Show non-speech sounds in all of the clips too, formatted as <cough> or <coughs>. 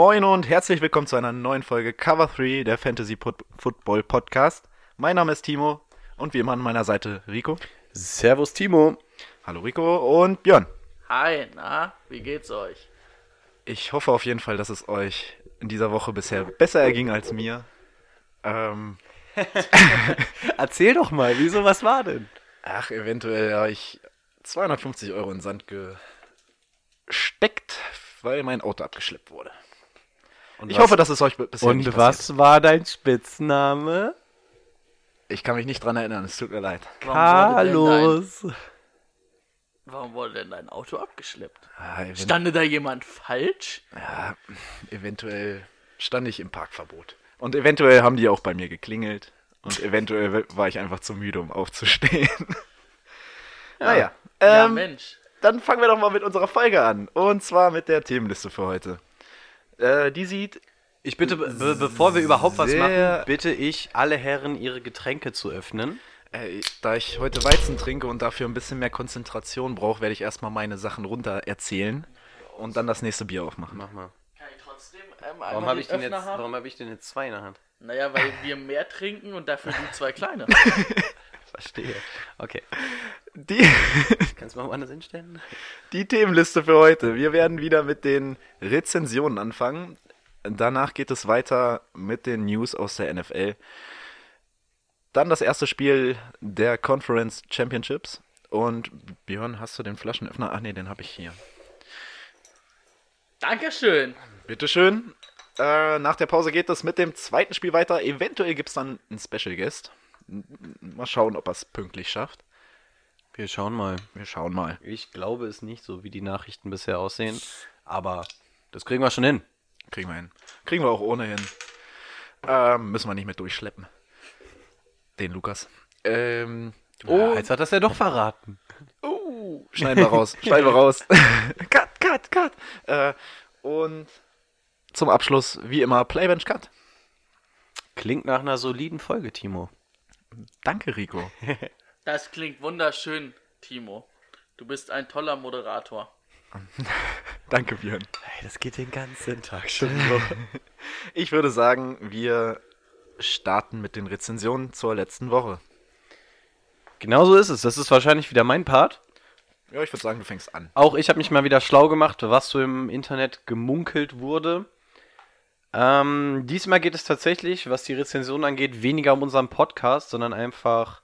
Moin und herzlich willkommen zu einer neuen Folge Cover 3 der Fantasy Pod Football Podcast. Mein Name ist Timo und wie immer an meiner Seite Rico. Servus Timo. Hallo Rico und Björn. Hi, na, wie geht's euch? Ich hoffe auf jeden Fall, dass es euch in dieser Woche bisher besser erging als mir. Ähm, <laughs> Erzähl doch mal, wieso, was war denn? ach, eventuell habe ich 250 Euro in den Sand gesteckt, weil mein Auto abgeschleppt wurde. Und Ich was- hoffe, dass es euch bisher nicht Und was war dein Spitzname? Ich kann mich nicht dran erinnern, es tut mir leid. Warum wurde, denn Carlos. dein, warum wurde denn dein Auto abgeschleppt? Ah, Stande da jemand falsch? ja, eventuell stand ich im Parkverbot. Und eventuell haben die auch bei mir geklingelt. Und eventuell war ich einfach zu müde, um aufzustehen. Naja, ja, ähm, Mensch. dann fangen wir doch mal mit unserer Folge an. Und zwar mit der Themenliste für heute. Äh, die sieht Ich bitte, be bevor wir überhaupt was machen, bitte ich alle Herren ihre Getränke zu öffnen. Äh, da ich heute Weizen trinke und dafür ein bisschen mehr Konzentration brauche, werde ich erstmal meine Sachen runter erzählen und dann das nächste Bier aufmachen. Mach mal. Kann ich trotzdem ähm, Warum habe den ich, denn Öffner jetzt- warum hab ich denn jetzt zwei in der Hand? Naja, weil wir mehr trinken und dafür du zwei kleine. <laughs> <laughs> Verstehe. Okay. Die, <laughs> Kannst du mal woanders hinstellen? die Themenliste für heute. Wir werden wieder mit den Rezensionen anfangen. Danach geht es weiter mit den News aus der NFL. Dann das erste Spiel der Conference Championships. Und Björn, hast du den Flaschenöffner? Ach nee, den habe ich hier. Dankeschön. Bitteschön. Äh, nach der Pause geht es mit dem zweiten Spiel weiter. Eventuell gibt es dann einen Special Guest. Mal schauen, ob er es pünktlich schafft. Wir schauen mal. Wir schauen mal. Ich glaube es nicht, so wie die Nachrichten bisher aussehen. Aber das kriegen wir schon hin. Kriegen wir hin. Kriegen wir auch ohne hin. Ähm, müssen wir nicht mehr durchschleppen. Den Lukas. Ähm, Oh, jetzt hat das ja doch verraten. oh, schneiden wir raus. Schneiden wir raus. <laughs> cut, cut, cut. Äh, und zum Abschluss, wie immer, Playbench Cut. Klingt nach einer soliden Folge, Timo. Danke, Rico. <laughs> Das klingt wunderschön, Timo. Du bist ein toller Moderator. <laughs> Danke, Björn. Hey, das geht den ganzen Tag <laughs> schon so. Ich würde sagen, wir starten mit den Rezensionen zur letzten Woche. genau so ist es. Das ist wahrscheinlich wieder mein Part. Ja, ich würde sagen, du fängst an. Auch ich habe mich mal wieder schlau gemacht, was so im Internet gemunkelt wurde. Ähm, diesmal geht es tatsächlich, was die Rezension angeht, weniger um unseren Podcast, sondern einfach,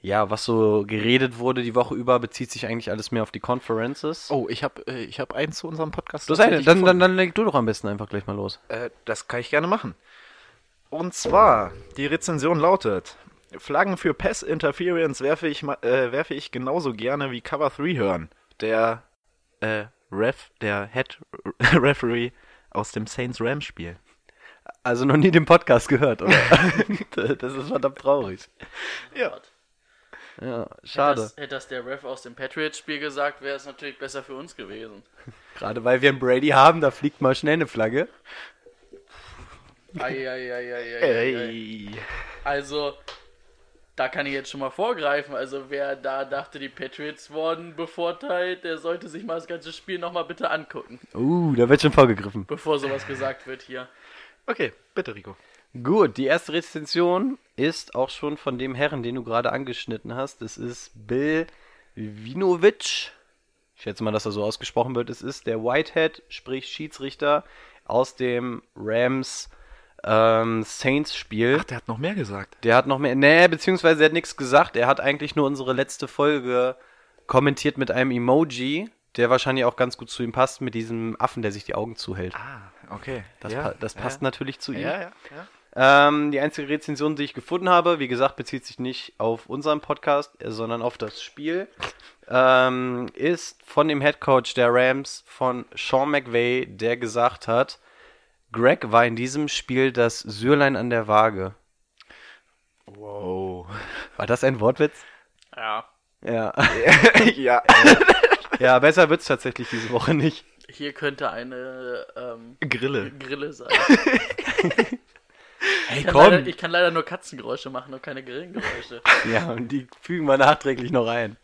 ja, was so geredet wurde die Woche über, bezieht sich eigentlich alles mehr auf die Conferences. Oh, ich habe äh, ich hab einen zu unserem Podcast. du eine, dann, dann, dann leg du doch am besten einfach gleich mal los. Äh, das kann ich gerne machen. Und zwar, die Rezension lautet: Flaggen für Pass Interference werfe ich, äh, werfe ich genauso gerne wie Cover 3 hören. Der äh, Ref, der Head <laughs> Referee aus dem Saints Rams Spiel. Also noch nie den Podcast gehört, oder? <laughs> <laughs> das ist verdammt traurig. Ja. Ja, Hätte schade. das, hätte das der Ref aus dem Patriots-Spiel gesagt, wäre es natürlich besser für uns gewesen. Gerade weil wir einen Brady haben, da fliegt mal schnell eine Flagge. Eieieiei. Ey. Also, da kann ich jetzt schon mal vorgreifen. Also, wer da dachte, die Patriots wurden bevorteilt, der sollte sich mal das ganze Spiel nochmal bitte angucken, Uh, da wird schon vorgegriffen. bevor sowas gesagt wird hier. Okay, bitte, Rico. Gut, die erste Rezension ist auch schon von dem Herren, den du gerade angeschnitten hast. Es ist Bill Vinovic. Ich schätze mal, dass er so ausgesprochen wird. Es ist der Whitehead, sprich Schiedsrichter aus dem Rams ähm, Saints Spiel. Ach, der hat noch mehr gesagt. Der hat noch mehr. Nee, beziehungsweise er hat nichts gesagt. Er hat eigentlich nur unsere letzte Folge kommentiert mit einem Emoji, der wahrscheinlich auch ganz gut zu ihm passt, mit diesem Affen, der sich die Augen zuhält. Ah, okay. Das, ja, pa das passt ja. natürlich zu ihm. Ja, ja, ja. Ähm, die einzige Rezension, die ich gefunden habe, wie gesagt, bezieht sich nicht auf unseren Podcast, äh, sondern auf das Spiel, ähm, ist von dem Head Coach der Rams, von Sean McVay, der gesagt hat, Greg war in diesem Spiel das Sürlein an der Waage. Wow. War das ein Wortwitz? Ja. Ja. <laughs> ja. Ja, besser wird's tatsächlich diese Woche nicht. Hier könnte eine ähm, Grille. Grille sein. <laughs> Hey, Ich kann, leider, ich kann leider nur Katzengeräusche machen und keine Grillengeräusche. Ja, und die fügen wir nachträglich noch ein.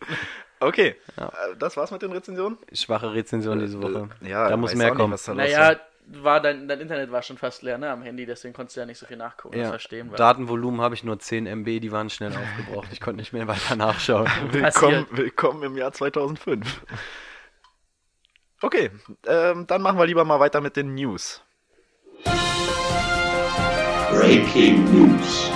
Okay. Äh, Das war's mit den Rezensionen? Schwache Rezension diese Woche. Ja, da muss mehr auch nicht, kommen. was da Naja, war. dein, dein Internet war schon fast leer, ne, am Handy, deswegen konntest du ja nicht so viel nachgucken. Das Ja. verstehen wir. Datenvolumen habe ich nur 10 MB, die waren schnell aufgebraucht. Ich konnte nicht mehr weiter nachschauen. <laughs> Willkommen, willkommen im Jahr 2005. Okay, ähm, dann machen wir lieber mal weiter mit den News. Breaking News.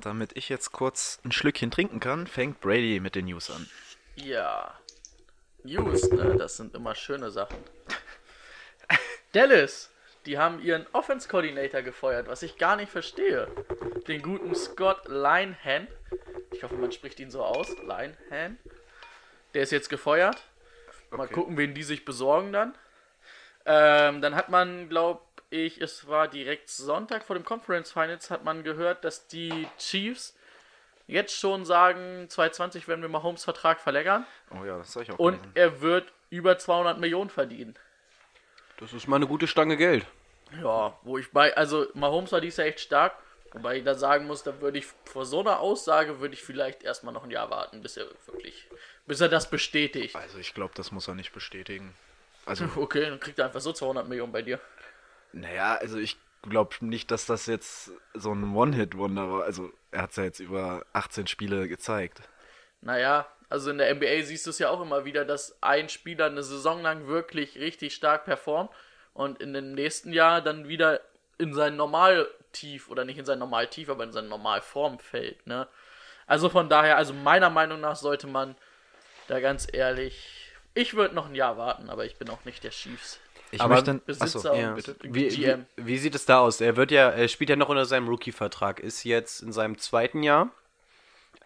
Damit ich jetzt kurz ein Schlückchen trinken kann, fängt Brady mit den News an. Ja. News, ne? Das sind immer schöne Sachen. <laughs> Dallas, die haben ihren Offense Coordinator gefeuert, was ich gar nicht verstehe. Den guten Scott Linehan. Ich hoffe, man spricht ihn so aus. Linehan. Der ist jetzt gefeuert. Mal gucken, wen die sich besorgen dann. Ähm, dann hat man, glaube ich, es war direkt Sonntag vor dem Conference Finals, hat man gehört, dass die Chiefs jetzt schon sagen, 2020 werden wir mal Holmes Vertrag verlängern. Oh ja, das soll ich auch Und gelesen. er wird über 200 Millionen verdienen. Das ist mal eine gute Stange Geld. Ja, wo ich bei, also Mahomes war dies Jahr echt stark, wobei ich da sagen muss, da würde ich vor so einer Aussage würde ich vielleicht erstmal noch ein Jahr warten, bis er wirklich, bis er das bestätigt. Also ich glaube, das muss er nicht bestätigen. Also, <laughs> Okay, dann kriegt er einfach so 200 Millionen bei dir. naja, also ich glaube nicht, dass das jetzt so ein One-Hit-Wonder war. Also er hat es ja jetzt über 18 Spiele gezeigt. Naja, also in der NBA siehst du es ja auch immer wieder, dass ein Spieler eine Saison lang wirklich richtig stark performt und in dem nächsten Jahr dann wieder in sein Normaltief oder nicht in sein Normaltief, aber in seine Normalform fällt, ne? Also von daher, also meiner Meinung nach sollte man da ganz ehrlich, ich würde noch ein Jahr warten, aber ich bin auch nicht der Chiefs Ich Aber möchte. Besitzer Achso, Ja. bitte. Wie, wie, wie sieht es da aus? Er wird ja, er spielt ja noch unter seinem Rookie-Vertrag, ist jetzt in seinem zweiten Jahr.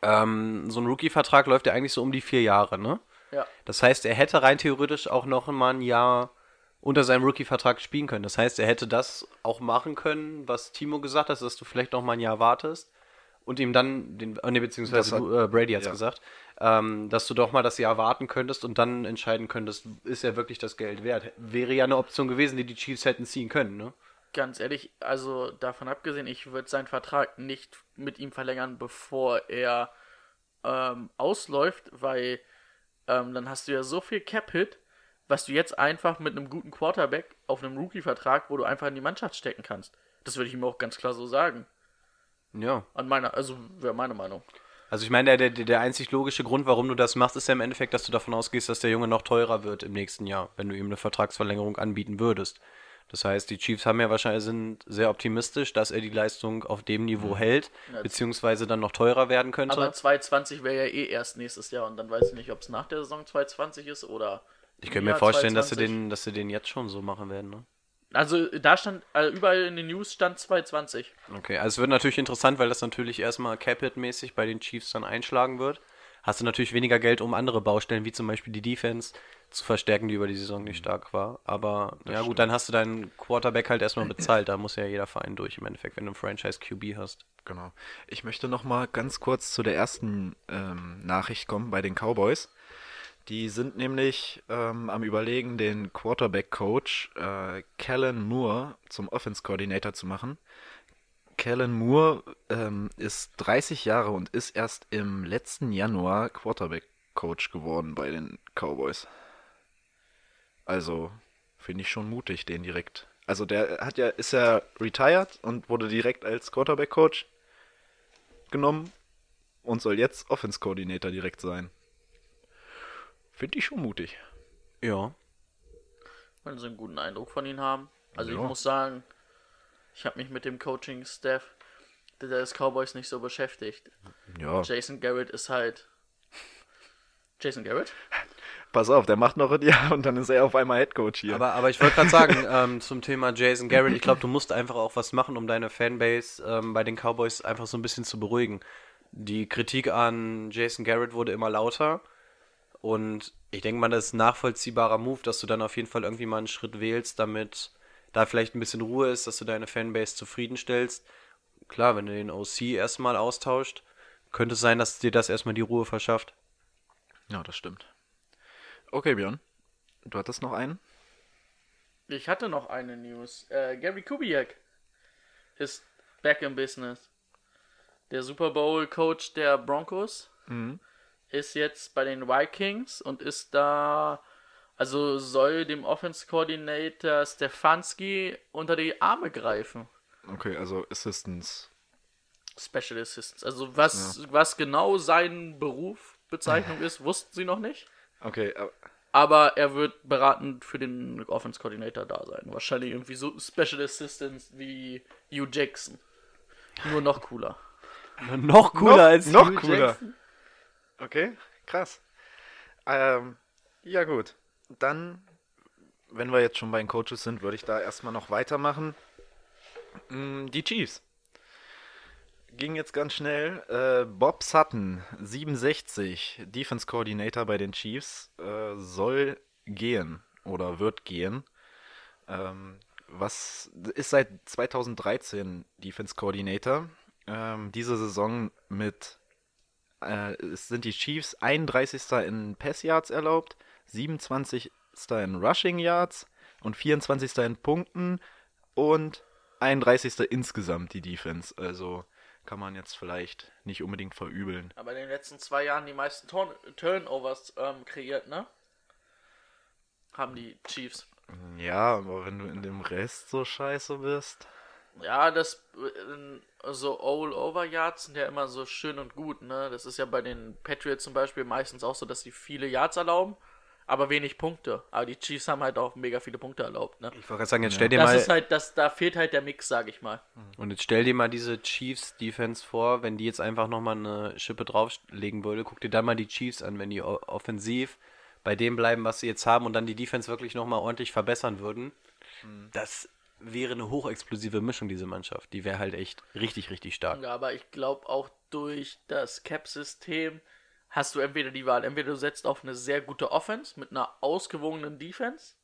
Ähm, so ein Rookie-Vertrag läuft ja eigentlich so um die vier Jahre, ne? Ja. Das heißt, er hätte rein theoretisch auch noch mal ein Jahr unter seinem Rookie-Vertrag spielen können. Das heißt, er hätte das auch machen können, was Timo gesagt hat, dass du vielleicht noch mal ein Jahr wartest und ihm dann den, äh, nee, beziehungsweise hat- du, äh, Brady hat's ja. gesagt, ähm, dass du doch mal das Jahr warten könntest und dann entscheiden könntest, ist er wirklich das Geld wert? Wäre ja eine Option gewesen, die die Chiefs hätten ziehen können, ne? Ganz ehrlich, also davon abgesehen, ich würde seinen Vertrag nicht mit ihm verlängern, bevor er ähm, ausläuft, weil ähm, dann hast du ja so viel Cap-Hit, was du jetzt einfach mit einem guten Quarterback auf einem Rookie-Vertrag, wo du einfach in die Mannschaft stecken kannst. Das würde ich ihm auch ganz klar so sagen. Ja. An meiner, also wäre meine Meinung. Also ich meine, der, der, der einzig logische Grund, warum du das machst, ist ja im Endeffekt, dass du davon ausgehst, dass der Junge noch teurer wird im nächsten Jahr, wenn du ihm eine Vertragsverlängerung anbieten würdest. Das heißt, die Chiefs haben ja wahrscheinlich sind sehr optimistisch, dass er die Leistung auf dem Niveau hält, Ja. beziehungsweise dann noch teurer werden könnte. Aber 220 wäre ja eh erst nächstes Jahr und dann weiß ich nicht, ob es nach der Saison 220 ist oder. ich könnte mir vorstellen, dass sie 220. den, dass sie den jetzt schon so machen werden, ne? Also da stand, also überall in den News stand 220. Okay, also es wird natürlich interessant, weil das natürlich erstmal Capit-mäßig bei den Chiefs dann einschlagen wird. Hast du natürlich weniger Geld, um andere Baustellen, wie zum Beispiel die Defense, zu verstärken, die über die Saison nicht stark war. Aber ja gut, dann hast du deinen Quarterback halt erstmal <clears throat> bezahlt. Da muss ja jeder Verein durch im Endeffekt, wenn du einen Franchise-QB hast. Genau. Ich möchte noch mal ganz kurz zu der ersten ähm, Nachricht kommen bei den Cowboys. Die sind nämlich ähm, am Überlegen, den Quarterback-Coach äh, Kellen Moore zum Offense-Coordinator zu machen. Kellen Moore ähm, ist 30 Jahre und ist erst im letzten Januar Quarterback-Coach geworden bei den Cowboys. Also finde ich schon mutig, den direkt. Also der hat ja, ist ja retired und wurde direkt als Quarterback-Coach genommen und soll jetzt Offense-Coordinator direkt sein. Finde ich schon mutig. Ja. wenn sie einen guten Eindruck von ihnen haben. Also Ja. ich muss sagen, ich habe mich mit dem Coaching-Staff des Cowboys nicht so beschäftigt. Ja, Jason Garrett ist halt. Jason Garrett? pass auf, der macht noch ein Jahr und dann ist er auf einmal Headcoach hier. Aber, aber ich wollte gerade sagen, <laughs> ähm, zum Thema Jason Garrett, ich glaube, du musst einfach auch was machen, um deine Fanbase ähm, bei den Cowboys einfach so ein bisschen zu beruhigen. Die Kritik an Jason Garrett wurde immer lauter. Und ich denke mal, das ist ein nachvollziehbarer Move, dass du dann auf jeden Fall irgendwie mal einen Schritt wählst, damit da vielleicht ein bisschen Ruhe ist, dass du deine Fanbase zufriedenstellst. Klar, wenn du den OC erstmal austauscht, könnte es sein, dass dir das erstmal die Ruhe verschafft. Ja, das stimmt. Okay, Björn. Du hattest noch einen? Ich hatte noch eine News. Äh, Gary Kubiak ist back in business. Der Super Bowl Coach der Broncos ist jetzt bei den Vikings und ist da, also soll dem Offense Coordinator Stefanski unter die Arme greifen. Okay, also Assistance. Special Assistance. Also was, was genau sein Beruf, Bezeichnung ist, wussten sie noch nicht. Okay, aber Aber er wird beratend für den Offense Coordinator da sein. Wahrscheinlich irgendwie so Special Assistants wie Hugh Jackson. Nur noch cooler. Noch cooler noch, als noch Hugh cooler. Jackson. Okay, krass. Ähm, ja gut, dann, wenn wir jetzt schon bei den Coaches sind, würde ich da erstmal noch weitermachen. Mm, Die Chiefs. Ging jetzt ganz schnell. Äh, Bob Sutton, 67, Defense Coordinator bei den Chiefs, äh, soll gehen oder wird gehen. Ähm, was ist seit 2013 Defense Coordinator. Ähm, diese Saison mit äh, es sind die Chiefs 31. in Pass Yards erlaubt, 27. in Rushing Yards und 24. in Punkten und 31. insgesamt die Defense. Also kann man jetzt vielleicht nicht unbedingt verübeln. Aber in den letzten zwei Jahren die meisten Turn Turnovers ähm, kreiert, ne? Haben die Chiefs. Ja, aber wenn du in dem Rest so scheiße bist. Ja, das äh, so All-Over Yards sind ja immer so schön und gut, ne? Das ist ja bei den Patriots zum Beispiel meistens auch so, dass sie viele Yards erlauben, aber wenig Punkte. Aber die Chiefs haben halt auch mega viele Punkte erlaubt, ne? Ich wollte gerade sagen, jetzt stell dir Das mal ist halt, das, da fehlt halt der Mix, sag ich mal. und jetzt stell dir mal diese Chiefs Defense vor, wenn die jetzt einfach nochmal eine Schippe drauflegen würde, guck dir dann mal die Chiefs an, wenn die offensiv bei dem bleiben, was sie jetzt haben und dann die Defense wirklich nochmal ordentlich verbessern würden. Das wäre eine hochexplosive Mischung, diese Mannschaft. Die wäre halt echt richtig, richtig stark. Ja, aber ich glaube auch durch das Cap-System hast du entweder die Wahl, entweder du setzt auf eine sehr gute Offense mit einer ausgewogenen Defense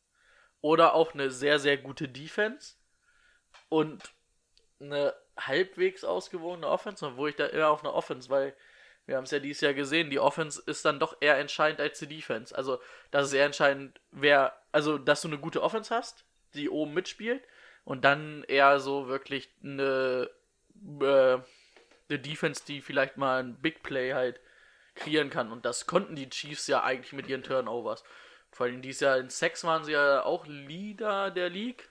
oder auf eine sehr, sehr gute Defense und eine halbwegs ausgewogene Offense, obwohl ich da eher auf eine Offense, weil wir haben es ja dieses Jahr gesehen, die Offense ist dann doch eher entscheidend als die Defense. Also, das ist eher entscheidend, wer, also, dass du eine gute Offense hast, die oben mitspielt und dann eher so wirklich eine, äh, eine Defense, die vielleicht mal ein Big Play halt kreieren kann. Und das konnten die Chiefs ja eigentlich mit ihren Turnovers. Vor allem dieses Jahr in Sex waren sie ja auch Leader der League.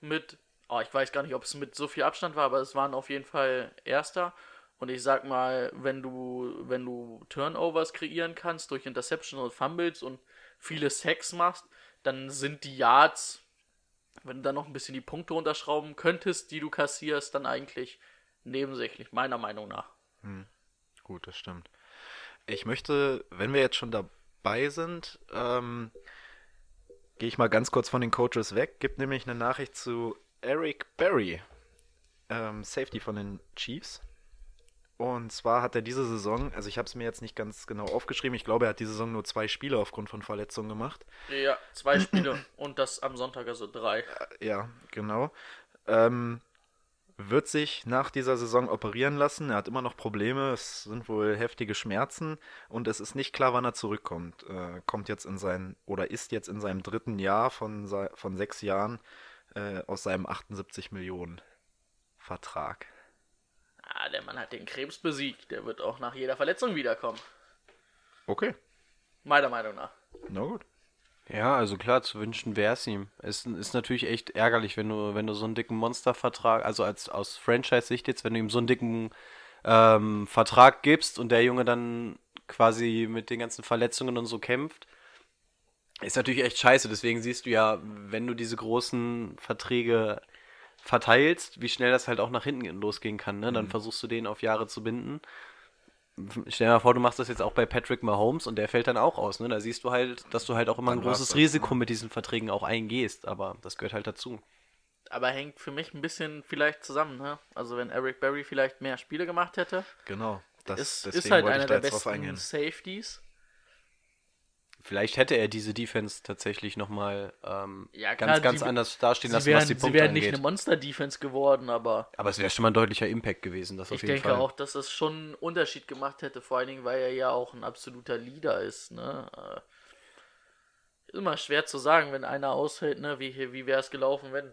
Mit, oh, ich weiß gar nicht, ob es mit so viel Abstand war, aber es waren auf jeden Fall Erster. Und ich sag mal, wenn du, wenn du Turnovers kreieren kannst durch Interception und Fumbles und viele Sacks machst, dann sind die Yards, wenn du dann noch ein bisschen die Punkte runterschrauben könntest, die du kassierst, dann eigentlich nebensächlich, meiner Meinung nach. Gut, das stimmt. Ich möchte, wenn wir jetzt schon dabei sind, ähm, gehe ich mal ganz kurz von den Coaches weg. Gibt nämlich eine Nachricht zu Eric Berry, ähm, Safety von den Chiefs. Und zwar hat er diese Saison, also ich habe es mir jetzt nicht ganz genau aufgeschrieben, ich glaube, er hat diese Saison nur zwei Spiele aufgrund von Verletzungen gemacht. Ja, zwei <clears throat> Spiele und das am Sonntag also drei. Ja, genau. Ähm, wird sich nach dieser Saison operieren lassen. Er hat immer noch Probleme. Es sind wohl heftige Schmerzen und es ist nicht klar, wann er zurückkommt. Äh, kommt jetzt in sein oder ist jetzt in seinem dritten Jahr von, von sechs Jahren äh, aus seinem 78 Millionen Vertrag. Ah, der Mann hat den Krebs besiegt. Der wird auch nach jeder Verletzung wiederkommen. Okay, Meiner Meinung nach. na gut. Ja, also klar, zu wünschen wäre es ihm. Es ist natürlich echt ärgerlich, wenn du, wenn du so einen dicken Monstervertrag, also als aus Franchise-Sicht jetzt, wenn du ihm so einen dicken ähm, Vertrag gibst und der Junge dann quasi mit den ganzen Verletzungen und so kämpft, ist natürlich echt scheiße. Deswegen siehst du ja, wenn du diese großen Verträge verteilst, wie schnell das halt auch nach hinten losgehen kann. Ne? Dann versuchst du den auf Jahre zu binden. Stell dir mal vor, du machst das jetzt auch bei Patrick Mahomes und der fällt dann auch aus. Ne? Da siehst du halt, dass du halt auch immer ein Dann war's großes das, Risiko mit diesen Verträgen auch eingehst. Aber das gehört halt dazu. Aber hängt für mich ein bisschen vielleicht zusammen, ne? Also wenn Eric Berry vielleicht mehr Spiele gemacht hätte, Genau. Das, ist, ist halt einer der besten. Safeties. Vielleicht hätte er diese Defense tatsächlich nochmal ähm, Ja, ganz, klar, ganz sie- anders dastehen Sie lassen, wären, was die sie Punkte wären nicht angeht. eine Monster-Defense geworden, aber Aber es wäre schon mal ein deutlicher Impact gewesen, das auf ich jeden denke Fall. auch, dass es schon einen Unterschied gemacht hätte, vor allen Dingen, weil er ja auch ein absoluter Leader ist. Ne? Äh, Ist immer schwer zu sagen, wenn einer ausfällt, ne? wie, wie wäre es gelaufen, wenn.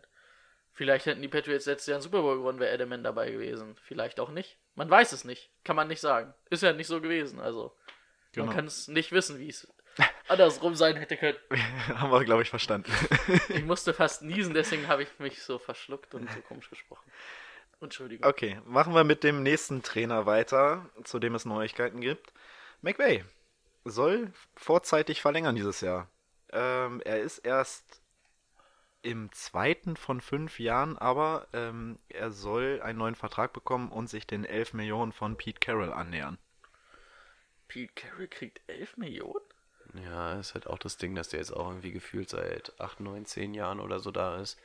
Vielleicht hätten die Patriots letztes Jahr einen Super Bowl gewonnen, wäre Edelman dabei gewesen. Vielleicht auch nicht. Man weiß es nicht. Kann man nicht sagen. Ist ja nicht so gewesen. Also, Genau. man kann es nicht wissen, wie es andersrum sein hätte können. <laughs> Haben wir, glaube ich, verstanden. <laughs> Ich musste fast niesen, deswegen habe ich mich so verschluckt und so komisch gesprochen. Entschuldigung. Okay, machen wir mit dem nächsten Trainer weiter, zu dem es Neuigkeiten gibt. McVay soll vorzeitig verlängern dieses Jahr. Ähm, er ist erst im zweiten von fünf Jahren, aber ähm, er soll einen neuen Vertrag bekommen und sich den 11 Millionen von Pete Carroll annähern. Pete Carroll kriegt 11 Millionen? Ja, ist halt auch das Ding, dass der jetzt auch irgendwie gefühlt seit 8, 9, 10 Jahren oder so da ist.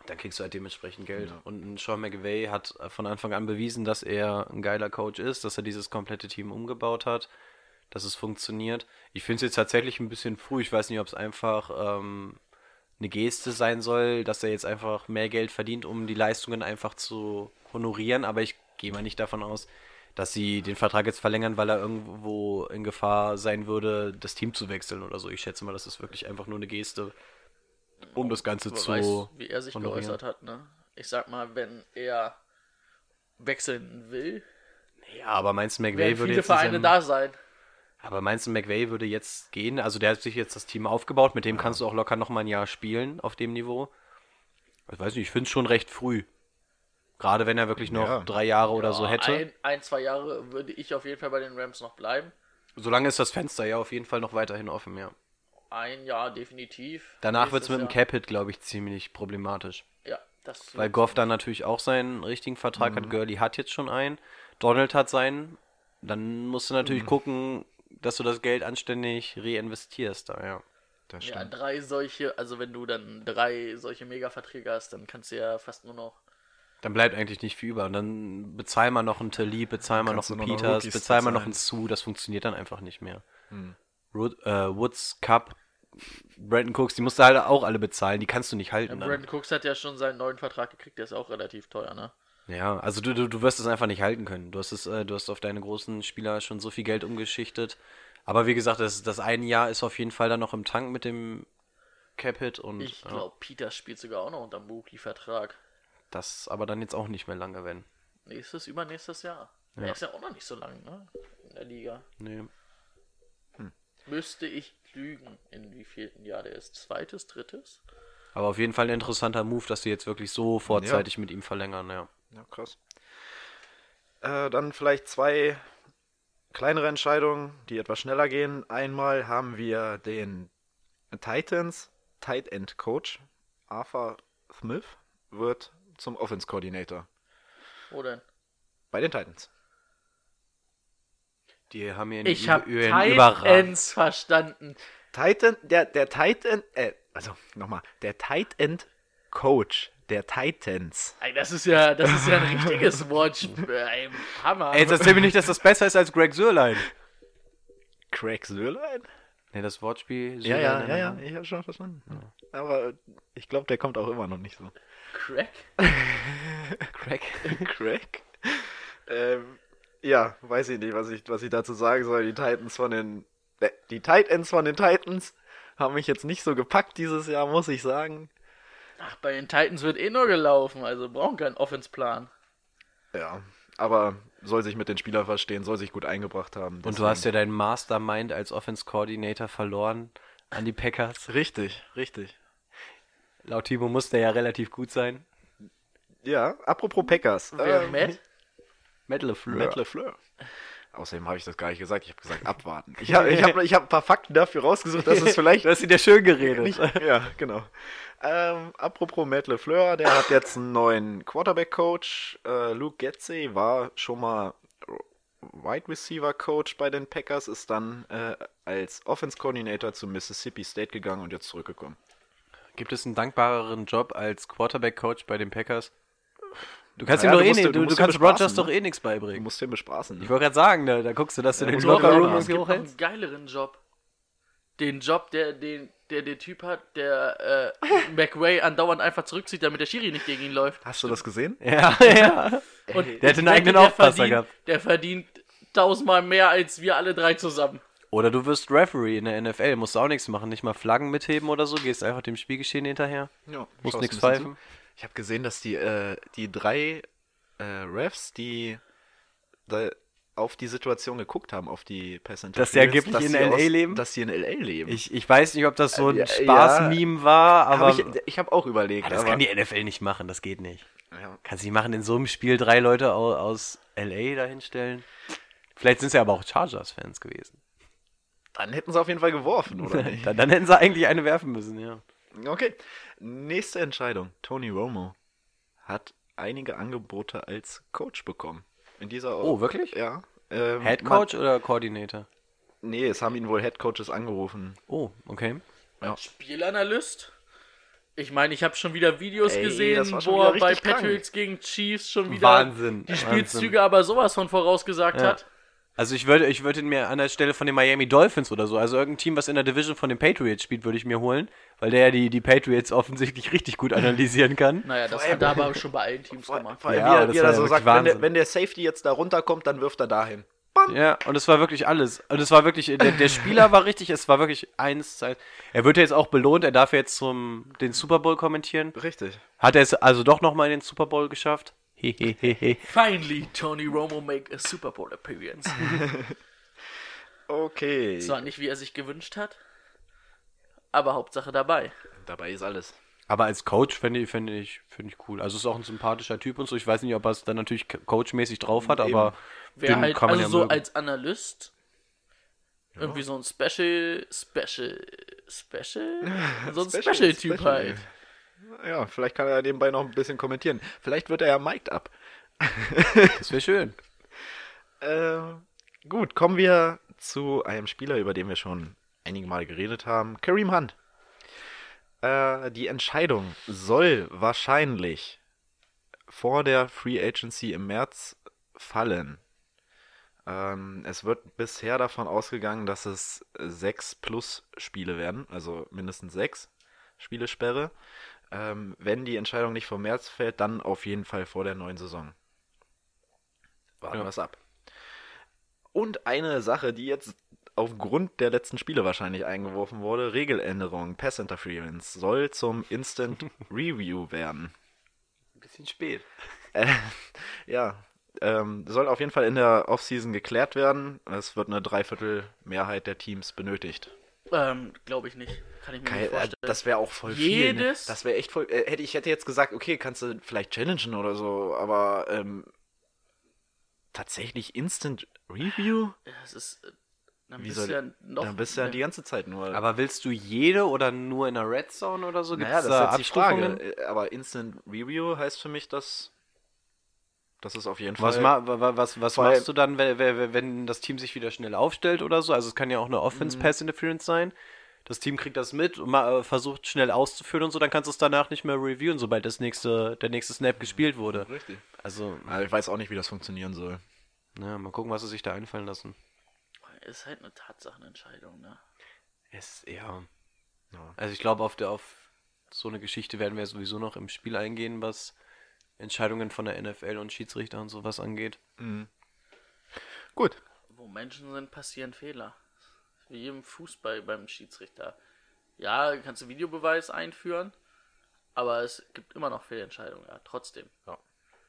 Und dann kriegst du halt dementsprechend Geld. Und ein Sean McVay hat von Anfang an bewiesen, dass er ein geiler Coach ist, dass er dieses komplette Team umgebaut hat, dass es funktioniert. Ich finde es jetzt tatsächlich ein bisschen früh. Ich weiß nicht, ob es einfach ähm, eine Geste sein soll, dass er jetzt einfach mehr Geld verdient, um die Leistungen einfach zu honorieren. Aber ich gehe mal nicht davon aus, dass sie den Vertrag jetzt verlängern, weil er irgendwo in Gefahr sein würde, das Team zu wechseln oder so. Ich schätze mal, das ist wirklich einfach nur eine Geste, um das Ganze zu weiß, wie er sich honorieren. geäußert hat, ne? Ich sag mal, wenn er wechseln will, Ja, aber meinst du, McVay würde jetzt in Vereine seinem- da sein. Aber meinst du, McVay würde jetzt gehen? Also der hat sich jetzt das Team aufgebaut, mit dem kannst du auch locker nochmal ein Jahr spielen auf dem Niveau. Ich weiß nicht, ich finde es schon recht früh. Gerade wenn er wirklich noch Ja. drei Jahre oder so Ja, hätte. Ein, ein, zwei Jahre würde ich auf jeden Fall bei den Rams noch bleiben. Solange ist das Fenster ja auf jeden Fall noch weiterhin offen, ja. Ein Jahr definitiv. Danach wird es mit dem Cap-Hit, glaube ich, ziemlich problematisch. Ja, das Weil Goff dann natürlich auch seinen richtigen Vertrag hat. Gurley hat jetzt schon einen. Donald hat seinen. Dann musst du natürlich gucken, dass du das Geld anständig reinvestierst da, ja. Das Ja, stimmt. drei solche, also wenn du dann drei solche Mega-Verträge hast, dann kannst du ja fast nur noch. Dann bleibt eigentlich nicht viel über. Und dann bezahl mal noch einen Talib, bezahl mal noch einen noch Peters, Rookies bezahl mal noch bezahlen. einen Sue. Das funktioniert dann einfach nicht mehr. Wood, äh, Woods, Cup, Brandon Cooks, die musst du halt auch alle bezahlen. Die kannst du nicht Ja, halten. dann. Brandon Cooks hat ja schon seinen neuen Vertrag gekriegt, der ist auch relativ teuer, ne? Ja, also du, du, du wirst es einfach nicht halten können. Du hast es, äh, du hast auf deine großen Spieler schon so viel Geld umgeschichtet. Aber wie gesagt, das, das eine Jahr ist auf jeden Fall dann noch im Tank mit dem Cap-Hit und Ich ja, glaube, Peters spielt sogar auch noch unter dem Rookie-Vertrag. Das aber dann jetzt auch nicht mehr lange, wenn. Nächstes, übernächstes Jahr. Er ist ja auch noch nicht so lang, ne? In der Liga. Nee. Müsste ich lügen, in wie vierten Jahr der ist? Zweites, drittes? Aber auf jeden Fall ein interessanter Move, dass sie jetzt wirklich so vorzeitig mit ihm verlängern, ja. Ja, krass. Äh, dann vielleicht zwei kleinere Entscheidungen, die etwas schneller gehen. Einmal haben wir den Titans Tight End Coach. Arthur Smith wird zum Offense Coordinator Wo denn? bei den Titans. Die haben hier Ich habe Überragend. Titans verstanden. Titan, der, der Tight End, äh, also nochmal, der Tight End Coach der Titans. Ey, das ist ja, das ist ja ein richtiges <laughs> Wortspiel. Ey, Hammer. Ey, jetzt erzähl mir nicht, dass das besser ist als Greg Sörlein. Craig Sörlein? Ne, das Wortspiel. Ja, ja, ja, ja, ich habe schon verstanden. Aber ich glaube, der kommt auch immer noch nicht so. Crack? <laughs> Craig. Craig? ähm, ja, weiß ich nicht, was ich, was ich dazu sagen soll. Die Titans von den. äh, Die Tight Ends von den Titans haben mich jetzt nicht so gepackt dieses Jahr, muss ich sagen. Ach, bei den Titans wird eh nur gelaufen, also brauchen keinen Offense-Plan. Ja, aber soll sich mit den Spielern verstehen, soll sich gut eingebracht haben. Und du hast ja deinen Mastermind als Offense Coordinator verloren an die Packers. Richtig, richtig. Laut Timo muss der ja relativ gut sein. Ja, apropos Packers. Wer, ähm, Matt? Matt LeFleur. Matt LeFleur. Außerdem habe ich das gar nicht gesagt. Ich habe gesagt, <laughs> abwarten. Ich habe ich hab, ich hab ein paar Fakten dafür rausgesucht, dass es <laughs> vielleicht hast ihn ja schön geredet. nicht. Ja, genau. Ähm, apropos Matt LeFleur, der hat jetzt einen neuen Quarterback-Coach. Äh, Luke Getzey war schon mal Wide Receiver-Coach bei den Packers, ist dann äh, als Offense-Coordinator zu Mississippi State gegangen und jetzt zurückgekommen. Gibt es einen dankbareren Job als Quarterback-Coach bei den Packers? Du kannst Naja, ihm doch du eh ihn- du, du du musst ihn kannst Rogers ne? doch eh nichts Du beibringen. musst den bespaßen. Ich Ne? wollte gerade sagen, da, da guckst du, dass du den muss Lockerroom gibt noch einen hochhältst. geileren Job. den Job, der den der, der Typ hat, der äh, <laughs> McRae andauernd einfach zurückzieht, damit der Schiri nicht gegen ihn läuft. Hast du das gesehen? <laughs> Ja, ja. Und Der hat ich einen eigenen der Aufpasser verdient, gehabt. Der verdient tausendmal mehr als wir alle drei zusammen. Oder du wirst Referee in der NFL, musst auch nichts machen, nicht mal Flaggen mitheben oder so, gehst einfach dem Spielgeschehen hinterher. Ja. Musst nichts pfeifen. Ich habe gesehen, dass die, äh, die drei äh, Refs, die da auf die Situation geguckt haben, auf die Pass Dass die angeblich in sie LA leben? Dass sie in LA leben. Ich, ich weiß nicht, ob das so ein Äh, ja, Spaß-Meme war, aber Hab ich ich habe auch überlegt. Ja, das kann die NFL nicht machen, das geht nicht. ja. Kann sie machen in so einem Spiel drei Leute aus, aus LA dahinstellen? Vielleicht sind sie aber auch Chargers-Fans gewesen. Dann hätten sie auf jeden Fall geworfen, oder <laughs> nicht? dann, dann hätten sie eigentlich eine werfen müssen, ja. Okay. Nächste Entscheidung. Tony Romo hat einige Angebote als Coach bekommen. In dieser Oh, wirklich? Ja. Ähm, Head Coach oder Coordinator? Man, nee, es haben ihn wohl Head Coaches angerufen. Oh, okay. Spielanalyst? Ich meine, ich habe schon wieder Videos Ey, gesehen, wo er bei richtig krank. Patriots gegen Chiefs schon wieder Wahnsinn, die Wahnsinn. Spielzüge aber sowas von vorausgesagt Ja. hat. Also ich würde, ich würde ihn mir an der Stelle von den Miami Dolphins oder so, also irgendein Team, was in der Division von den Patriots spielt, würde ich mir holen, weil der ja die, die Patriots offensichtlich richtig gut analysieren kann. Naja, das hat er aber schon bei allen Teams Vor, gemacht. vor allem, Ja, wie er, wie er so wirklich sagt, wenn der, wenn der Safety jetzt da runterkommt, dann wirft er dahin. Bam! Ja, und es war wirklich alles. Und es war wirklich, der, der Spieler war richtig, es war wirklich eins, zwei. Er wird ja jetzt auch belohnt, er darf jetzt zum, den Super Bowl kommentieren. Richtig. Hat er es also doch nochmal in den Super Bowl geschafft? <laughs> Finally, Tony Romo make a Super Bowl appearance. <laughs> Okay. Zwar nicht, wie er sich gewünscht hat, aber Hauptsache dabei. Dabei ist alles. Aber als Coach fände ich, fände ich, finde ich cool. Also ist auch ein sympathischer Typ und so. Ich weiß nicht, ob er es dann natürlich co- coachmäßig drauf hat, aber Wer den halt, kann man also ja so mögen. als Analyst, irgendwie so ein Special, Special, Special? So ein Special, Special-Typ Special. halt. Ja, vielleicht kann er nebenbei noch ein bisschen kommentieren. Vielleicht wird er ja mic'd up. <laughs> das wäre schön. Äh, gut, kommen wir zu einem Spieler, über den wir schon einige Male geredet haben. Kareem Hunt. Äh, die Entscheidung soll wahrscheinlich vor der Free Agency im März fallen. Ähm, es wird bisher davon ausgegangen, dass es sechs plus Spiele werden, also mindestens sechs Spiele Sperre. Ähm, wenn die Entscheidung nicht vor März fällt, dann auf jeden Fall vor der neuen Saison. Warten Ja. wir es ab. Und eine Sache, die jetzt aufgrund der letzten Spiele wahrscheinlich eingeworfen wurde, Regeländerung, Pass Interference, soll zum Instant <laughs> Review werden. Ein bisschen spät. Äh, ja, ähm, soll auf jeden Fall in der Offseason geklärt werden. Es wird eine Dreiviertelmehrheit der Teams benötigt. Ähm, glaube ich nicht. Kann ich mir Kein, nicht äh, vorstellen. das wäre auch voll viel. Ne? Jedes- Das wäre echt voll. Äh, hätte ich hätte jetzt gesagt, okay, kannst du vielleicht challengen oder so, aber ähm, tatsächlich Instant Review? das ist, äh, dann Wie bist soll- du ja noch... Dann bist du ja die ganze Zeit nur. Aber willst du jede oder nur in der Red Zone oder so? Gibt's naja, das da ist jetzt die Frage. Aber Instant Review heißt für mich, dass das ist auf jeden Was, Fall. ma wa- was, was machst du dann, wenn, wenn, das Team sich wieder schnell aufstellt oder so? Also es kann ja auch eine. Offense-Pass-Interference sein. Das Team kriegt das mit und ma- äh, versucht schnell auszuführen und so, dann kannst du es danach nicht mehr reviewen, sobald das nächste, der nächste Snap gespielt wurde. Richtig. Also, Aber ich weiß auch nicht, wie das funktionieren soll. na, mal gucken, was sie sich da einfallen lassen. Ist halt eine Tatsachenentscheidung, ne? Es, ja. Ja. Also ich glaube, auf, der- auf so eine Geschichte werden wir sowieso noch im Spiel eingehen, was Entscheidungen von der NFL und Schiedsrichter und sowas angeht. Gut. Wo Menschen sind, passieren Fehler. Wie im Fußball beim Schiedsrichter. Ja, kannst du Videobeweis einführen, aber es gibt immer noch Fehlentscheidungen, ja, trotzdem. Ja,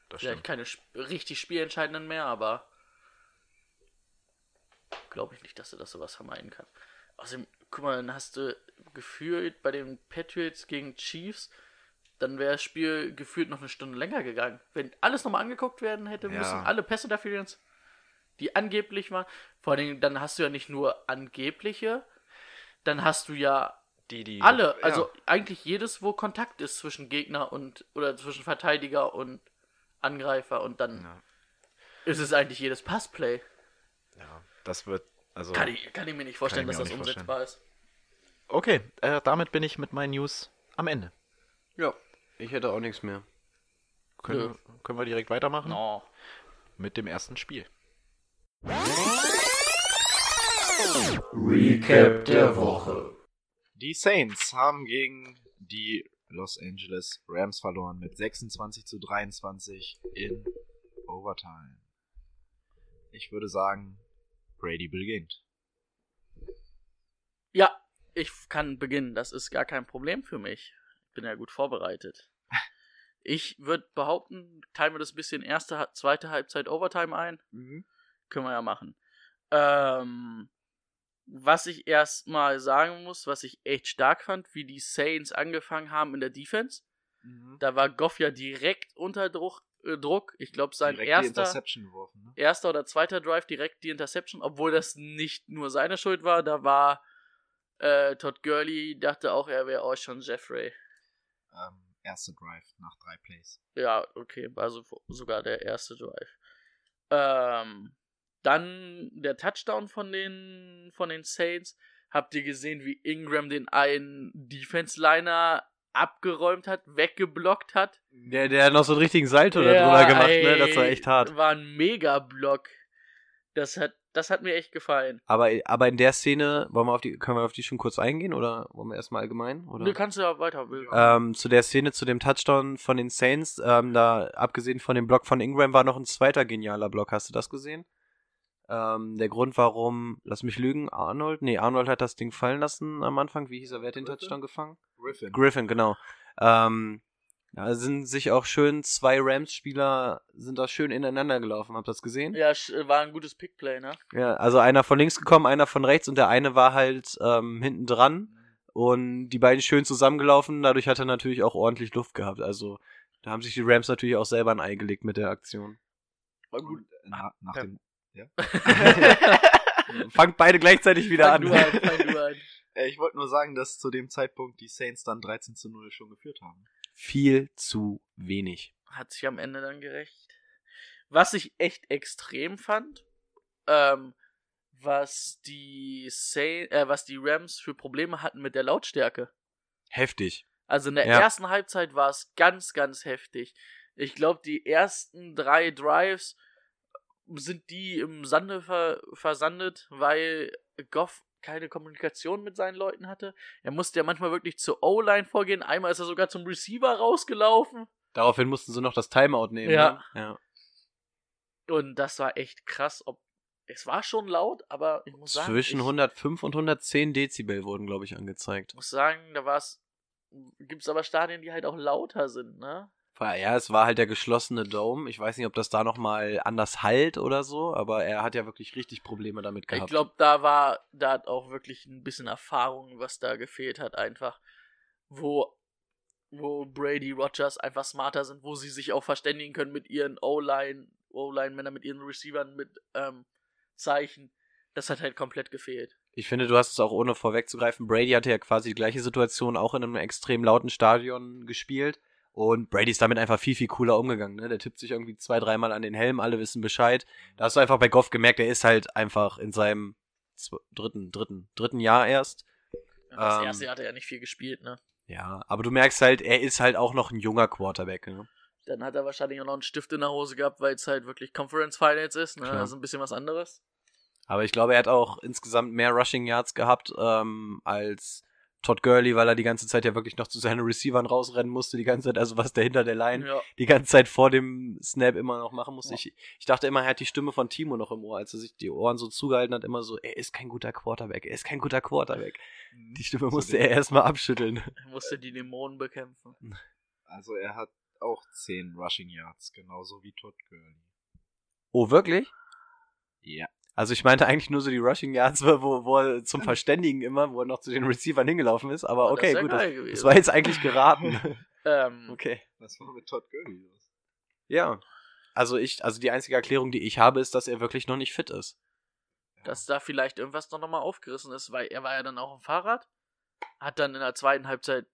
das Vielleicht stimmt. keine sp richtig spielentscheidenden mehr, aber glaube ich nicht, dass du das sowas vermeiden kannst. Außerdem, guck mal, dann hast du gefühlt bei den Patriots gegen Chiefs, dann wäre das Spiel gefühlt noch eine Stunde länger gegangen. Wenn alles nochmal angeguckt werden hätte Ja. müssen, alle Pässe Interference, die angeblich waren. Vor allen Dingen, dann hast du ja nicht nur angebliche, dann hast du ja Die, die. alle, ja. also eigentlich jedes, wo Kontakt ist zwischen Gegner und oder zwischen Verteidiger und Angreifer und dann Ja. ist es eigentlich jedes Passplay. Ja, das wird. Also. Kann ich, kann ich mir nicht vorstellen, dass das umsetzbar ist. Okay, äh, damit bin ich mit meinen News am Ende. Ja. Ich hätte auch nichts mehr. Können, Nö. können wir direkt weitermachen? No. Mit dem ersten Spiel. Recap der Woche. Die Saints haben gegen die Los Angeles Rams verloren mit 26 zu 23 in Overtime. Ich würde sagen, Brady beginnt. Ja, ich kann beginnen. Das ist gar kein Problem für mich. Ich bin ja gut vorbereitet. <laughs> Ich würde behaupten, teilen wir das bisschen erste, zweite Halbzeit Overtime ein. Können wir ja machen. Ähm, was ich erstmal sagen muss, was ich echt stark fand, wie die Saints angefangen haben in der Defense. Da war Goff ja direkt unter Druck. Äh, Druck. Ich glaube, sein Direkt erster, geworfen. Ne? erster oder zweiter Drive direkt die Interception, obwohl das nicht nur seine Schuld war. Da war äh, Todd Gurley, dachte auch, er wäre auch schon Jeffrey. Ähm, erste Drive nach drei Plays. Ja, okay, war so, sogar der erste Drive. Ähm, dann der Touchdown von den, von den Saints. Habt ihr gesehen, wie Ingram den einen Defense-Liner abgeräumt hat, weggeblockt hat? Der, der hat noch so einen richtigen Salto Ja, drüber gemacht, ey, ne? Das war echt hart. War ein Mega-Block. Das hat, das hat mir echt gefallen. Aber, aber in der Szene, wollen wir auf die, können wir auf die schon kurz eingehen oder wollen wir erstmal allgemein? Oder? Du kannst ja weiter. Ähm, zu der Szene, zu dem Touchdown von den Saints, ähm, da abgesehen von dem Block von Ingram war noch ein zweiter genialer Block. Hast du das gesehen? Ähm, der Grund, warum, lass mich lügen, Arnold, nee, Arnold hat das Ding fallen lassen am Anfang. Wie hieß er? Wer hat den Griffin? Touchdown gefangen? Griffin. Griffin, genau. Ähm, da sind sich auch schön zwei Rams-Spieler sind da schön ineinander gelaufen. Habt ihr das gesehen? Ja, war ein gutes Pickplay, ne? Ja, also einer von links gekommen, einer von rechts und der eine war halt ähm, hinten dran und die beiden schön zusammengelaufen. Dadurch hat er natürlich auch ordentlich Luft gehabt. Also da haben sich die Rams natürlich auch selber ein Ei gelegt mit der Aktion. War gut. Äh, na, nach Ja. dem, <laughs> <laughs> Fangt beide gleichzeitig wieder Fang an. du an, fang du an. <laughs> Ich wollte nur sagen, dass zu dem Zeitpunkt die Saints dann 13 zu 0 schon geführt haben. Viel zu wenig. Hat sich am Ende dann gerecht. Was ich echt extrem fand, ähm, was die Say äh, was die Rams für Probleme hatten mit der Lautstärke. Heftig. Also in der Ja. ersten Halbzeit war es ganz, ganz heftig. Ich glaube, die ersten drei Drives sind die im Sande ver versandet, weil Goff keine Kommunikation mit seinen Leuten hatte. Er musste ja manchmal wirklich zur O-Line vorgehen. Einmal ist er sogar zum Receiver rausgelaufen. Daraufhin mussten sie noch das Timeout nehmen. Ja. Ne? ja. Und das war echt krass. Ob es war schon laut, aber ich muss sagen, Zwischen ich 105 und 110 Dezibel wurden, glaube ich, angezeigt. muss sagen, da war es. Gibt es aber Stadien, die halt auch lauter sind, ne? Ja, es war halt der geschlossene Dome. Ich weiß nicht, ob das da nochmal anders halt oder so, aber er hat ja wirklich richtig Probleme damit Ich gehabt. glaube, da war, da hat auch wirklich ein bisschen Erfahrung, was da gefehlt hat, einfach. Wo, wo Brady Rogers einfach smarter sind, wo sie sich auch verständigen können mit ihren O-Line, O-Line-Männern, mit ihren Receivern, mit ähm, Zeichen. Das hat halt komplett gefehlt. Ich finde, du hast es auch ohne vorwegzugreifen. Brady hatte ja quasi die gleiche Situation auch in einem extrem lauten Stadion gespielt. Und Brady ist damit einfach viel, viel cooler umgegangen. Ne? Der tippt sich irgendwie zwei, dreimal an den Helm, alle wissen Bescheid. Da hast du einfach bei Goff gemerkt, er ist halt einfach in seinem dritten, dritten, dritten Jahr erst. Das Ähm, erste Jahr hat er ja nicht viel gespielt, ne? Ja, aber du merkst halt, er ist halt auch noch ein junger Quarterback. Ne? Dann hat er wahrscheinlich auch noch einen Stift in der Hose gehabt, weil es halt wirklich Conference Finals ist, ne? Klar. Also ein bisschen was anderes. Aber ich glaube, er hat auch insgesamt mehr Rushing Yards gehabt ähm, als Todd Gurley, weil er die ganze Zeit ja wirklich noch zu seinen Receivern rausrennen musste, die ganze Zeit, also was der hinter der Line Ja. die ganze Zeit vor dem Snap immer noch machen musste. Ja. Ich, ich dachte immer, er hat die Stimme von Timo noch im Ohr, als er sich die Ohren so zugehalten hat, immer so, er ist kein guter Quarterback, er ist kein guter Quarterback. Die Stimme musste er erstmal abschütteln. Er <laughs> musste die Dämonen bekämpfen. Also er hat auch 10 Rushing Yards, genauso wie Todd Gurley. Oh, wirklich? Ja. Also ich meinte eigentlich nur so die Rushing Yards, <laughs> wo, wo er zum Verständigen immer, wo er noch zu den Receivern hingelaufen ist, aber Oh, das okay, ist ja gut, das, das war jetzt eigentlich geraten. <laughs> <laughs> Ähm, okay. Was war mit Todd Gurley los? Ja. Also ich, also die einzige Erklärung, die ich habe, ist, dass er wirklich noch nicht fit ist. dass da vielleicht irgendwas noch mal aufgerissen ist, weil er war ja dann auch am Fahrrad, hat dann in der zweiten Halbzeit,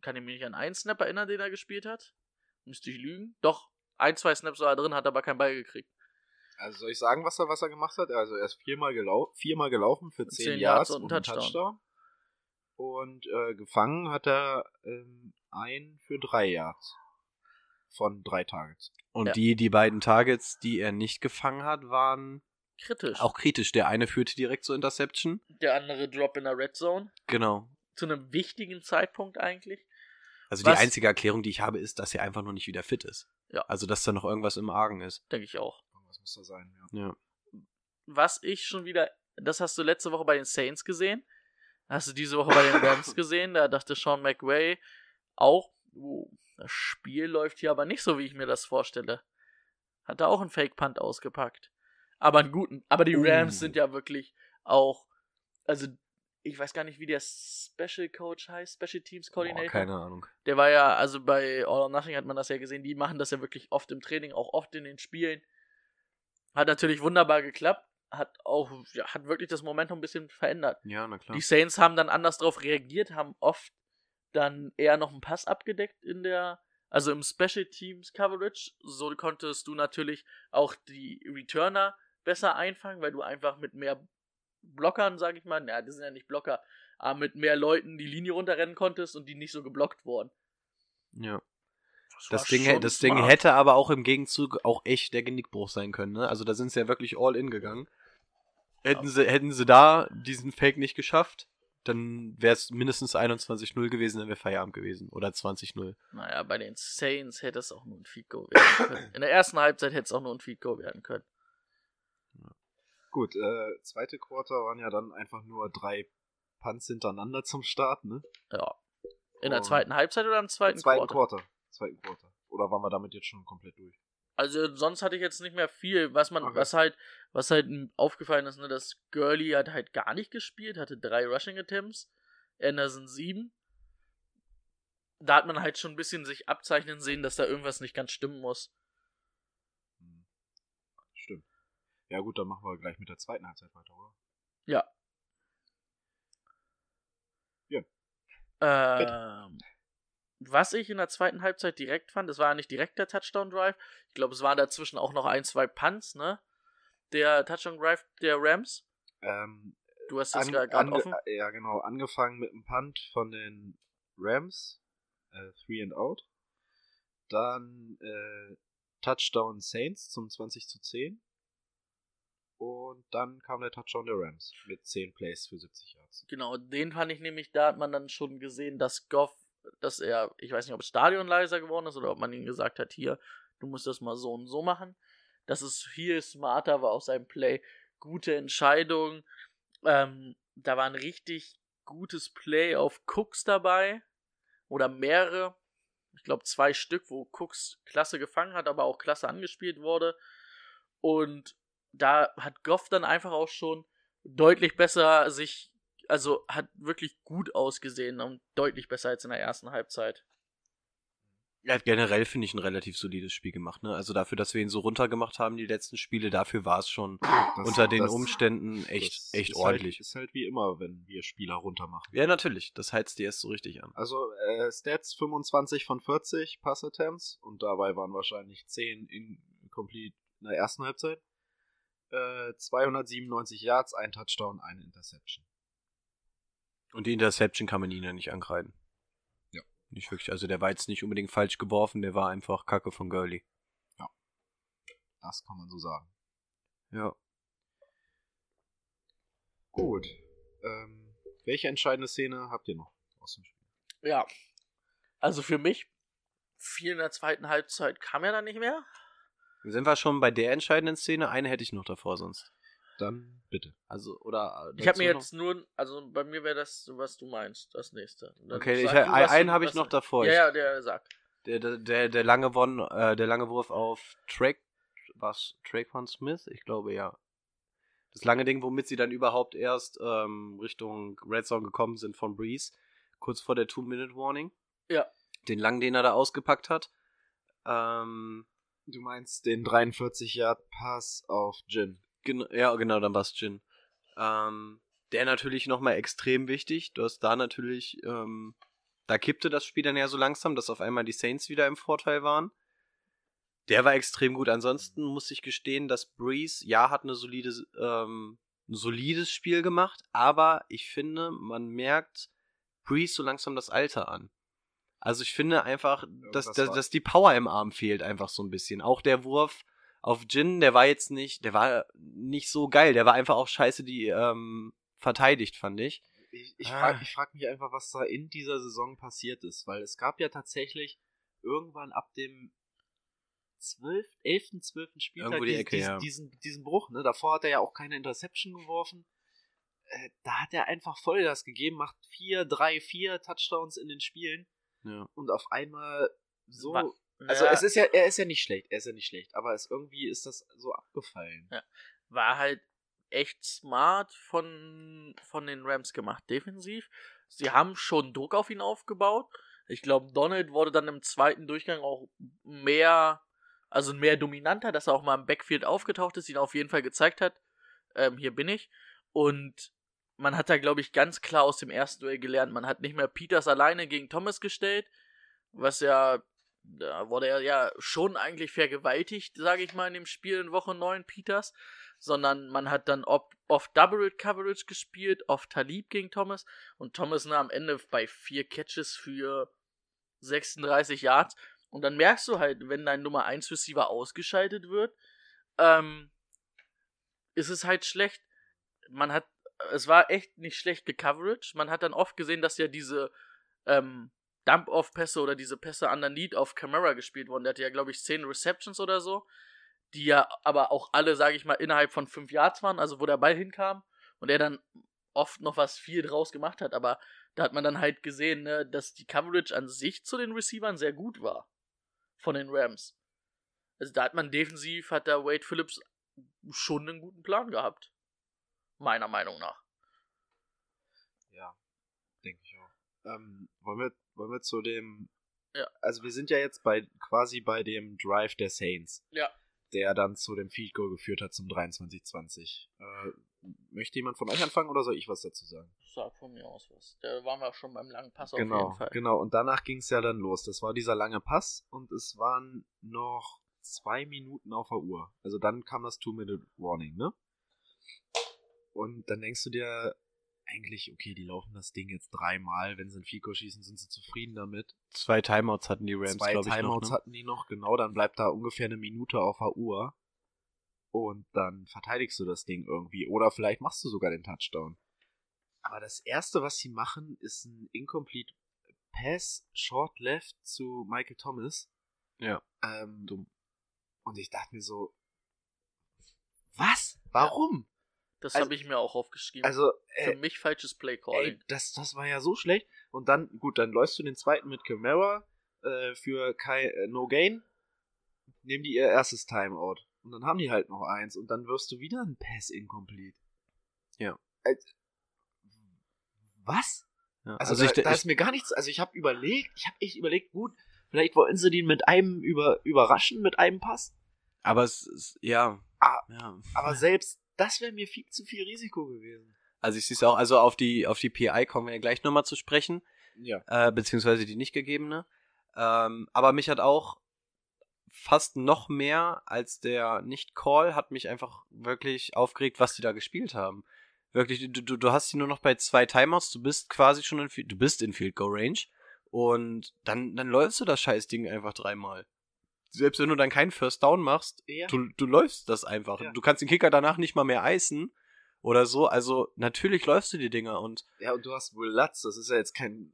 kann ich mich nicht an einen Snap erinnern, den er gespielt hat. Müsste ich lügen. Doch, ein, zwei Snaps war er drin, hat aber keinen Ball gekriegt. Also soll ich sagen, was er, was er gemacht hat? Also er ist viermal, gelau viermal gelaufen für 10, 10 Yards und einen einen Touchdown. Und äh, gefangen hat er ähm, ein für drei Yards. Von drei Targets. Und Ja. die, die beiden Targets, die er nicht gefangen hat, waren kritisch. Auch kritisch. Der eine führte direkt zur Interception. Der andere Drop in der Red Zone. Genau. Zu einem wichtigen Zeitpunkt eigentlich. Also Was- die einzige Erklärung, die ich habe, ist, dass er einfach noch nicht wieder fit ist. Ja. Also dass da noch irgendwas im Argen ist. Denke ich auch. Was muss da sein, ja. Ja. Was ich schon wieder, das hast du letzte Woche bei den Saints gesehen. Hast du diese Woche bei den Rams <laughs> gesehen. Da dachte Sean McVay auch, oh, das Spiel läuft hier aber nicht so, wie ich mir das vorstelle. Hat da auch einen Fake-Punt ausgepackt. Aber einen guten. Aber die Rams Uh. sind ja wirklich auch, also ich weiß gar nicht, wie der Special Coach heißt, Special Teams Boah, Coordinator. keine Ahnung. Der war ja, also bei All or Nothing hat man das ja gesehen, die machen das ja wirklich oft im Training, auch oft in den Spielen. Hat natürlich wunderbar geklappt, hat auch, ja, hat wirklich das Momentum ein bisschen verändert. Ja, na klar. Die Saints haben dann anders drauf reagiert, haben oft dann eher noch einen Pass abgedeckt in der, also im Special Teams Coverage. So konntest du natürlich auch die Returner besser einfangen, weil du einfach mit mehr Blockern, sag ich mal, ja, das sind ja nicht Blocker, aber mit mehr Leuten die Linie runterrennen konntest und die nicht so geblockt wurden. ja. Das, Ding, das Ding smart. hätte aber auch im Gegenzug auch echt der Genickbruch sein können. Ne? Also da sind sie ja wirklich all in gegangen. Hätten, sie, hätten sie da diesen Fake nicht geschafft, dann wäre es mindestens 21-0 gewesen, dann wäre Feierabend gewesen. Oder 20-0. Naja, bei den Saints hätte es auch nur ein Feed Goal werden können. <laughs> In der ersten Halbzeit hätte es auch nur ein Feed Goal werden können. Gut, äh, zweite Quarter waren ja dann einfach nur drei Punts hintereinander zum Start, ne? Ja. In der zweiten Halbzeit oder im zweiten, zweiten Quarter? Quarter. Zweiten Quarter. Oder waren wir damit jetzt schon komplett durch? Also sonst hatte ich jetzt nicht mehr viel, was man, Okay. was halt, was halt aufgefallen ist, ne, dass Gurley hat halt gar nicht gespielt, hatte drei Rushing Attempts, Anderson sieben. Da hat man halt schon ein bisschen sich abzeichnen sehen, dass da irgendwas nicht ganz stimmen muss. Hm. Stimmt. Ja gut, dann machen wir gleich mit der zweiten Halbzeit weiter, oder? Ja. Ja. Ähm, was ich in der zweiten Halbzeit direkt fand, das war ja nicht direkt der Touchdown-Drive. Ich glaube, es waren dazwischen auch noch ein, zwei Punts, ne? Der Touchdown-Drive der Rams. Ähm, Du hast das gerade offen. Ja, genau. Angefangen mit einem Punt von den Rams. Äh, three and out. Dann äh, Touchdown Saints zum 20 zu 10. Und dann kam der Touchdown der Rams mit 10 Plays für 70 Yards. Genau, den fand ich nämlich, da hat man dann schon gesehen, dass Goff, dass er, ich weiß nicht, ob das Stadion leiser geworden ist oder ob man ihm gesagt hat, hier, du musst das mal so und so machen. Dass es viel smarter war auf seinem Play. Gute Entscheidung. Ähm, da war ein richtig gutes Play auf Cooks dabei. Oder mehrere. Ich glaube zwei Stück, wo Cooks klasse gefangen hat, aber auch klasse angespielt wurde. Und da hat Goff dann einfach auch schon deutlich besser sich, also hat wirklich gut ausgesehen und deutlich besser als in der ersten Halbzeit. Er hat generell, finde ich, ein relativ solides Spiel gemacht. Ne? Also dafür, dass wir ihn so runtergemacht haben, die letzten Spiele, dafür war es schon Das- unter den das- Umständen echt, das echt ist ordentlich. Halt, ist halt wie immer, wenn wir Spieler runtermachen. Ja, natürlich. Das heizt die erst so richtig an. Also äh, Stats 25 von 40 Pass-Attempts und dabei waren wahrscheinlich 10 in complete in der ersten Halbzeit. Äh, 297 Yards, ein Touchdown, eine Interception. Und die Interception kann man ihnen ja nicht ankreiden. Ja. Nicht wirklich. Also der war jetzt nicht unbedingt falsch geworfen, der war einfach Kacke von Gurley. Das kann man so sagen. Ja. Gut. Ähm, welche entscheidende Szene habt ihr noch aus dem Spiel? Ja. Also für mich, viel in der zweiten Halbzeit kam ja dann nicht mehr. Sind wir schon bei der entscheidenden Szene? Eine hätte ich noch davor sonst. Dann bitte. Also, oder. Ich habe mir jetzt nur, also bei mir wäre das, was du meinst, das nächste. Dann Okay, ich, du, einen habe ich noch davor. Ja, ja, der sagt. Der, der, der, der lange Won, äh, der lange Wurf auf Drake, was? Traquan Smith? Ich glaube ja. Das lange Ding, womit sie dann überhaupt erst ähm, Richtung Red Zone gekommen sind von Breeze, kurz vor der Two-Minute-Warning. Ja. Den langen, den er da ausgepackt hat. Ähm, Du meinst den 43 Yard Pass auf Jin. Gen ja, genau, dann war's Jin. Ähm, der natürlich nochmal extrem wichtig. Du hast da natürlich, ähm, da kippte das Spiel dann ja so langsam, dass auf einmal die Saints wieder im Vorteil waren. Der war extrem gut. Ansonsten muss ich gestehen, dass Breeze, ja, hat eine solide, ähm, ein solides Spiel gemacht, aber ich finde, man merkt Breeze so langsam das Alter an. Also ich finde einfach, dass, das dass, war- dass die Power im Arm fehlt einfach so ein bisschen. Auch der Wurf auf Jin, der war jetzt nicht, der war nicht so geil. Der war einfach auch scheiße, die ähm, verteidigt, fand ich. Ich, ich Ah. frage frag mich einfach, was da in dieser Saison passiert ist, weil es gab ja tatsächlich irgendwann ab dem 12., 11., 12. Spieltag die diesen, Ecke, diesen, ja. diesen, diesen Bruch. Ne? Davor hat er ja auch keine Interception geworfen. Äh, da hat er einfach Vollgas gegeben, macht vier, drei, vier Touchdowns in den Spielen Ja. und auf einmal so. Wa- also Ja. es ist ja, er ist ja nicht schlecht, er ist ja nicht schlecht, aber es irgendwie ist das so abgefallen. war halt echt smart von, von den Rams gemacht, defensiv. Sie haben schon Druck auf ihn aufgebaut. Ich glaube, Donald wurde dann im zweiten Durchgang auch mehr, also mehr dominanter, dass er auch mal im Backfield aufgetaucht ist, ihn auf jeden Fall gezeigt hat, ähm, hier bin ich. Und man hat da, glaube ich, ganz klar aus dem ersten Duell gelernt. Man hat nicht mehr Peters alleine gegen Thomas gestellt, was ja, da wurde er ja schon eigentlich vergewaltigt, sage ich mal, in dem Spiel in Woche 9, Peters sondern man hat dann oft Double Coverage gespielt, oft Talib gegen Thomas und Thomas ne, am Ende bei vier Catches für 36 Yards und dann merkst du halt, wenn dein Nummer 1 Receiver ausgeschaltet wird, ähm, ist es halt schlecht. Man hat, es war echt nicht schlecht gecoverage. Man hat dann oft gesehen, dass ja diese ähm, Dump-Off-Pässe oder diese Pässe underneath auf Camera gespielt wurden. Der hatte ja, glaube ich, 10 Receptions oder so die ja aber auch alle, sage ich mal, innerhalb von fünf Yards waren, also wo der Ball hinkam und er dann oft noch was viel draus gemacht hat, aber da hat man dann halt gesehen, ne, dass die Coverage an sich zu den Receivern sehr gut war von den Rams. Also da hat man defensiv, hat der Wade Phillips schon einen guten Plan gehabt. Meiner Meinung nach. Ja, denke ich auch. Ähm, wollen, wir, wollen wir zu dem. Ja. Also, wir sind ja jetzt bei quasi bei dem Drive der Saints. Ja. Der dann zu dem Field Goal geführt hat zum 23-20. Äh, möchte jemand von euch anfangen oder soll ich was dazu sagen? Sag von mir aus was. Da waren wir auch schon beim langen Pass auf jeden Genau, Fall. genau. Und danach ging es ja dann los. Das war dieser lange Pass und es waren noch zwei Minuten auf der Uhr. Also dann kam das Two-Minute-Warning, ne? Und dann denkst du dir eigentlich, okay, die laufen das Ding jetzt dreimal. Wenn sie ein Fico schießen, sind sie zufrieden damit. Zwei Timeouts hatten die Rams, Zwei glaube ich, Timeouts noch. Ne? hatten die noch, genau. Dann bleibt da ungefähr eine Minute auf der Uhr. Und dann verteidigst du das Ding irgendwie. Oder vielleicht machst du sogar den Touchdown. Aber das erste, was sie machen, ist ein Incomplete Pass Short Left zu Michael Thomas. Ja. Ähm, Und ich dachte mir so, was? Warum? Das Also- habe ich mir auch aufgeschrieben. Also, Für äh, mich falsches Play ey, Calling. das, das war ja so schlecht. Und dann, gut, dann läufst du den zweiten mit Camara äh, für Kai, äh, No Gain. Nehmen die ihr erstes Timeout. Und dann haben die halt noch eins. Und dann wirst du wieder ein Pass incomplete. Ja. Äh, was? Ja. Also, Also, da, ich, da ich, ist mir gar nichts. Also ich habe überlegt, ich habe echt überlegt, gut, vielleicht wollten sie den mit einem über, überraschen, mit einem Pass. aber es ist, ja. Ah. ja. Aber selbst das wäre mir viel zu viel Risiko gewesen. Also ich sehe es auch, also auf die, auf die PI kommen wir ja gleich nochmal zu sprechen. Ja. äh, beziehungsweise die nicht gegebene. Ähm, aber mich hat auch fast noch mehr als der Nicht-Call hat mich einfach wirklich aufgeregt, was die da gespielt haben. Wirklich, du, du, du hast sie nur noch bei zwei Timeouts, du bist quasi schon in, du bist in Field Goal Range und dann, dann läufst du das scheiß Ding einfach dreimal. Selbst wenn du dann keinen First Down machst, Ja. du, du läufst das einfach. Ja. Du kannst den Kicker danach nicht mal mehr eisen oder so. Also natürlich läufst du die Dinger und Ja, und du hast wohl Latz, das ist ja jetzt kein.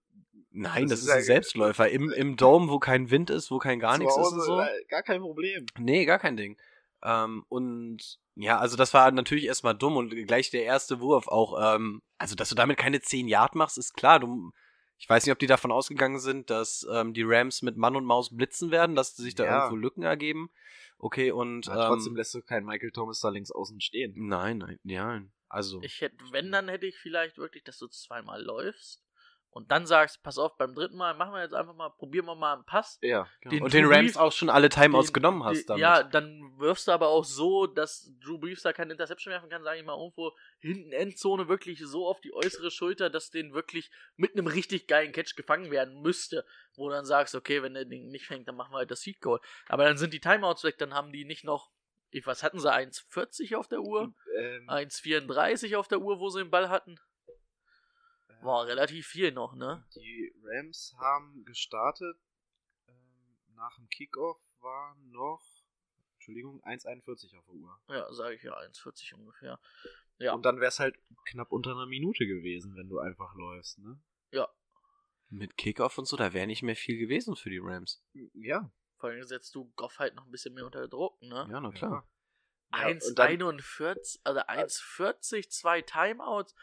Nein, Das das, ist ist ein Selbstläufer. Im, Im Dome, wo kein Wind ist, wo kein gar nichts ist und so. äh, Gar kein Problem. Nee, gar kein Ding. Ähm, und ja, also das war natürlich erstmal dumm und gleich der erste Wurf auch. Ähm, also, dass du damit keine 10 Yard machst, ist klar. Du, ich weiß nicht, ob die davon ausgegangen sind, dass ähm, die Rams mit Mann und Maus blitzen werden, dass sich da Ja. irgendwo Lücken ergeben. Okay, und. Aber trotzdem ähm, lässt du keinen Michael Thomas da links außen stehen. nein, nein, ja. Also. Ich hätte, wenn, dann hätte ich vielleicht wirklich, dass du zweimal läufst und dann sagst, pass auf, beim dritten Mal machen wir jetzt einfach mal, probieren wir mal einen Pass. Ja. Den und den Rams auch schon alle Timeouts Den- genommen hast damit. Ja, dann wirfst du aber auch so, dass Drew Brees da keine Interception werfen kann, sage ich mal, irgendwo hinten Endzone wirklich so auf die äußere Schulter, dass den wirklich mit einem richtig geilen Catch gefangen werden müsste, wo dann sagst, okay, wenn der Ding nicht fängt, dann machen wir halt das Seed Goal. Aber dann sind die Timeouts weg, dann haben die nicht noch, ich, was hatten sie, 1,40 auf der Uhr? Ähm, 1,34 auf der Uhr, wo sie den Ball hatten? War relativ viel noch, ne? Die Rams haben gestartet. Ähm, nach dem Kickoff war noch. Entschuldigung, 1,41 auf der Uhr. Ja, sage ich ja, 1,40 ungefähr. Ja. Und dann wäre es halt knapp unter einer Minute gewesen, wenn du einfach läufst, ne? Mit Kickoff und so, da wäre nicht mehr viel gewesen für die Rams. Ja. Vor allem setzt du Goff halt noch ein bisschen mehr unter Druck, ne? Ja, na klar. Ja, und dann- 1,41, also 1,40, zwei Timeouts.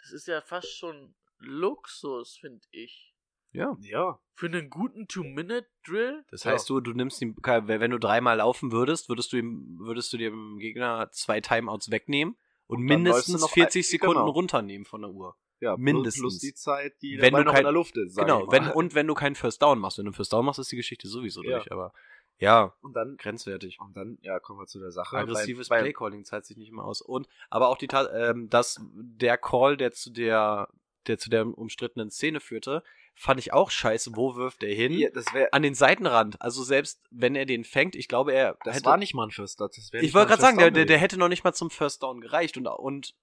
Das ist ja fast schon Luxus, finde ich. Ja. Ja. Für einen guten Two-Minute-Drill? Das Ja. heißt, du, du nimmst ihm, wenn du dreimal laufen würdest, würdest du ihm, würdest du dem Gegner zwei Timeouts wegnehmen und, Und mindestens noch 40 ein- Sekunden genau. runternehmen von der Uhr. Ja, Mindestens. Plus die Zeit, die Wenn der Ball du noch kein- in der Luft ist. Genau, wenn, und wenn du keinen First Down machst. Wenn du einen First Down machst, ist die Geschichte sowieso Ja. durch. Aber ja, Und dann, grenzwertig. und dann, ja, kommen wir zu der Sache. Aggressives Playcalling zahlt sich nicht mehr aus. Und aber auch die Tat, ähm, dass der Call, der zu der, der zu der umstrittenen Szene führte, fand ich auch scheiße. Wo wirft er hin? Ja, An den Seitenrand. Also selbst wenn er den fängt, ich glaube, er das hätte, war nicht mal ein First Down. Ich wollte gerade sagen, der, der, der hätte noch nicht mal zum First Down gereicht. Und, und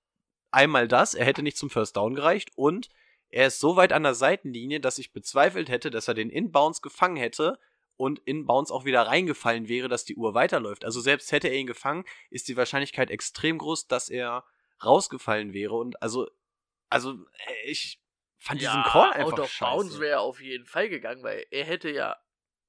einmal das, er hätte nicht zum First Down gereicht. Und er ist so weit an der Seitenlinie, dass ich bezweifelt hätte, dass er den Inbounds gefangen hätte und Inbounds auch wieder reingefallen wäre, dass die Uhr weiterläuft. Also selbst hätte er ihn gefangen, ist die Wahrscheinlichkeit extrem groß, dass er rausgefallen wäre. Und also, also äh, ich fand diesen Call einfach out of bounds scheiße. wäre er auf jeden Fall gegangen, weil er hätte ja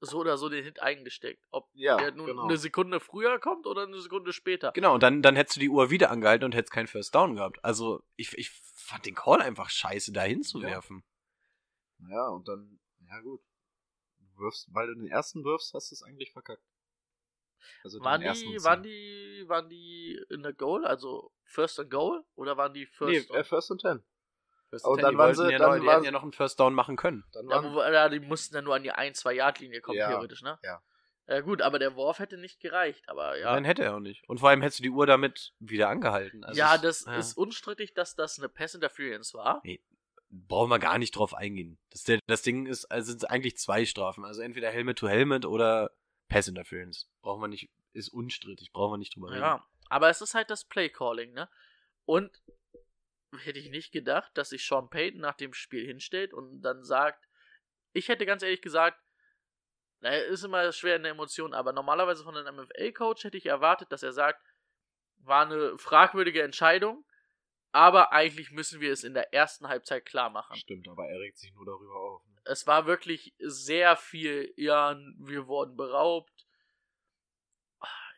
so oder so den Hit eingesteckt. Ob Ja, der nun genau. eine Sekunde früher kommt oder eine Sekunde später. Genau, und dann, dann hättest du die Uhr wieder angehalten und hättest keinen First Down gehabt. Also ich, ich fand den Call einfach scheiße, da hinzuwerfen. Ja, und dann, ja gut. Du wirfst, weil du den ersten wirfst, hast du es eigentlich verkackt. Also Waren die, waren die, waren die in der Goal, also First and Goal? Oder waren die First Nee, äh, First und Ten. First Und dann waren wollten sie- ja dann noch, die waren- hätten ja noch einen First Down machen können. Dann Ja, waren, wo, ja, die mussten dann nur an die 1-2-Yard-Linie kommen, Ja, theoretisch, ne? ja. Ja, gut, aber der Wurf hätte nicht gereicht, aber ja. Dann hätte er auch nicht. Und vor allem hättest du die Uhr damit wieder angehalten. Also ja, das ja. ist unstrittig, dass das eine Pass Interference war. brauchen wir gar nicht drauf eingehen. Das, das Ding ist, also sind eigentlich zwei Strafen. Also entweder Helmet to Helmet oder Pass Interference. Brauchen wir nicht, ist unstrittig, brauchen wir nicht drüber reden. Ja, aber es ist halt das Play-Calling, ne? Und hätte ich nicht gedacht, dass sich Sean Payton nach dem Spiel hinstellt und dann sagt, ich hätte ganz ehrlich gesagt, naja, ist immer schwer in der Emotion, aber normalerweise von einem MFL-Coach hätte ich erwartet, dass er sagt, war eine fragwürdige Entscheidung, aber eigentlich müssen wir es in der ersten Halbzeit klar machen. Stimmt, aber er regt sich nur darüber auf. Ne? Es war wirklich sehr viel, ja, wir wurden beraubt.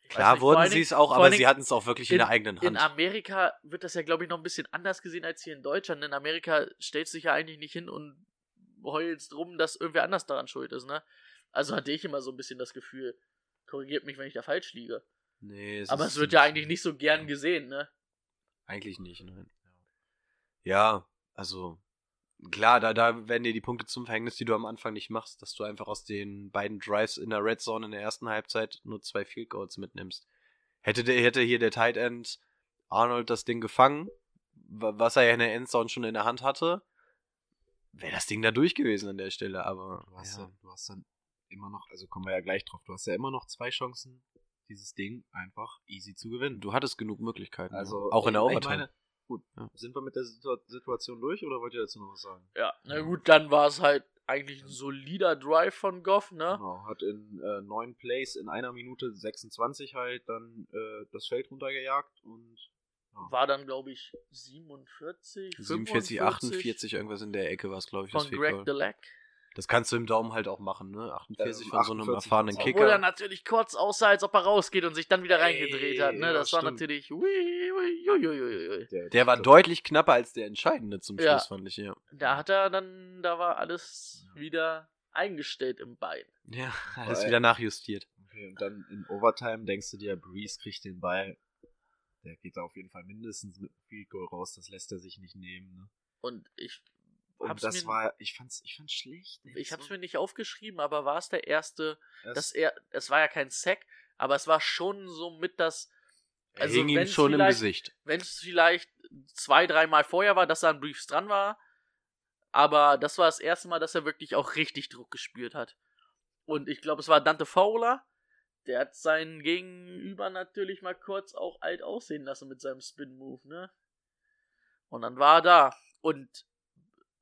Klar nicht, vor wurden sie es auch, aber sie hatten es auch wirklich in, der eigenen Hand. In Amerika wird das ja, glaube ich, noch ein bisschen anders gesehen als hier in Deutschland. In Amerika stellst du dich ja eigentlich nicht hin und heulst rum, dass irgendwer anders daran schuld ist, ne? Also hatte ich immer so ein bisschen das Gefühl, korrigiert mich, wenn ich da falsch liege. nee, Aber ist es wird ja eigentlich nicht so gern gesehen, ne? Eigentlich nicht, nein. Ja, also klar, da, da werden dir die Punkte zum Verhängnis, die du am Anfang nicht machst, dass du einfach aus den beiden Drives in der Red Zone in der ersten Halbzeit nur zwei Field Goals mitnimmst. Hätte, der, hätte hier der Tight End Arnold das Ding gefangen, wa- was er ja in der Endzone schon in der Hand hatte, wäre das Ding da durch gewesen an der Stelle, aber Du hast, ja. dann, du hast dann immer noch, also kommen wir ja gleich drauf, du hast ja immer noch zwei Chancen, dieses Ding einfach easy zu gewinnen. du hattest genug Möglichkeiten. Also, auch in der ich Overtime. meine, gut, Ja. sind wir mit der Situ Situation durch oder wollt ihr dazu noch was sagen? Ja, na gut, dann war es halt eigentlich ein solider Drive von Goff, ne? Genau, hat in äh, neun Plays in einer Minute 26 halt dann äh, das Feld runtergejagt und War dann, glaube ich, 47, 47, 45 48, irgendwas in der Ecke war es, glaube ich, das von Field Greg Goal. Das kannst du im Daumen halt auch machen, ne? 48 Ähm, von so einem 48 erfahrenen. Kicker. Obwohl er natürlich kurz aussah, als ob er rausgeht und sich dann wieder reingedreht hat, ne? ja, Das war stimmt. natürlich. Ui, ui, ui, ui, ui, ui. Der war das- deutlich knapper als der entscheidende zum Schluss, Ja. fand ich, ja. Da hat er dann, da war alles wieder eingestellt im Bein. Ja, alles ey. wieder nachjustiert. Okay, und dann in Overtime denkst du dir, Breeze kriegt den Ball. Der geht da auf jeden Fall mindestens mit einem Field Goal raus, das lässt er sich nicht nehmen. Ne? Und ich Und das war, ich fand's, ich fand's schlecht. ey. ich hab's mir nicht aufgeschrieben, aber war es der erste, das- dass er, es war ja kein Sack, aber es war schon so mit das, Also, hing ihm schon im Gesicht. wenn es vielleicht zwei, dreimal vorher war, dass er an Briefs dran war. Aber das war das erste Mal, dass er wirklich auch richtig Druck gespürt hat. Und ich glaube, es war Dante Fowler. Der hat seinen Gegenüber natürlich mal kurz auch alt aussehen lassen mit seinem Spin-Move, ne? Und dann war er da. Und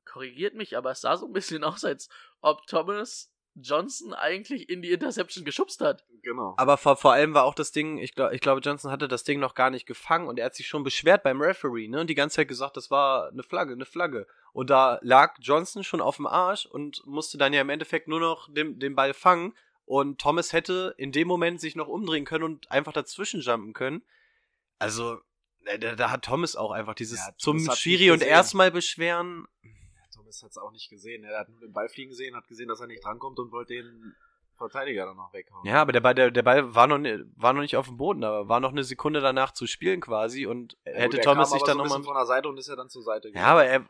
korrigiert mich, aber es sah so ein bisschen <laughs> aus, als ob Thomas Johnson eigentlich in die Interception geschubst hat. Genau. Aber vor, vor allem war auch das Ding, ich glaube, ich glaube, Johnson hatte das Ding noch gar nicht gefangen und er hat sich schon beschwert beim Referee, ne? Und die ganze Zeit gesagt, das war eine Flagge, eine Flagge. Und da lag Johnson schon auf dem Arsch und musste dann ja im Endeffekt nur noch den, den Ball fangen. Und Thomas hätte in dem Moment sich noch umdrehen können und einfach dazwischen jumpen können. Also, äh, da, da hat Thomas auch einfach dieses Ja, zum Schiri und erstmal beschweren. Thomas hat es auch nicht gesehen. Er hat nur den Ball fliegen gesehen, hat gesehen, dass er nicht drankommt und wollte den Verteidiger dann noch weghauen. Ja, aber der Ball, der, der Ball war noch, war noch nicht auf dem Boden, aber war noch eine Sekunde danach zu spielen quasi und Ja, hätte Thomas sich dann so nochmal. von der Seite und ist ja dann zur Seite Ja, aber er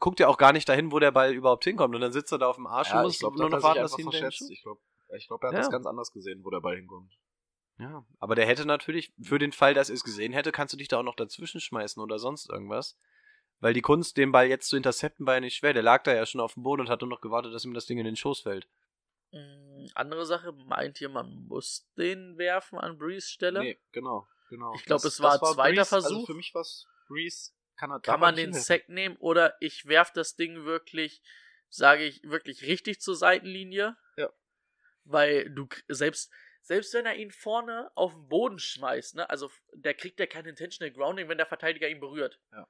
guckt ja auch gar nicht dahin, wo der Ball überhaupt hinkommt. Und dann sitzt er da auf dem Arsch ja, und muss ich glaube, nur noch warten, dass ihn verschätzt. Ich glaube, ich glaub, er hat Ja. das ganz anders gesehen, wo der Ball hinkommt. Ja, aber der hätte natürlich, für den Fall, dass er es gesehen hätte, kannst du dich da auch noch dazwischen schmeißen oder sonst irgendwas. Weil die Kunst, den Ball jetzt zu intercepten, war ja nicht schwer. Der lag da ja schon auf dem Boden und hat nur noch gewartet, dass ihm das Ding in den Schoß fällt. Mm, Andere Sache, meint ihr, man muss den werfen an Breeze Stelle? Nee, genau, genau. Ich glaub, Das- es war das zweiter Breeze, Also Versuch. für mich war Breeze, kann er Kann man den nicht Sack nehmen oder ich werf das Ding wirklich, sage ich, wirklich richtig zur Seitenlinie? Ja. Weil du selbst, selbst wenn er ihn vorne auf den Boden schmeißt, ne, also der kriegt ja kein Intentional Grounding, wenn der Verteidiger ihn berührt. Ja.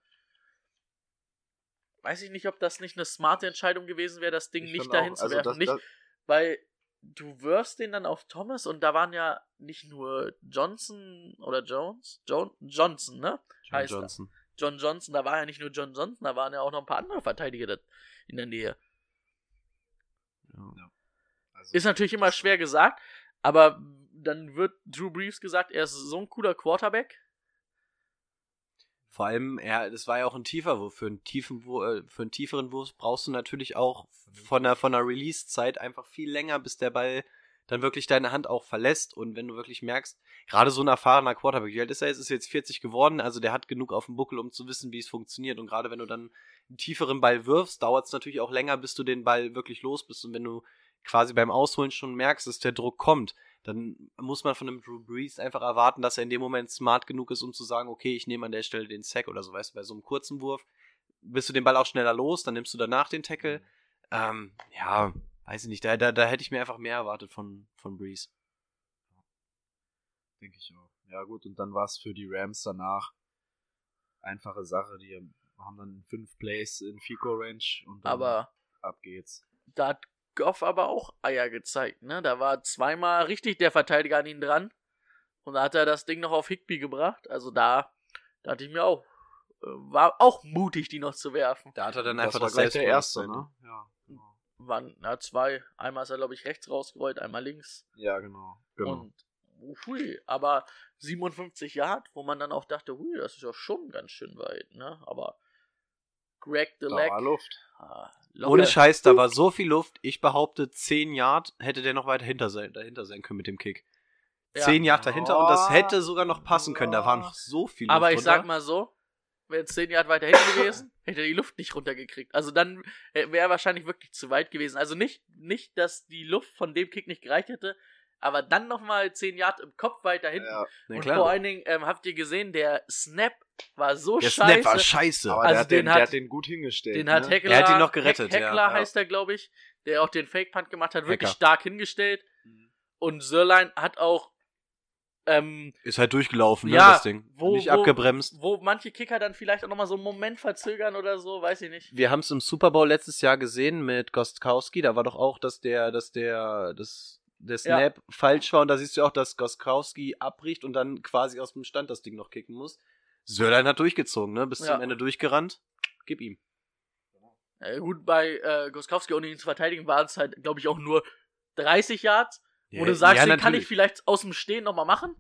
Weiß ich nicht, ob das nicht eine smarte Entscheidung gewesen wäre, das Ding Ich nicht dahin auch, zu also werfen. das- nicht, das- weil du wirfst den dann auf Thomas und da waren ja nicht nur Johnson oder Jones, John, Johnson, ne? John Heißt er. Johnson. John Johnson, da war ja nicht nur John Johnson, da waren ja auch noch ein paar andere Verteidiger in der Nähe. Also, Ist natürlich immer schwer gesagt, aber dann wird Drew Brees gesagt, er ist so ein cooler Quarterback. Vor allem, er, das war ja auch ein tiefer Wurf. Für einen, tiefen, äh, für einen tieferen Wurf brauchst du natürlich auch von der, von der Release-Zeit einfach viel länger, bis der Ball dann wirklich deine Hand auch verlässt. Und wenn du wirklich merkst, gerade so ein erfahrener Quarterback, wie alt ist er jetzt? Ist jetzt 40 geworden, also der hat genug auf dem Buckel, um zu wissen, wie es funktioniert. Und gerade wenn du dann einen tieferen Ball wirfst, dauert es natürlich auch länger, bis du den Ball wirklich los bist. Und wenn du quasi beim Ausholen schon merkst, dass der Druck kommt, dann muss man von einem Drew Brees einfach erwarten, dass er in dem Moment smart genug ist, um zu sagen, okay, ich nehme an der Stelle den Sack oder so, weißt du, bei so einem kurzen Wurf bist du den Ball auch schneller los, dann nimmst du danach den Tackle. Ähm, ja, weiß ich nicht, da, da, da hätte ich mir einfach mehr erwartet von, von Brees. denke ich auch. Ja, gut, und dann war es für die Rams danach einfache Sache. Die haben dann fünf Plays in Fico Range und dann Aber ab geht's. da hat Goff aber auch Eier gezeigt, ne? Da war zweimal richtig der Verteidiger an ihn dran. Und da hat er das Ding noch auf Higby gebracht. Also da dachte ich mir auch, äh, war auch mutig, die noch zu werfen. Da hat er dann Das einfach war das gleich der erste, ne? Ja, genau. Waren na, zwei. Einmal ist er, glaube ich, rechts rausgerollt, einmal links. Ja, genau. genau. Und hui, aber 57 Yard, wo man dann auch dachte, hui, das ist ja schon ganz schön weit, ne? Aber Greg the da war Luft. ah, Ohne. Scheiß, da war so viel Luft. Ich behaupte, 10 Yard hätte der noch weiter hinter sein, dahinter sein können mit dem Kick. Ja. 10 Yard dahinter und das hätte sogar noch passen können. Da war noch so viel Luft Aber ich drunter. sag mal so, wäre 10 Yard weiter hinten gewesen, <laughs> hätte er die Luft nicht runtergekriegt. Also dann wäre er wahrscheinlich wirklich zu weit gewesen. Also nicht, nicht, dass die Luft von dem Kick nicht gereicht hätte, aber dann nochmal 10 Yard im Kopf weiter hinten. Ja, und klar. vor allen Dingen ähm, habt ihr gesehen, der Snap war so der scheiße. Snap war scheiße. aber Also der, hat den den, hat- der hat den gut hingestellt. Den hat ne? Heckler, Er hat ihn noch gerettet. Heckler Ja. heißt er, glaube ich, der auch den Fake-Punt gemacht hat, wirklich Hecker. stark hingestellt. Und Sörlein hat auch ähm, Ist halt durchgelaufen, ne, Ja, das Ding. wo- Nicht wo- abgebremst. wo manche Kicker dann vielleicht auch nochmal so einen Moment verzögern oder so, weiß ich nicht. Wir haben es im Super Bowl letztes Jahr gesehen mit Gostkowski. Da war doch auch, dass der, dass der, das, der Snap falsch war. Und da siehst du auch, dass Gostkowski abbricht und dann quasi aus dem Stand das Ding noch kicken muss. Sörlein hat durchgezogen, ne? Bis Ja. zum Ende durchgerannt. Gib ihm. Äh, gut, bei äh, Goskowski, ohne ihn zu verteidigen, waren es halt, glaube ich, auch nur 30 Yards. Wo du sagst, den kann ich vielleicht aus dem Stehen nochmal machen.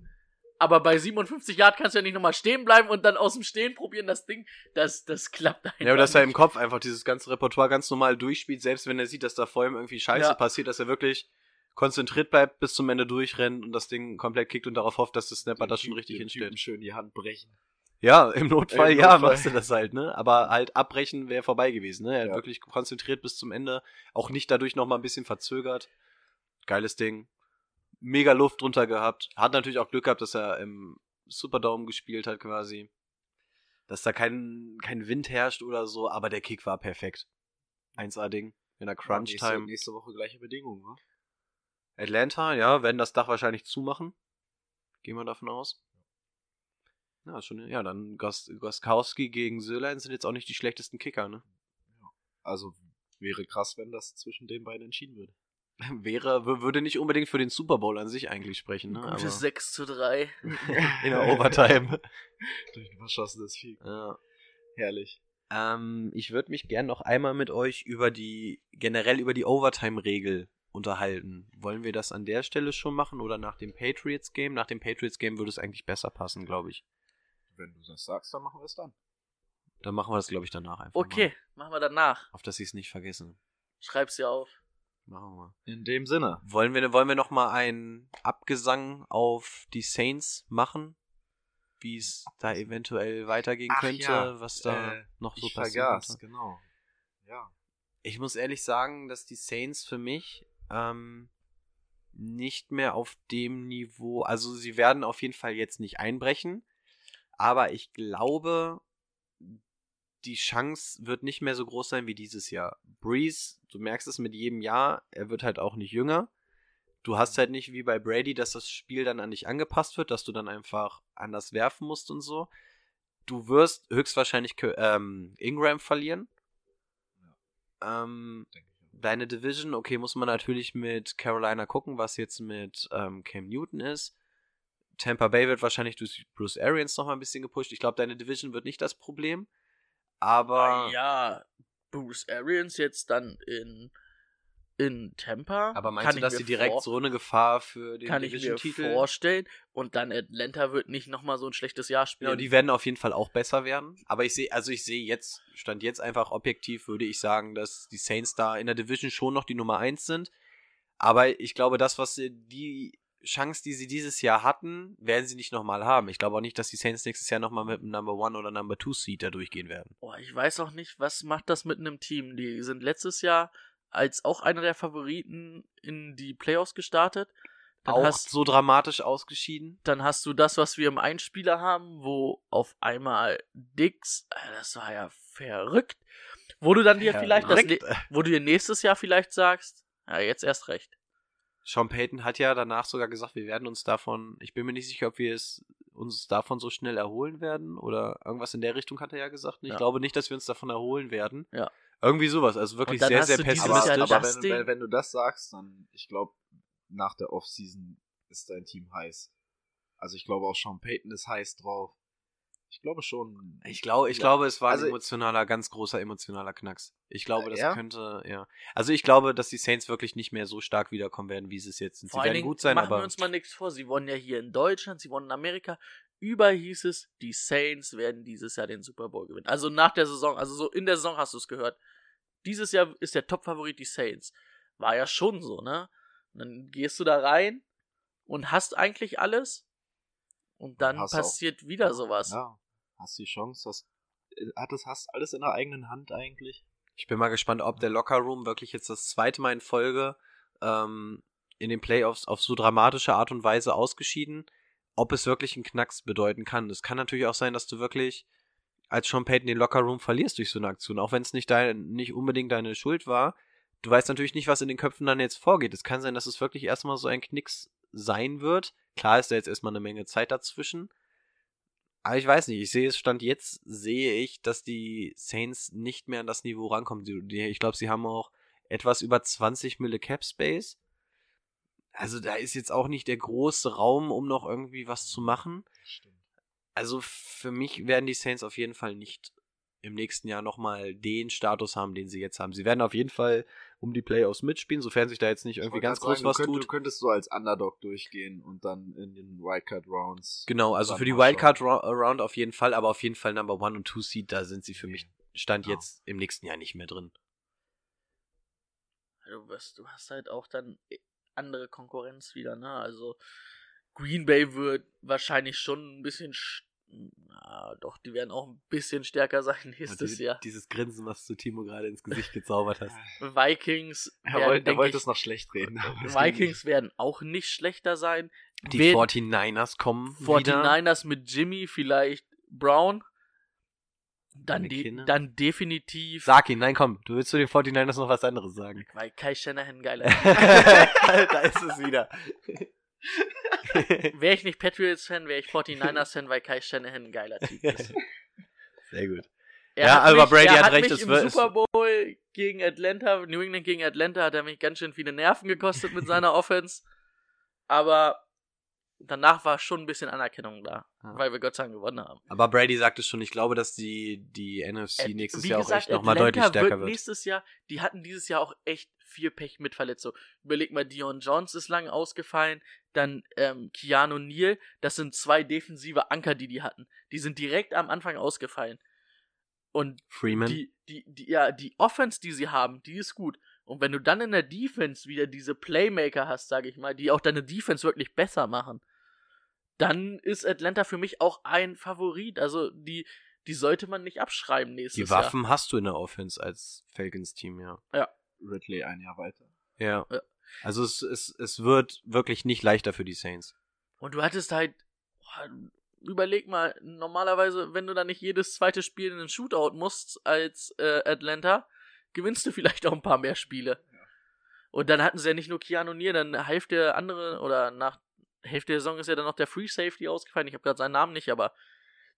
Aber bei 57 Yard kannst du ja nicht nochmal stehen bleiben und dann aus dem Stehen probieren, das Ding. Das, das klappt einfach. Ja, aber dass er im. Kopf einfach dieses ganze Repertoire ganz normal durchspielt, selbst wenn er sieht, dass da vor ihm irgendwie Scheiße Ja. passiert, dass er wirklich konzentriert bleibt, bis zum Ende durchrennt und das Ding komplett kickt und darauf hofft, dass der Snapper das schon richtig hinstellt. Schön die Hand brechen. Ja, im Notfall, Im ja, Notfall. machst du das halt, ne? Aber halt abbrechen wäre vorbei gewesen, ne? Er hat Ja. wirklich konzentriert bis zum Ende, auch nicht dadurch nochmal ein bisschen verzögert. Geiles Ding. Mega Luft drunter gehabt. Hat natürlich auch Glück gehabt, dass er im Superdome gespielt hat quasi. Dass da kein, kein Wind herrscht oder so, aber der Kick war perfekt. 1A-Ding. in der Nächste, Crunch-Time. nächste Woche gleiche Bedingungen, wa? Atlanta, ja, werden das Dach wahrscheinlich zumachen. Gehen wir davon aus. Ja, schon, ja, dann Gos Goskowski gegen Sölein sind jetzt auch nicht die schlechtesten Kicker, ne? Also wäre krass, wenn das zwischen den beiden entschieden würde. <laughs> Wäre, würde nicht unbedingt für den Super Bowl an sich eigentlich sprechen, ne? Gutes Aber 6 zu 3. <laughs> <laughs> in der Overtime. Durch ein verschossenes Vieh. ja. Herrlich. Ähm, ich würde mich gern noch einmal mit euch über die, generell über die Overtime-Regel unterhalten. Wollen wir das an der Stelle schon machen oder nach dem Patriots-Game? Nach dem Patriots-Game würde es eigentlich besser passen, glaube ich. Wenn du das sagst, dann machen wir es dann. Dann machen wir das, glaube ich, danach einfach Okay, machen wir danach. Mal. Auf dass sie es nicht vergessen. Schreib's dir auf. Machen wir. In dem Sinne. Wollen wir, wollen wir noch mal einen Abgesang auf die Saints machen? Wie es da eventuell weitergehen Ach könnte, ja, was da äh, noch so ich passiert. vergaß, genau. Ja. Ich muss ehrlich sagen, dass die Saints für mich ähm, nicht mehr auf dem Niveau, also sie werden auf jeden Fall jetzt nicht einbrechen, aber ich glaube, die Chance wird nicht mehr so groß sein wie dieses Jahr. Breeze, du merkst es mit jedem Jahr, er wird halt auch nicht jünger. Du hast halt nicht wie bei Brady, dass das Spiel dann an dich angepasst wird, dass du dann einfach anders werfen musst und so. Du wirst höchstwahrscheinlich ähm, Ingram verlieren. Ähm, ich. auch. Deine Division, okay, muss man natürlich mit Carolina gucken, was jetzt mit ähm, Cam Newton ist. Tampa Bay wird wahrscheinlich durch Bruce Arians noch mal ein bisschen gepusht. Ich glaube, deine Division wird nicht das Problem. Aber Ah, ja, Bruce Arians jetzt dann in, in Tampa. Aber meinst kann du, dass sie direkt so eine Gefahr für den kann ich mir Division-Titel? vorstellen. Und dann Atlanta wird nicht nochmal so ein schlechtes Jahr spielen. Genau, die werden auf jeden Fall auch besser werden. Aber ich sehe, also ich sehe jetzt, stand jetzt einfach objektiv, würde ich sagen, dass die Saints da in der Division schon noch die Nummer 1 sind. Aber ich glaube, das, was sie, die Chance, die sie dieses Jahr hatten, werden sie nicht nochmal haben. Ich glaube auch nicht, dass die Saints nächstes Jahr nochmal mit einem Number One oder Number Two Seed da durchgehen werden. Boah, ich weiß auch nicht, was macht das mit einem Team? Die sind letztes Jahr als auch einer der Favoriten in die Playoffs gestartet. Dann auch hast, so dramatisch ausgeschieden. dann hast du das, was wir im Einspieler haben, wo auf einmal Dix, äh, das war ja verrückt, wo du dann dir vielleicht das, ne- wo du dir nächstes Jahr vielleicht sagst, ja, jetzt erst recht. Sean Payton hat ja danach sogar gesagt, wir werden uns davon, ich bin mir nicht sicher, ob wir es uns davon so schnell erholen werden oder irgendwas in der Richtung hat er ja gesagt. Ich Ja. glaube nicht, dass wir uns davon erholen werden. Ja. Irgendwie sowas, also wirklich sehr, sehr pessimistisch. Aber das wenn, wenn, wenn du das sagst, dann, ich glaube, nach der Offseason ist dein Team heiß. Also ich glaube auch Sean Payton ist heiß drauf. Ich glaube schon. Ich glaube, ich Ja. glaube, es war Also- ein emotionaler, ganz großer emotionaler Knacks. Ich glaube, das ja? könnte, ja. Also ich glaube, dass die Saints wirklich nicht mehr so stark wiederkommen werden, wie sie es jetzt sind. Sie werden Dingen gut sein, machen aber wir uns mal nichts vor. Sie wonnen ja hier in Deutschland, sie wonnen in Amerika. Überall hieß es, die Saints werden dieses Jahr den Super Bowl gewinnen. Also nach der Saison, also so in der Saison hast du es gehört. Dieses Jahr ist der Top-Favorit die Saints. War ja schon so, ne? Und dann gehst du da rein und hast eigentlich alles. Und dann Hast auch- passiert wieder sowas. Ja, hast die Chance, hast, äh, hattest, hast alles in der eigenen Hand eigentlich. ich bin mal gespannt, ob der Locker Room wirklich jetzt das zweite Mal in Folge ähm, in den Playoffs auf so dramatische Art und Weise ausgeschieden, ob es wirklich einen Knacks bedeuten kann. Es kann natürlich auch sein, dass du wirklich als Sean Payton den Locker Room verlierst durch so eine Aktion, auch wenn es nicht, dein, nicht unbedingt deine Schuld war. Du weißt natürlich nicht, was in den Köpfen dann jetzt vorgeht. Es kann sein, dass es wirklich erstmal so ein Knicks sein wird. Klar ist da jetzt erstmal eine Menge Zeit dazwischen. Aber ich weiß nicht, ich sehe es, Stand jetzt sehe ich, dass die Saints nicht mehr an das Niveau rankommen. Ich glaube, sie haben auch etwas über 20 Mille Cap Space. Also da ist jetzt auch nicht der große Raum, um noch irgendwie was zu machen. Stimmt. Also für mich werden die Saints auf jeden Fall nicht im nächsten Jahr nochmal den Status haben, den sie jetzt haben. Sie werden auf jeden Fall um die Playoffs mitspielen, sofern sich da jetzt nicht irgendwie ganz groß was du, könnt, tut. du könntest so als Underdog durchgehen und dann in den Wildcard Rounds. Genau, also für die Wildcard Round auf jeden Fall, aber auf jeden Fall Number One und Two Seed, da sind sie für mich Stand Ja. jetzt im nächsten Jahr nicht mehr drin. Du, wirst, du hast halt auch dann andere Konkurrenz wieder, ne? Also Green Bay wird wahrscheinlich schon ein bisschen, sch- na, doch, die werden auch ein bisschen stärker sein <laughs> nächstes Die- Jahr. Dieses Grinsen, was du Timo gerade ins Gesicht gezaubert hast. <laughs> Vikings, Er, werden, wollte, er wollte ich, es noch schlecht reden. Vikings werden auch nicht schlechter sein. Die Wen- 49ers kommen wieder. 49ers mit Jimmy, vielleicht Brown. Dann, de dann definitiv, Sag ihn, nein, komm, du willst zu den 49ers noch was anderes sagen. weil Kai Shanahan ein geiler <laughs> da ist es wieder. <laughs> Wäre ich nicht Patriots-Fan, wäre ich 49ers-Fan, weil Kai Shanahan ein geiler Typ ist. <laughs> Sehr gut. Er Ja, aber mich, Brady er hat hat recht, Mich im Super Bowl gegen Atlanta, New England gegen Atlanta, hat er mich ganz schön viele Nerven gekostet mit seiner Offense. Aber danach war schon ein bisschen Anerkennung da, Ja. weil wir Gott sei Dank gewonnen haben. Aber Brady sagte schon, ich glaube, dass die, die NFC Ad- nächstes Jahr auch gesagt, echt nochmal deutlich stärker wird. Nächstes Jahr, die hatten dieses Jahr auch echt viel Pech mit Verletzungen. Überleg mal, Dion Jones ist lang ausgefallen, dann ähm, Keanu Neal, das sind zwei defensive Anker, die die hatten. Die sind direkt am Anfang ausgefallen. Und Freeman. die, die, die, ja, die Offense, die sie haben, die ist gut. Und wenn du dann in der Defense wieder diese Playmaker hast, sage ich mal, die auch deine Defense wirklich besser machen, dann ist Atlanta für mich auch ein Favorit. Also die, die sollte man nicht abschreiben nächstes die Waffen hast du in der Offense als Falcons-Team, ja. Ridley ein Jahr weiter. Ja. Ja. Also es, es, es wird wirklich nicht leichter für die Saints. Jahr. Und du hattest halt, boah, überleg mal, normalerweise, wenn du dann nicht jedes zweite Spiel in einen Shootout musst als äh, Atlanta, gewinnst du vielleicht auch ein paar mehr Spiele. Und dann hatten sie ja nicht nur Keanu Neal, dann Hälfte der andere, oder nach Hälfte der Saison ist ja dann noch der Free Safety ausgefallen. Ich habe gerade seinen Namen nicht, aber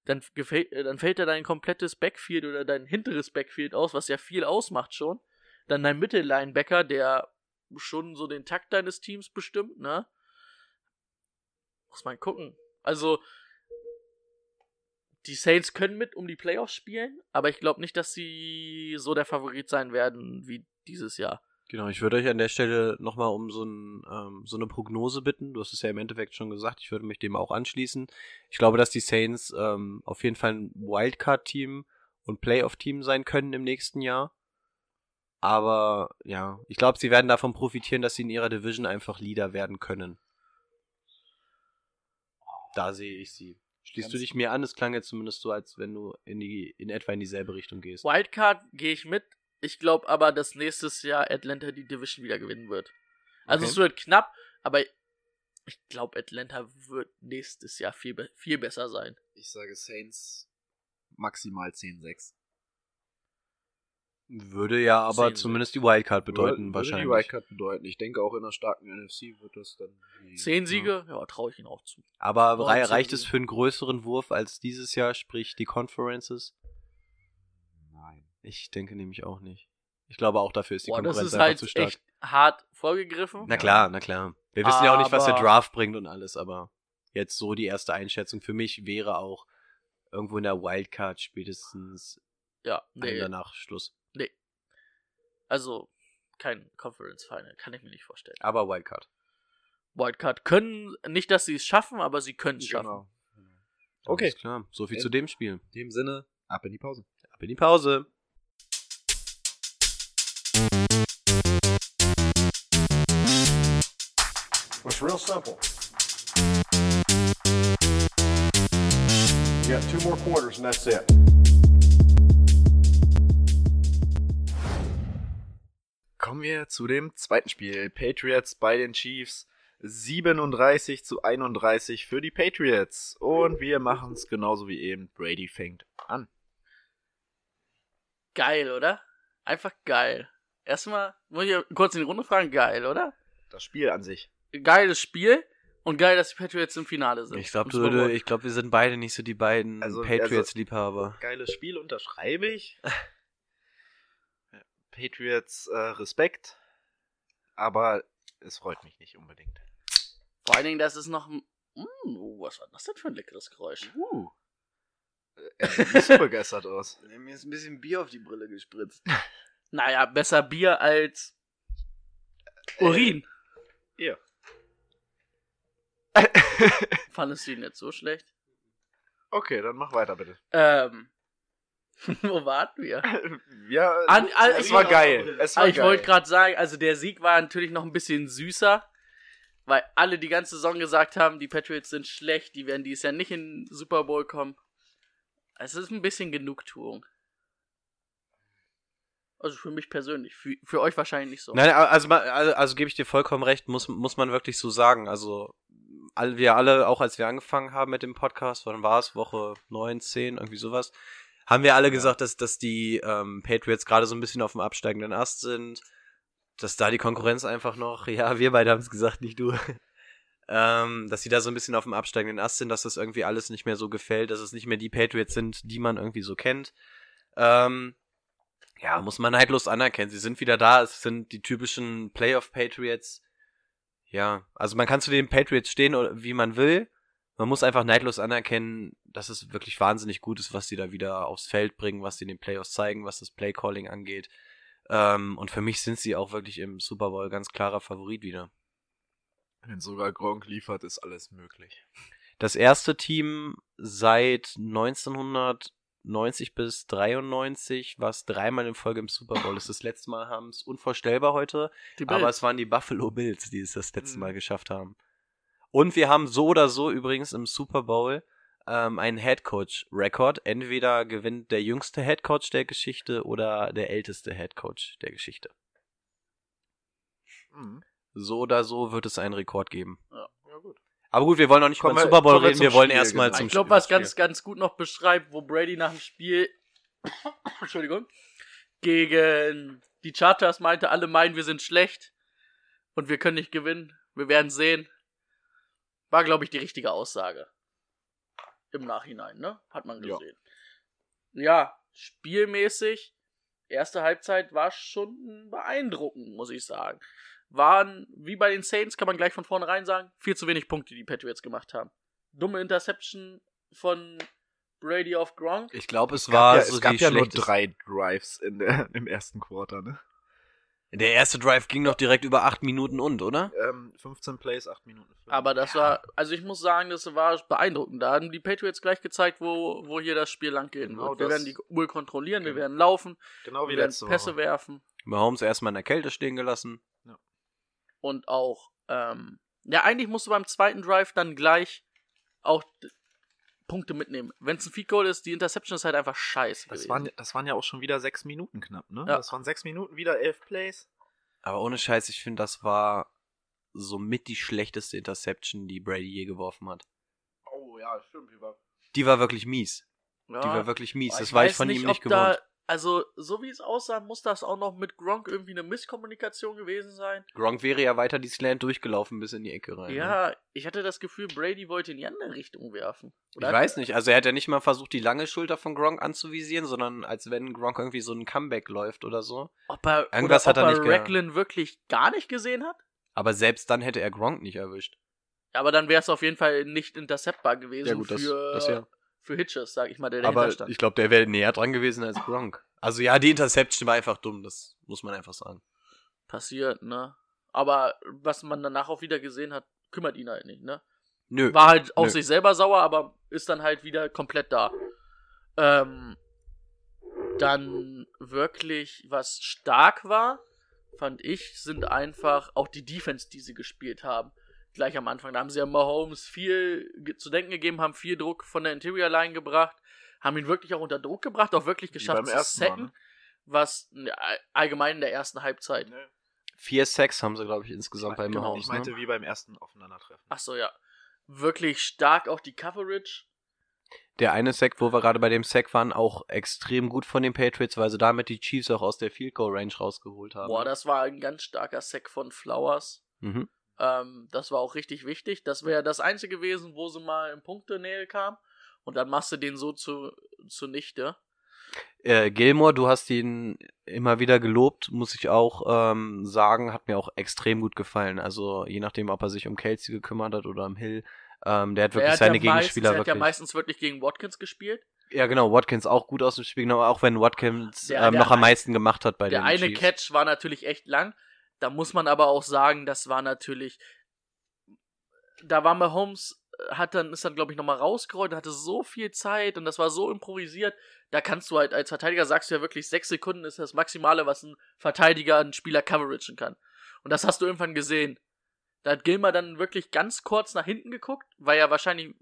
dann, äh, dann fällt ja dein komplettes Backfield oder dein hinteres Backfield aus, was ja viel ausmacht schon. Dann dein Mittellinebacker, der schon so den Takt deines Teams bestimmt, ne? Muss man gucken. Also, die Saints können mit um die Playoffs spielen, aber ich glaube nicht, dass sie so der Favorit sein werden wie dieses Jahr. Genau, ich würde euch an der Stelle nochmal um so, ein, ähm, so eine Prognose bitten. Du hast es ja im Endeffekt schon gesagt, ich würde mich dem auch anschließen. Ich glaube, dass die Saints ähm, auf jeden Fall ein Wildcard-Team und Playoff-Team sein können im nächsten Jahr. Aber ja, ich glaube, sie werden davon profitieren, dass sie in ihrer Division einfach Leader werden können. Da sehe ich sie. Schließt du dich mir an? Es klang jetzt zumindest so, als wenn du in die in etwa in dieselbe Richtung gehst. Wildcard gehe ich mit. Ich glaube aber, dass nächstes Jahr Atlanta die Division wieder gewinnen wird. Also Okay. es wird knapp, aber ich glaube, Atlanta wird nächstes Jahr viel, be viel besser sein. Ich sage Saints maximal 10-6. Würde ja aber zumindest die Wildcard bedeuten Würde wahrscheinlich. die Wildcard bedeuten. Ich denke auch in einer starken NFC wird das dann. die- Zehn Siege, ja, traue ich ihnen auch zu. Aber reicht es für einen größeren Wurf als dieses Jahr, sprich die Conferences? Ich denke nämlich auch nicht. Ich glaube auch dafür ist die Boah, das Konkurrenz ist einfach halt zu stark. echt hart vorgegriffen. Na klar, na klar. Wir wissen ja auch nicht, was der Draft bringt und alles, aber jetzt so die erste Einschätzung für mich wäre auch irgendwo in der Wildcard spätestens Ja, nee. nee, danach Schluss. nee. Also kein Conference Final, kann ich mir nicht vorstellen. Aber Wildcard. Wildcard können, nicht, dass sie es schaffen, aber sie können es schaffen. Genau. Okay. Alles klar. So viel In- zu dem Spiel. In dem Sinne, ab in die Pause. Ab in die Pause. It's real simple. You got two more quarters and that's it. Kommen wir zu dem zweiten Spiel. Patriots bei den Chiefs. 37 zu 31 für die Patriots. Und wir machen es genauso wie eben. Brady fängt an. Geil, oder? Einfach geil. Erstmal, muss ich kurz in die Runde fragen, geil, oder? Das Spiel an sich. Geiles Spiel und geil, dass die Patriots im Finale sind. Ich glaube, glaub, wir sind beide nicht so die beiden Also- Patriots-Liebhaber. Geiles Spiel unterschreibe ich. <laughs> Patriots äh, Respekt. Aber es freut mich nicht unbedingt. Vor allen Dingen, das ist noch. ein- Mm, oh, was war das denn für ein leckeres Geräusch? Uh. Er sieht nicht so <laughs> begeistert aus. Mir ist ein bisschen Bier auf die Brille gespritzt. <laughs> Naja, besser Bier als Urin. Ja. <laughs> Fandest du ihn jetzt so schlecht? Okay, dann mach weiter bitte. Ähm. <laughs> Wo warten wir? <laughs> Ja, An- an- es war geil. Es war Ah, ich wollte gerade sagen, also der Sieg war natürlich noch ein bisschen süßer, weil alle die ganze Saison gesagt haben, die Patriots sind schlecht, die werden dieses Jahr nicht in den Super Bowl kommen. Es ist ein bisschen Genugtuung. Also für mich persönlich, für, für euch wahrscheinlich nicht so. Nein, also, also, also gebe ich dir vollkommen recht, muss, muss man wirklich so sagen. Also, all, wir alle, auch als wir angefangen haben mit dem Podcast, wann war es? Woche 9, 10, irgendwie sowas, haben wir alle gesagt, dass, dass die ähm, Patriots gerade so ein bisschen auf dem absteigenden Ast sind. Dass da die Konkurrenz einfach noch, ja, wir beide haben es gesagt, nicht du. <laughs> ähm, dass sie da so ein bisschen auf dem absteigenden Ast sind, dass das irgendwie alles nicht mehr so gefällt, dass es nicht mehr die Patriots sind, die man irgendwie so kennt. Ähm, ja, muss man neidlos anerkennen. Sie sind wieder da. Es sind die typischen Playoff-Patriots. Ja, also man kann zu den Patriots stehen, oder- wie man will. Man muss einfach neidlos anerkennen, dass es wirklich wahnsinnig gut ist, was sie da wieder aufs Feld bringen, was sie in den Playoffs zeigen, was das Playcalling angeht. Ähm, und für mich sind sie auch wirklich im Super Bowl ganz klarer Favorit wieder. Wenn sogar Gronk liefert, ist alles möglich. Das erste Team seit 1990 bis 93, was dreimal in Folge im Super Bowl ist. Das letzte Mal haben es unvorstellbar heute, aber es waren die Buffalo Bills, die es das letzte Mhm. Mal geschafft haben. Und wir haben so oder so übrigens im Super Bowl ähm, einen Headcoach-Rekord. Entweder gewinnt der jüngste Headcoach der Geschichte oder der älteste Headcoach der Geschichte. Mhm. So oder so wird es einen Rekord geben. Ja, gut. Aber gut, wir wollen noch nicht Kommen über den wir- Super Bowl reden, zum wir wollen Spiel, erstmal genau. zum Ich glaube, Spiel- was ganz, ganz gut noch beschreibt, wo Brady nach dem Spiel, <coughs> Entschuldigung, gegen die Chargers meinte, alle meinen, wir sind schlecht und wir können nicht gewinnen. Wir werden sehen. War, glaube ich, die richtige Aussage. Im Nachhinein, ne? Hat man Ja. gesehen. Ja, spielmäßig, erste Halbzeit war schon beeindruckend, muss ich sagen. Waren, wie bei den Saints, kann man gleich von vornherein sagen, viel zu wenig Punkte, die Patriots gemacht haben. Dumme Interception von Brady auf Gronk. Ich glaube, es Gab war ja, so es gab ja nur drei Drives in der, <laughs> im ersten Quarter, ne? Der erste Drive ging noch direkt über acht Minuten und, oder? Ähm, 15 Plays, 8 Minuten. Aber das war, also ich muss sagen, das war beeindruckend. Da haben die Patriots gleich gezeigt, wo, wo hier das Spiel lang gehen Genau wird. Wir werden die Uhr kontrollieren, wir Genau. werden laufen, genau wie wir werden letzte Pässe Woche. werfen Mahomes erstmal in der Kälte stehen gelassen. Und auch, ähm, ja, eigentlich musst du beim zweiten Drive dann gleich auch Punkte mitnehmen. Wenn es ein Feed Goal ist, die Interception ist halt einfach scheiße. Das gewesen. waren, das waren ja auch schon wieder 6 Minuten knapp, ne? Ja. Das waren 6 Minuten, wieder 11 Plays. Aber ohne Scheiß, ich finde, das war somit die schlechteste Interception, die Brady je geworfen hat. Oh ja, stimmt. Die war Die war wirklich mies. ja. Die war wirklich mies. Aber Das war ich weiß von ihm nicht ob da- gewohnt. Also, so wie es aussah, muss das auch noch mit Gronk irgendwie eine Misskommunikation gewesen sein. Gronk wäre ja weiter die Slant durchgelaufen bis in die Ecke rein. ne? Ja, ich hatte das Gefühl, Brady wollte in die andere Richtung werfen. Ich weiß nicht. Also er hat ja nicht mal versucht, die lange Schulter von Gronk anzuvisieren, sondern als wenn Gronk irgendwie so ein Comeback läuft oder so. Ob er, Irgendwas oder hat er ob nicht er ge- Racklin wirklich gar nicht gesehen hat? Aber selbst dann hätte er Gronk nicht erwischt. Aber dann wäre es auf jeden Fall nicht interceptbar gewesen Ja, gut, das- für, das ja. Für Hitches, sag ich mal, der dahinter Aber stand. ich glaube, der wäre näher dran gewesen als Gronk. Also ja, die Interception war einfach dumm, das muss man einfach sagen. Passiert, ne? Aber was man danach auch wieder gesehen hat, kümmert ihn halt nicht, ne? Nö. War halt auf Nö. sich selber sauer, aber ist dann halt wieder komplett da. Ähm, dann wirklich, was stark war, fand ich, sind einfach auch die Defense, die sie gespielt haben. Gleich am Anfang. Da haben sie ja Mahomes viel zu denken gegeben, haben viel Druck von der Interior Line gebracht, haben ihn wirklich auch unter Druck gebracht, auch wirklich geschafft zu sacken, ne? was all- allgemein in der ersten Halbzeit. Vier Sacks haben sie, glaube ich, insgesamt bei Genau, Mahomes. ich meinte ne? wie beim ersten Aufeinandertreffen. Ach so, ja. Wirklich stark auch die Coverage. Der eine Sack, wo wir gerade bei dem Sack waren, auch extrem gut von den Patriots, weil sie damit die Chiefs auch aus der Field Goal Range rausgeholt haben. Boah, das war ein ganz starker Sack von Flowers. mhm. Ähm, das war auch richtig wichtig. Das wäre das Einzige gewesen, wo sie mal in Punktenähe kam. Und dann machst du den so zu, zunichte. Äh, Gilmore, du hast ihn immer wieder gelobt, muss ich auch ähm, sagen, hat mir auch extrem gut gefallen. Also je nachdem, ob er sich um Kelsey gekümmert hat oder um Hill, ähm, der hat wirklich hat seine ja meistens, Gegenspieler er hat ja wirklich. meistens wirklich gegen Watkins gespielt. ja, genau, Watkins auch gut aus dem Spiel genommen, auch wenn Watkins Der- ähm, der noch am meisten gemacht hat bei Der den eine Chiefs. Catch war natürlich echt lang. Da muss man aber auch sagen, das war natürlich. Da war Mahomes, äh, hat dann, ist dann, glaube ich, nochmal rausgerollt, hatte so viel Zeit und das war so improvisiert. Da kannst du halt als Verteidiger sagst du ja wirklich, sechs Sekunden ist das Maximale, was ein Verteidiger, ein Spieler coveragen kann. Und das hast du irgendwann gesehen. Da hat Gilmer dann wirklich ganz kurz nach hinten geguckt, weil er wahrscheinlich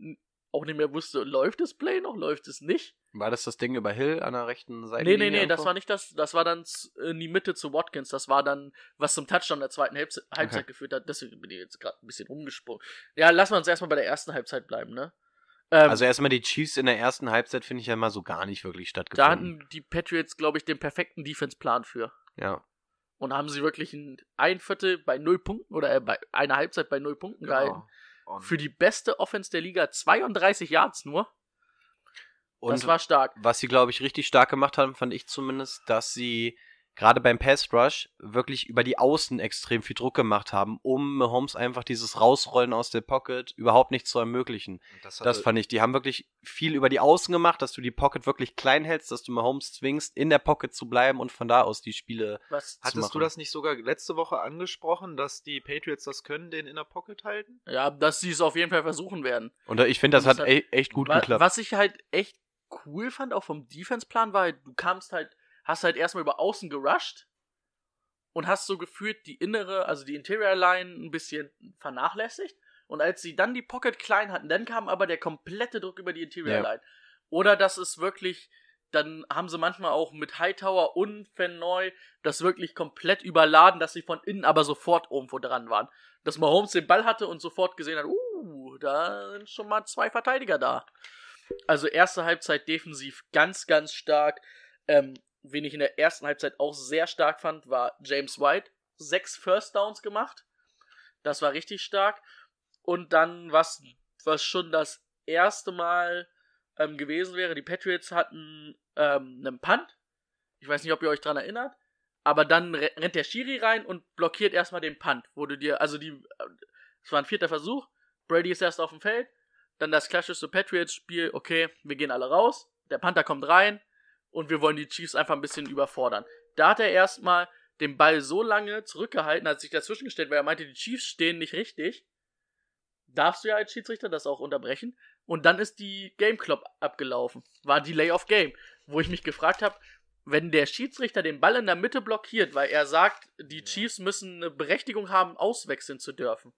auch nicht mehr wusste, läuft das Play noch, läuft es nicht. War das das Ding über Hill an der rechten Seite? Nee, nee, nee, das war nicht das. Das war dann z- in die Mitte zu Watkins. Das war dann, was zum Touchdown der zweiten Halbze Halbzeit Okay. geführt hat. Deswegen bin ich jetzt gerade ein bisschen rumgesprungen. Ja, lassen wir uns erstmal bei der ersten Halbzeit bleiben, ne? Ähm, Also erstmal die Chiefs in der ersten Halbzeit finde ich ja mal so gar nicht wirklich da stattgefunden. hatten die Patriots, glaube ich, den perfekten Defense-Plan für. ja. Und haben sie wirklich ein, ein Viertel bei null Punkten oder äh, bei einer Halbzeit bei null Punkten gehalten. Genau. Für die beste Offense der Liga 32 Yards nur. Und das war stark. was sie, glaube ich, richtig stark gemacht haben, fand ich zumindest, dass sie gerade beim Pass Rush wirklich über die Außen extrem viel Druck gemacht haben, um Mahomes einfach dieses Rausrollen aus der Pocket überhaupt nicht zu ermöglichen. das, Das fand ich. Die haben wirklich viel über die Außen gemacht, dass du die Pocket wirklich klein hältst, dass du Mahomes zwingst, in der Pocket zu bleiben und von da aus die Spiele. Was, zu Hattest du machen. das nicht sogar letzte Woche angesprochen, dass die Patriots das können, den in der Pocket halten? ja, dass sie es auf jeden Fall versuchen werden. Und ich finde, das das hat hat- e echt gut Wa- geklappt. Was ich halt echt cool fand, auch vom Defense-Plan, war halt, du kamst halt, hast halt erstmal über außen gerusht und hast so gefühlt die innere, also die Interior Line ein bisschen vernachlässigt. Und als sie dann die Pocket klein hatten, dann kam aber der komplette Druck über die Interior Ja. Line. Oder das ist wirklich, dann haben sie manchmal auch mit Hightower und Fennoy das wirklich komplett überladen, dass sie von innen aber sofort irgendwo dran waren. Dass Mahomes den Ball hatte und sofort gesehen hat, uh, da sind schon mal zwei Verteidiger da. Also erste Halbzeit defensiv ganz, ganz stark. Ähm, wen ich in der ersten Halbzeit auch sehr stark fand, war James White. Sechs First Downs gemacht. Das war richtig stark. Und dann, was, was schon das erste Mal ähm, gewesen wäre, die Patriots hatten ähm, einen Punt. Ich weiß nicht, ob ihr euch dran erinnert. Aber dann re- rennt der Schiri rein und blockiert erstmal den Punt, du dir, also die, es war ein vierter Versuch, Brady ist erst auf dem Feld, dann das klassische Patriots-Spiel, okay, wir gehen alle raus, der Panther kommt rein und wir wollen die Chiefs einfach ein bisschen überfordern. Da hat er erstmal den Ball so lange zurückgehalten, hat sich dazwischen gestellt, weil er meinte, die Chiefs stehen nicht richtig. Darfst du ja als Schiedsrichter das auch unterbrechen. Und dann ist die Game Clock abgelaufen. War Delay of Game. Wo ich mich gefragt habe, wenn der Schiedsrichter den Ball in der Mitte blockiert, weil er sagt, die Chiefs müssen eine Berechtigung haben, auswechseln zu dürfen,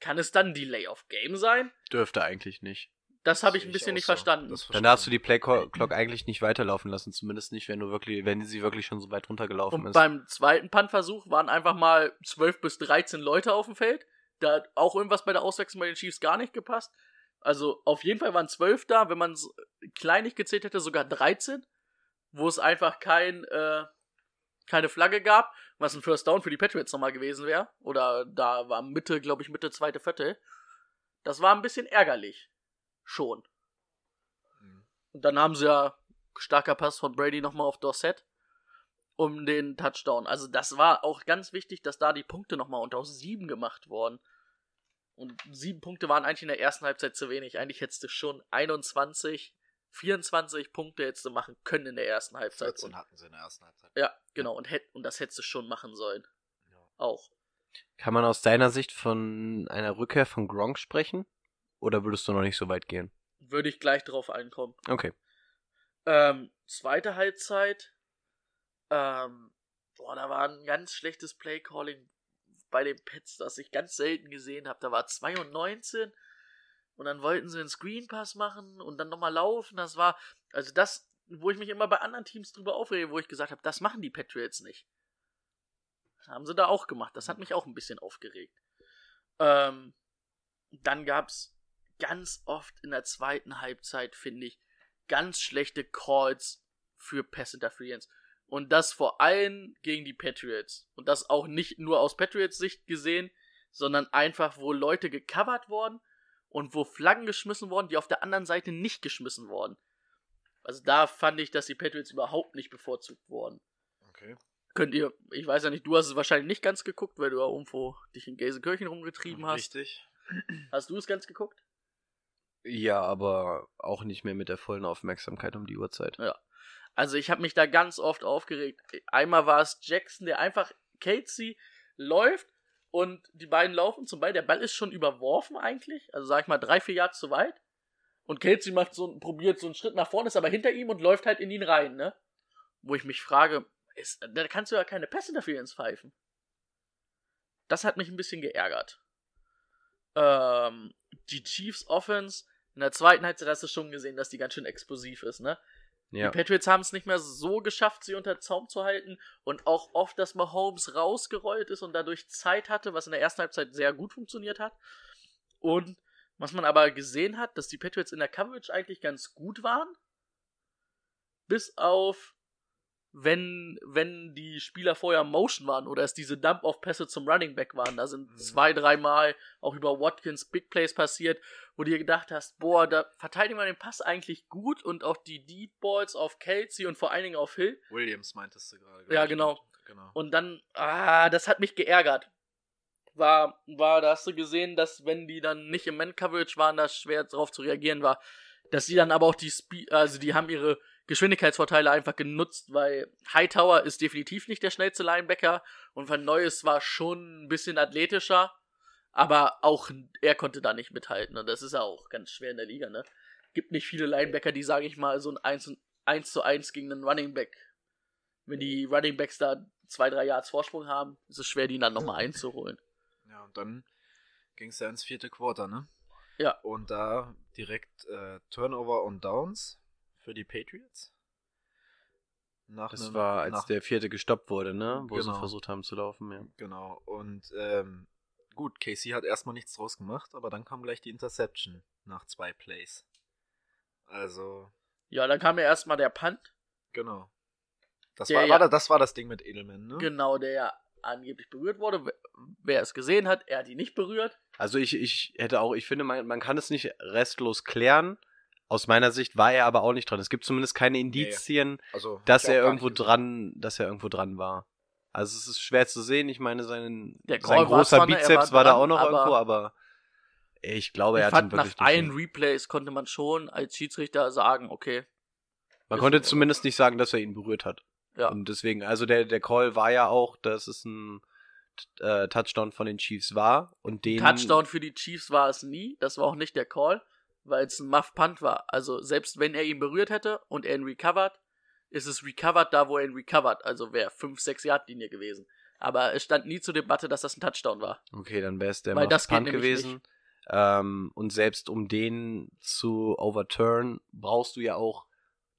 kann es dann Delay of Game sein? Dürfte eigentlich nicht. Das habe ich ein bisschen nicht so. verstanden. Dann darfst du die Play Clock eigentlich nicht weiterlaufen lassen, zumindest nicht, wenn du wirklich, wenn sie wirklich schon so weit runtergelaufen Und ist. beim zweiten Puntversuch waren einfach mal 12 bis 13 Leute auf dem Feld. Da hat auch irgendwas bei der Auswechslung bei den Chiefs gar nicht gepasst. Also auf jeden Fall waren 12 da, wenn man es kleinig gezählt hätte, sogar 13, wo es einfach kein, äh, keine Flagge gab, was ein First Down für die Patriots nochmal gewesen wäre. Oder da war Mitte, glaube ich, Mitte zweite Viertel. Das war ein bisschen ärgerlich. Schon. Und dann haben sie ja starker Pass von Brady nochmal auf Dorset um den Touchdown. Also das war auch ganz wichtig, dass da die Punkte nochmal unter aus sieben gemacht wurden. Und sieben Punkte waren eigentlich in der ersten Halbzeit zu wenig. Eigentlich hättest du schon 21, 24 Punkte hättest du machen können in der ersten Halbzeit. 14 Und, hatten sie in der ersten Halbzeit. ja, genau. Und, hätt, und das hättest du schon machen sollen. Auch. Kann man aus deiner Sicht von einer Rückkehr von Gronk sprechen? Oder würdest du noch nicht so weit gehen? Würde ich gleich drauf einkommen. Okay. Ähm, zweite Halbzeit. Ähm, boah, da war ein ganz schlechtes Playcalling bei den Pets, das ich ganz selten gesehen habe. Da war 2 und 19 und dann wollten sie einen Screen Pass machen und dann nochmal laufen. Das war, also das, wo ich mich immer bei anderen Teams drüber aufrege, wo ich gesagt habe, das machen die Patriots nicht. Das haben sie da auch gemacht. Das hat mich auch ein bisschen aufgeregt. Ähm, dann gab's ganz oft in der zweiten Halbzeit, finde ich, ganz schlechte Calls für Pass Interference. Und das vor allem gegen die Patriots. Und das auch nicht nur aus Patriots Sicht gesehen, sondern einfach, wo Leute gecovert wurden und wo Flaggen geschmissen wurden, die auf der anderen Seite nicht geschmissen wurden. Also da fand ich, dass die Patriots überhaupt nicht bevorzugt wurden. Okay. Könnt ihr, ich weiß ja nicht, du hast es wahrscheinlich nicht ganz geguckt, weil du ja irgendwo dich in Gelsenkirchen rumgetrieben hast. Richtig. Hast du es ganz geguckt? Ja, aber auch nicht mehr mit der vollen Aufmerksamkeit um die Uhrzeit. Also ich habe mich da ganz oft aufgeregt. Einmal war es Jackson, der einfach Casey läuft und die beiden laufen zum Ball. Der Ball ist schon überworfen eigentlich, also sag ich mal drei, vier Yards zu weit. Und Casey macht so, probiert so einen Schritt nach vorne, ist aber hinter ihm und läuft halt in ihn rein, ne? Wo ich mich frage, ist, da kannst du ja keine Pässe dafür ins Pfeifen. Das hat mich ein bisschen geärgert. Ähm, die Chiefs Offense in der zweiten Halbzeit hast du schon gesehen, dass die ganz schön explosiv ist, ne? Ja. Die Patriots haben es nicht mehr so geschafft, sie unter Zaum zu halten und auch oft, dass Mahomes rausgerollt ist und dadurch Zeit hatte, was in der ersten Halbzeit sehr gut funktioniert hat. Und Was man aber gesehen hat, dass die Patriots in der Coverage eigentlich ganz gut waren. Bis auf, wenn, wenn die Spieler vorher Motion waren oder es diese Dump-Off-Pässe zum Running Back waren. Da sind Mhm. zwei, dreimal auch über Watkins Big Plays passiert, wo du dir gedacht hast, boah, da verteidigen wir den Pass eigentlich gut und auch die Deep Balls auf Kelsey und vor allen Dingen auf Hill. Williams meintest du gerade. Ja, glaub ich. genau. genau. Und dann, ah, das hat mich geärgert. War, war, da hast du gesehen, dass wenn die dann nicht im Man-Coverage waren, da schwer drauf zu reagieren war. Dass sie dann aber auch die Speed, also die haben ihre Geschwindigkeitsvorteile einfach genutzt, weil Hightower ist definitiv nicht der schnellste Linebacker und Van Neues war schon ein bisschen athletischer, aber auch er konnte da nicht mithalten und das ist ja auch ganz schwer in der Liga, ne? Gibt nicht viele Linebacker, die, sage ich mal, so ein 1, und- 1 zu 1 gegen einen Running Back wenn die Running Backs da zwei, drei Yards Vorsprung haben, ist es schwer, die dann nochmal einzuholen. Ja, und dann ging es ja ins vierte Quarter, ne? Ja. Und da direkt äh, Turnover und Downs für die Patriots. Nach Das einem- war, als nach, der vierte gestoppt wurde, ne? Wo sie Genau. versucht haben zu laufen, ja. Genau. Und ähm, gut, Casey hat erstmal nichts draus gemacht, aber dann kam gleich die Interception nach zwei Plays. Also, Ja, dann kam ja erstmal der Punt, genau. Das, war, ja- war, da- das war das Ding mit Edelman, ne? genau, der ja angeblich berührt wurde. Wer- Wer es gesehen hat, er hat ihn nicht berührt. Also ich, ich hätte auch, ich finde, man, man kann es nicht restlos klären. Aus meiner Sicht war er aber auch nicht dran. Es gibt zumindest keine Indizien, Also, hab dass er irgendwo dran, dass er irgendwo dran war. Also es ist schwer zu sehen. Ich meine, sein, sein großer ne, er Bizeps war war, da dran, auch noch aber- irgendwo, aber ich glaube, er ich hat fand, ihn nach wirklich allen nicht. Replays konnte man schon als Schiedsrichter sagen, okay, Man konnte zumindest nicht sagen, dass er ihn berührt hat. ja. Und deswegen, also der, der Call war ja auch, dass es ein äh, Touchdown von den Chiefs war und den Touchdown für die Chiefs war es nie. Das war auch nicht der Call, weil es ein Muff Punt war. Also selbst wenn er ihn berührt hätte und er ihn recovered, ist es recovered da, wo er ihn recovered. Also wäre 5, 6 Yard Linie gewesen. Aber es stand nie zur Debatte, dass das ein Touchdown war. Okay, dann wäre es der Weil Muff Punt gewesen. Ähm, und selbst um den zu overturn, brauchst du ja auch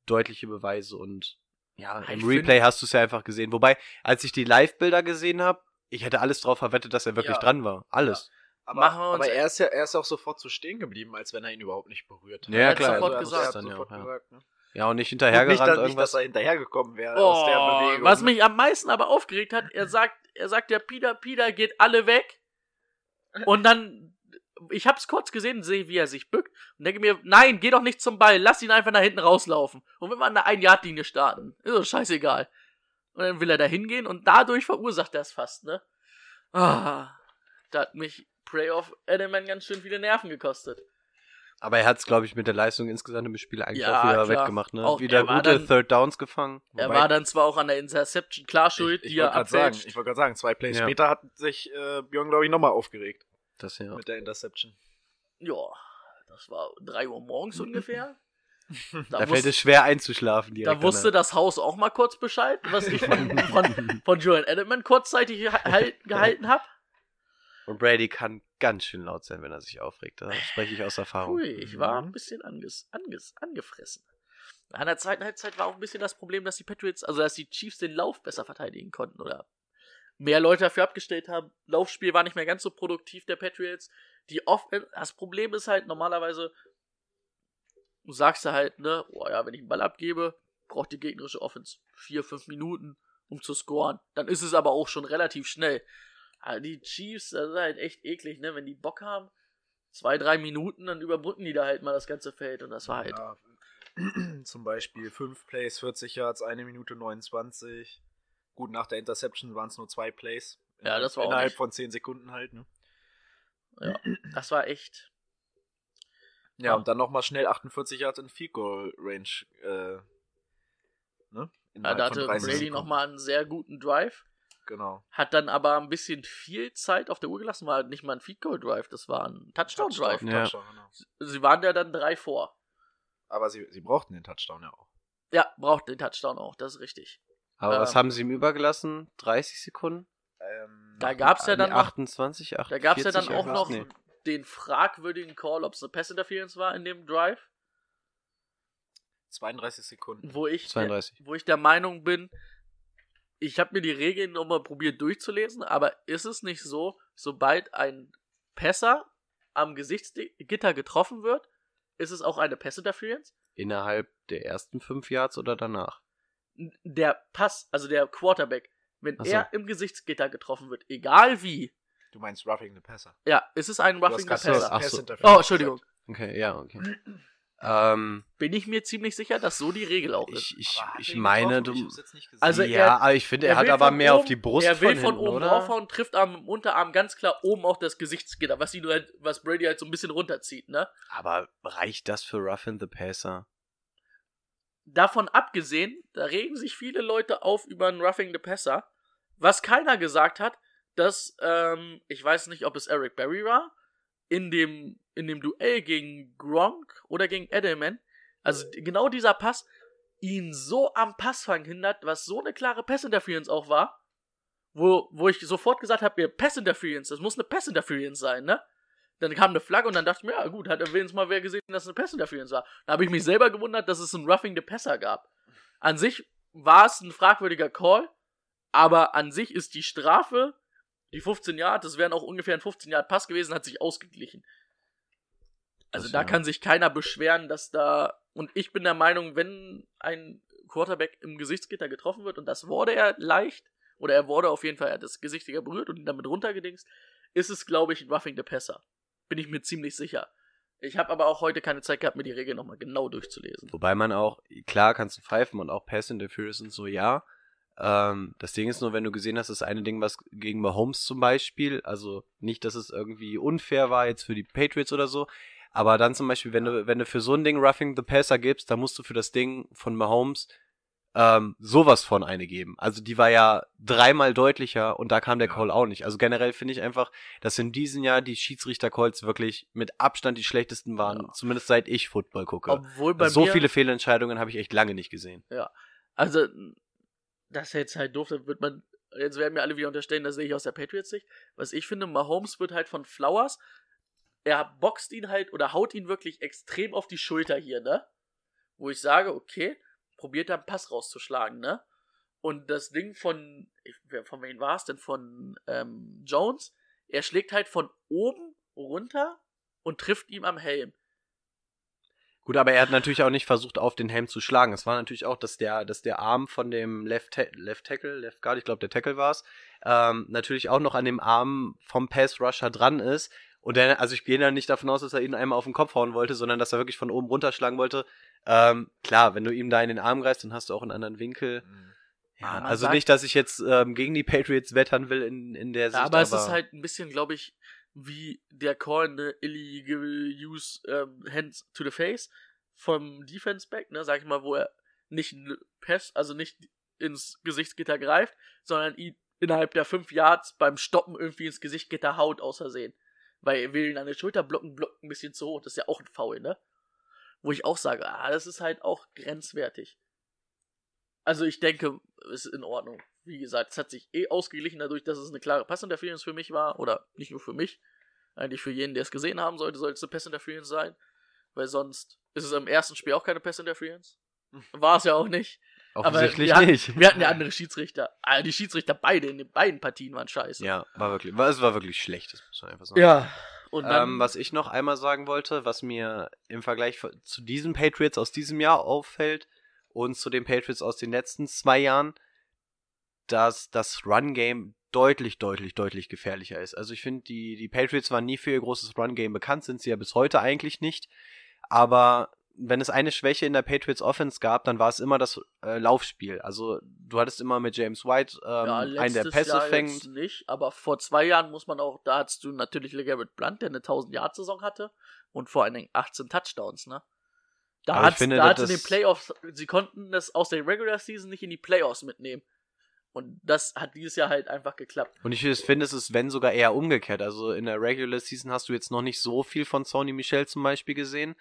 deutliche Beweise und ja, im Replay hast du es ja einfach gesehen. Wobei, als ich die Live-Bilder gesehen habe, ich hätte alles drauf verwettet, dass er wirklich Ja. dran war. Alles. Aber, Machen wir uns- aber er ist ja er ist auch sofort so stehen geblieben, als wenn er ihn überhaupt nicht berührt hat. Ja, hat klar. sofort also, er gesagt. dann ja, sofort ja. gesagt, ne? ja, und nicht Und nicht, hinterhergerannt dass, nicht, irgendwas. dass er hinterhergekommen wäre aus der Oh, Bewegung. was mich am meisten aber aufgeregt hat, er sagt, er sagt ja, Peter, Peter, geht alle weg. Und dann, ich hab's kurz gesehen, sehe, wie er sich bückt und denke mir, nein, geh doch nicht zum Ball, lass ihn einfach nach hinten rauslaufen. Und wenn wir an der Ein-Yard-Linie starten, ist doch scheißegal. Und dann will er da hingehen und dadurch verursacht er es fast, ne? Ah, da hat mich Prey of Edelman ganz schön viele Nerven gekostet. Aber er hat es, glaube ich, mit der Leistung insgesamt im Spiel eigentlich Ja, auch wieder klar. weggemacht. Ne? Auch wieder er gute dann- Third Downs gefangen. Er war dann zwar auch an der Interception klar schuld, ich, ich die er wollte gerade sagen, ich wollte gerade sagen, zwei Plays Ja. später hat sich äh, Björn, glaube ich, nochmal aufgeregt das ja. mit der Interception. Ja, das war 3 Uhr morgens ungefähr. <laughs> Da, Da, fällt es schwer einzuschlafen. direkt da wusste danach. das Haus auch mal kurz Bescheid, was ich von, von, von <laughs> Joel Edelman kurzzeitig halt, <laughs> gehalten habe. Und Brady kann ganz schön laut sein, wenn er sich aufregt. Da spreche ich aus Erfahrung. Ui, ich war ein bisschen anges, anges, angefressen. An der zweiten Halbzeit war auch ein bisschen das Problem, dass die Patriots, also dass die Chiefs den Lauf besser verteidigen konnten oder mehr Leute dafür abgestellt haben. Laufspiel war nicht mehr ganz so produktiv der Patriots. Die Off das Problem ist halt normalerweise, du sagst du halt, ne, oh ja, wenn ich einen Ball abgebe, braucht die gegnerische Offense vier, fünf Minuten, um zu scoren. Dann ist es aber auch schon relativ schnell. Aber die Chiefs, das ist halt echt eklig, ne, wenn die Bock haben, zwei, drei Minuten, dann überbrücken die da halt mal das ganze Feld und das war halt. Ja, <clears throat> zum Beispiel 5 Plays, 40 Yards, 1 Minute 29. Gut, nach der Interception waren es nur zwei Plays. Ja, das war auch Innerhalb von 10 Sekunden halt, ne? Das war echt. Ja, Ja. und dann nochmal schnell 48 Yards in Field Goal Range. Äh, ne? Ja, da hatte 30 Brady nochmal einen sehr guten Drive. Genau. Hat dann aber ein bisschen viel Zeit auf der Uhr gelassen. War halt nicht mal ein Feed Goal Drive, das war ein Touchdown Drive. Ja. Touchdown, genau. Sie waren ja dann drei vor. Aber sie, sie brauchten den Touchdown ja auch. Ja, braucht den Touchdown auch, das ist richtig. Aber was Ähm, haben sie ihm übergelassen? 30 Sekunden? Ähm, Da gab's ja Ah, dann nee, noch, 28, da 48, gab's ja dann auch noch Nee. den fragwürdigen Call, ob es eine Pass Interference war in dem Drive, 32 Sekunden. wo ich, 32. wo ich der Meinung bin, ich habe mir die Regeln nochmal probiert durchzulesen, aber ist es nicht so, sobald ein Passer am Gesichtsgitter getroffen wird, ist es auch eine Pass-Interference. Innerhalb der ersten fünf Yards oder danach? Der Pass, also der Quarterback, wenn so. er im Gesichtsgitter getroffen wird, egal wie, Du meinst Roughing the Passer. ja, es ist ein Du hast Roughing the Passer. Pass so. Oh, Entschuldigung. Okay, ja, okay. <clears throat> ähm, Bin ich mir ziemlich sicher, dass so die Regel auch ist. ich ich, ich meine, du. Ich hab's jetzt nicht gesehen. Also ja, er- aber ich finde, er, hat aber mehr auf oben- die Brust Er will von von hinten, oben oder? draufhauen, trifft am Unterarm ganz klar oben auch das Gesichtsgitter, was ihn halt, was Brady halt so ein bisschen runterzieht, ne? Aber reicht das für Ruffin the Passer? Davon abgesehen, da regen sich viele Leute auf über einen Roughing the Passer. Was keiner gesagt hat, dass, ähm, ich weiß nicht, ob es Eric Berry war, in dem, in dem Duell gegen Gronk oder gegen Edelman, also genau dieser Pass, ihn so am Passfang hindert, was so eine klare Pass-Interference auch war, wo, wo ich sofort gesagt habe, Pass-Interference, das muss eine Pass-Interference sein, ne? Dann kam eine Flagge und dann dachte ich mir, ja gut, hat wenigstens mal wer gesehen, dass es eine Pass-Interference war. Da habe ich mich selber gewundert, dass es ein Roughing the Passer gab. An sich war es ein fragwürdiger Call, aber an sich ist die Strafe, die 15 Yard, das wären auch ungefähr ein 15 Yard Pass gewesen, hat sich ausgeglichen. Also Das da ja. kann sich keiner beschweren, dass da und ich bin der Meinung, wenn ein Quarterback im Gesichtsgitter getroffen wird und das wurde er leicht oder er wurde auf jeden Fall er hat das Gesichtsgitter berührt und ihn damit runtergedingst, ist es glaube ich ein Roughing the Passer. Bin ich mir ziemlich sicher. Ich habe aber auch heute keine Zeit gehabt, mir die Regeln nochmal genau durchzulesen. Wobei man auch, klar kannst du pfeifen und auch Pass Interference und so, ja. Ähm, das Ding ist nur, wenn du gesehen hast, das eine Ding, was gegen Mahomes zum Beispiel, also nicht, dass es irgendwie unfair war jetzt für die Patriots oder so, aber dann zum Beispiel, wenn du, wenn du für so ein Ding Roughing the Passer gibst, dann musst du für das Ding von Mahomes ähm, sowas von eine geben. Also die war ja dreimal deutlicher und da kam der Ja. Call auch nicht. Also generell finde ich einfach, dass in diesem Jahr die Schiedsrichter-Calls wirklich mit Abstand die schlechtesten waren, Ja. zumindest seit ich Football gucke. Obwohl bei so mir, viele Fehlentscheidungen habe ich echt lange nicht gesehen. Also, das ist jetzt halt doof, dann wird man, jetzt werden mir alle wieder unterstellen, das sehe ich aus der Patriots-Sicht. Was ich finde, Mahomes wird halt von Flowers, er boxt ihn halt oder haut ihn wirklich extrem auf die Schulter hier, ne? Wo ich sage, okay, probiert da einen Pass rauszuschlagen, ne? Und das Ding von, von wem war es denn? Von ähm, Jones, er schlägt halt von oben runter und trifft ihm am Helm. Gut, aber er hat natürlich auch nicht versucht, auf den Helm zu schlagen. Es war natürlich auch, dass der, dass der Arm von dem Left, Left Tackle, Left Guard, ich glaube der Tackle war es, ähm, natürlich auch noch an dem Arm vom Pass Rusher dran ist. Und der, also ich gehe da nicht davon aus, dass er ihn einmal auf den Kopf hauen wollte, sondern dass er wirklich von oben runterschlagen wollte. Ähm, klar, wenn du ihm da in den Arm greifst, dann hast du auch einen anderen Winkel. Mhm. Ja, also sagt- nicht, dass ich jetzt ähm, gegen die Patriots wettern will in, in der Sicht. Ja, aber, es ist halt ein bisschen, glaube ich, wie der Call in the illegal use ähm, hands to the face vom Defense Back, ne, sag ich mal, wo er nicht Pass, also nicht ins Gesichtsgitter greift, sondern ihn innerhalb der 5 Yards beim Stoppen irgendwie ins Gesichtsgitter haut, aus Versehen. Weil er will ihn an der Schulter blocken, blockt ein bisschen zu hoch, das ist ja auch ein Foul, ne? Wo ich auch sage, ah, das ist halt auch grenzwertig. Also ich denke, es ist in Ordnung. Wie gesagt, es hat sich eh ausgeglichen dadurch, dass es eine klare Passinterference für mich war. Oder nicht nur für mich. Eigentlich für jeden, der es gesehen haben sollte, sollte es eine Passinterference sein. Weil sonst ist es im ersten Spiel auch keine Passinterference. War es ja auch nicht. Offensichtlich wir hatten, nicht. Wir hatten ja andere Schiedsrichter. Ah, die Schiedsrichter beide in den beiden Partien waren scheiße. Ja, war wirklich, war, es war wirklich schlecht, das muss man einfach sagen. Ja. Und dann, ähm, was ich noch einmal sagen wollte, was mir im Vergleich zu diesen Patriots aus diesem Jahr auffällt und zu den Patriots aus den letzten zwei Jahren, dass das Run-Game deutlich, deutlich, deutlich gefährlicher ist. Also ich finde, die, die Patriots waren nie für ihr großes Run-Game bekannt, sind sie ja bis heute eigentlich nicht. Aber wenn es eine Schwäche in der Patriots Offense gab, dann war es immer das äh, Laufspiel. Also du hattest immer mit James White ähm, ja, einen, der Pässe Jahr fängt. jetzt nicht, aber vor zwei Jahren muss man auch, da hattest du natürlich LeGarrette Blunt, der eine 1000-Yard-Saison hatte und vor allen Dingen 18 Touchdowns, ne? Da finde, da den Playoffs, sie konnten das aus der Regular Season nicht in die Playoffs mitnehmen. Und das hat dieses Jahr halt einfach geklappt. Und ich finde, es ist, wenn sogar eher umgekehrt. Also in der Regular Season hast du jetzt noch nicht so viel von Sony Michel zum Beispiel gesehen.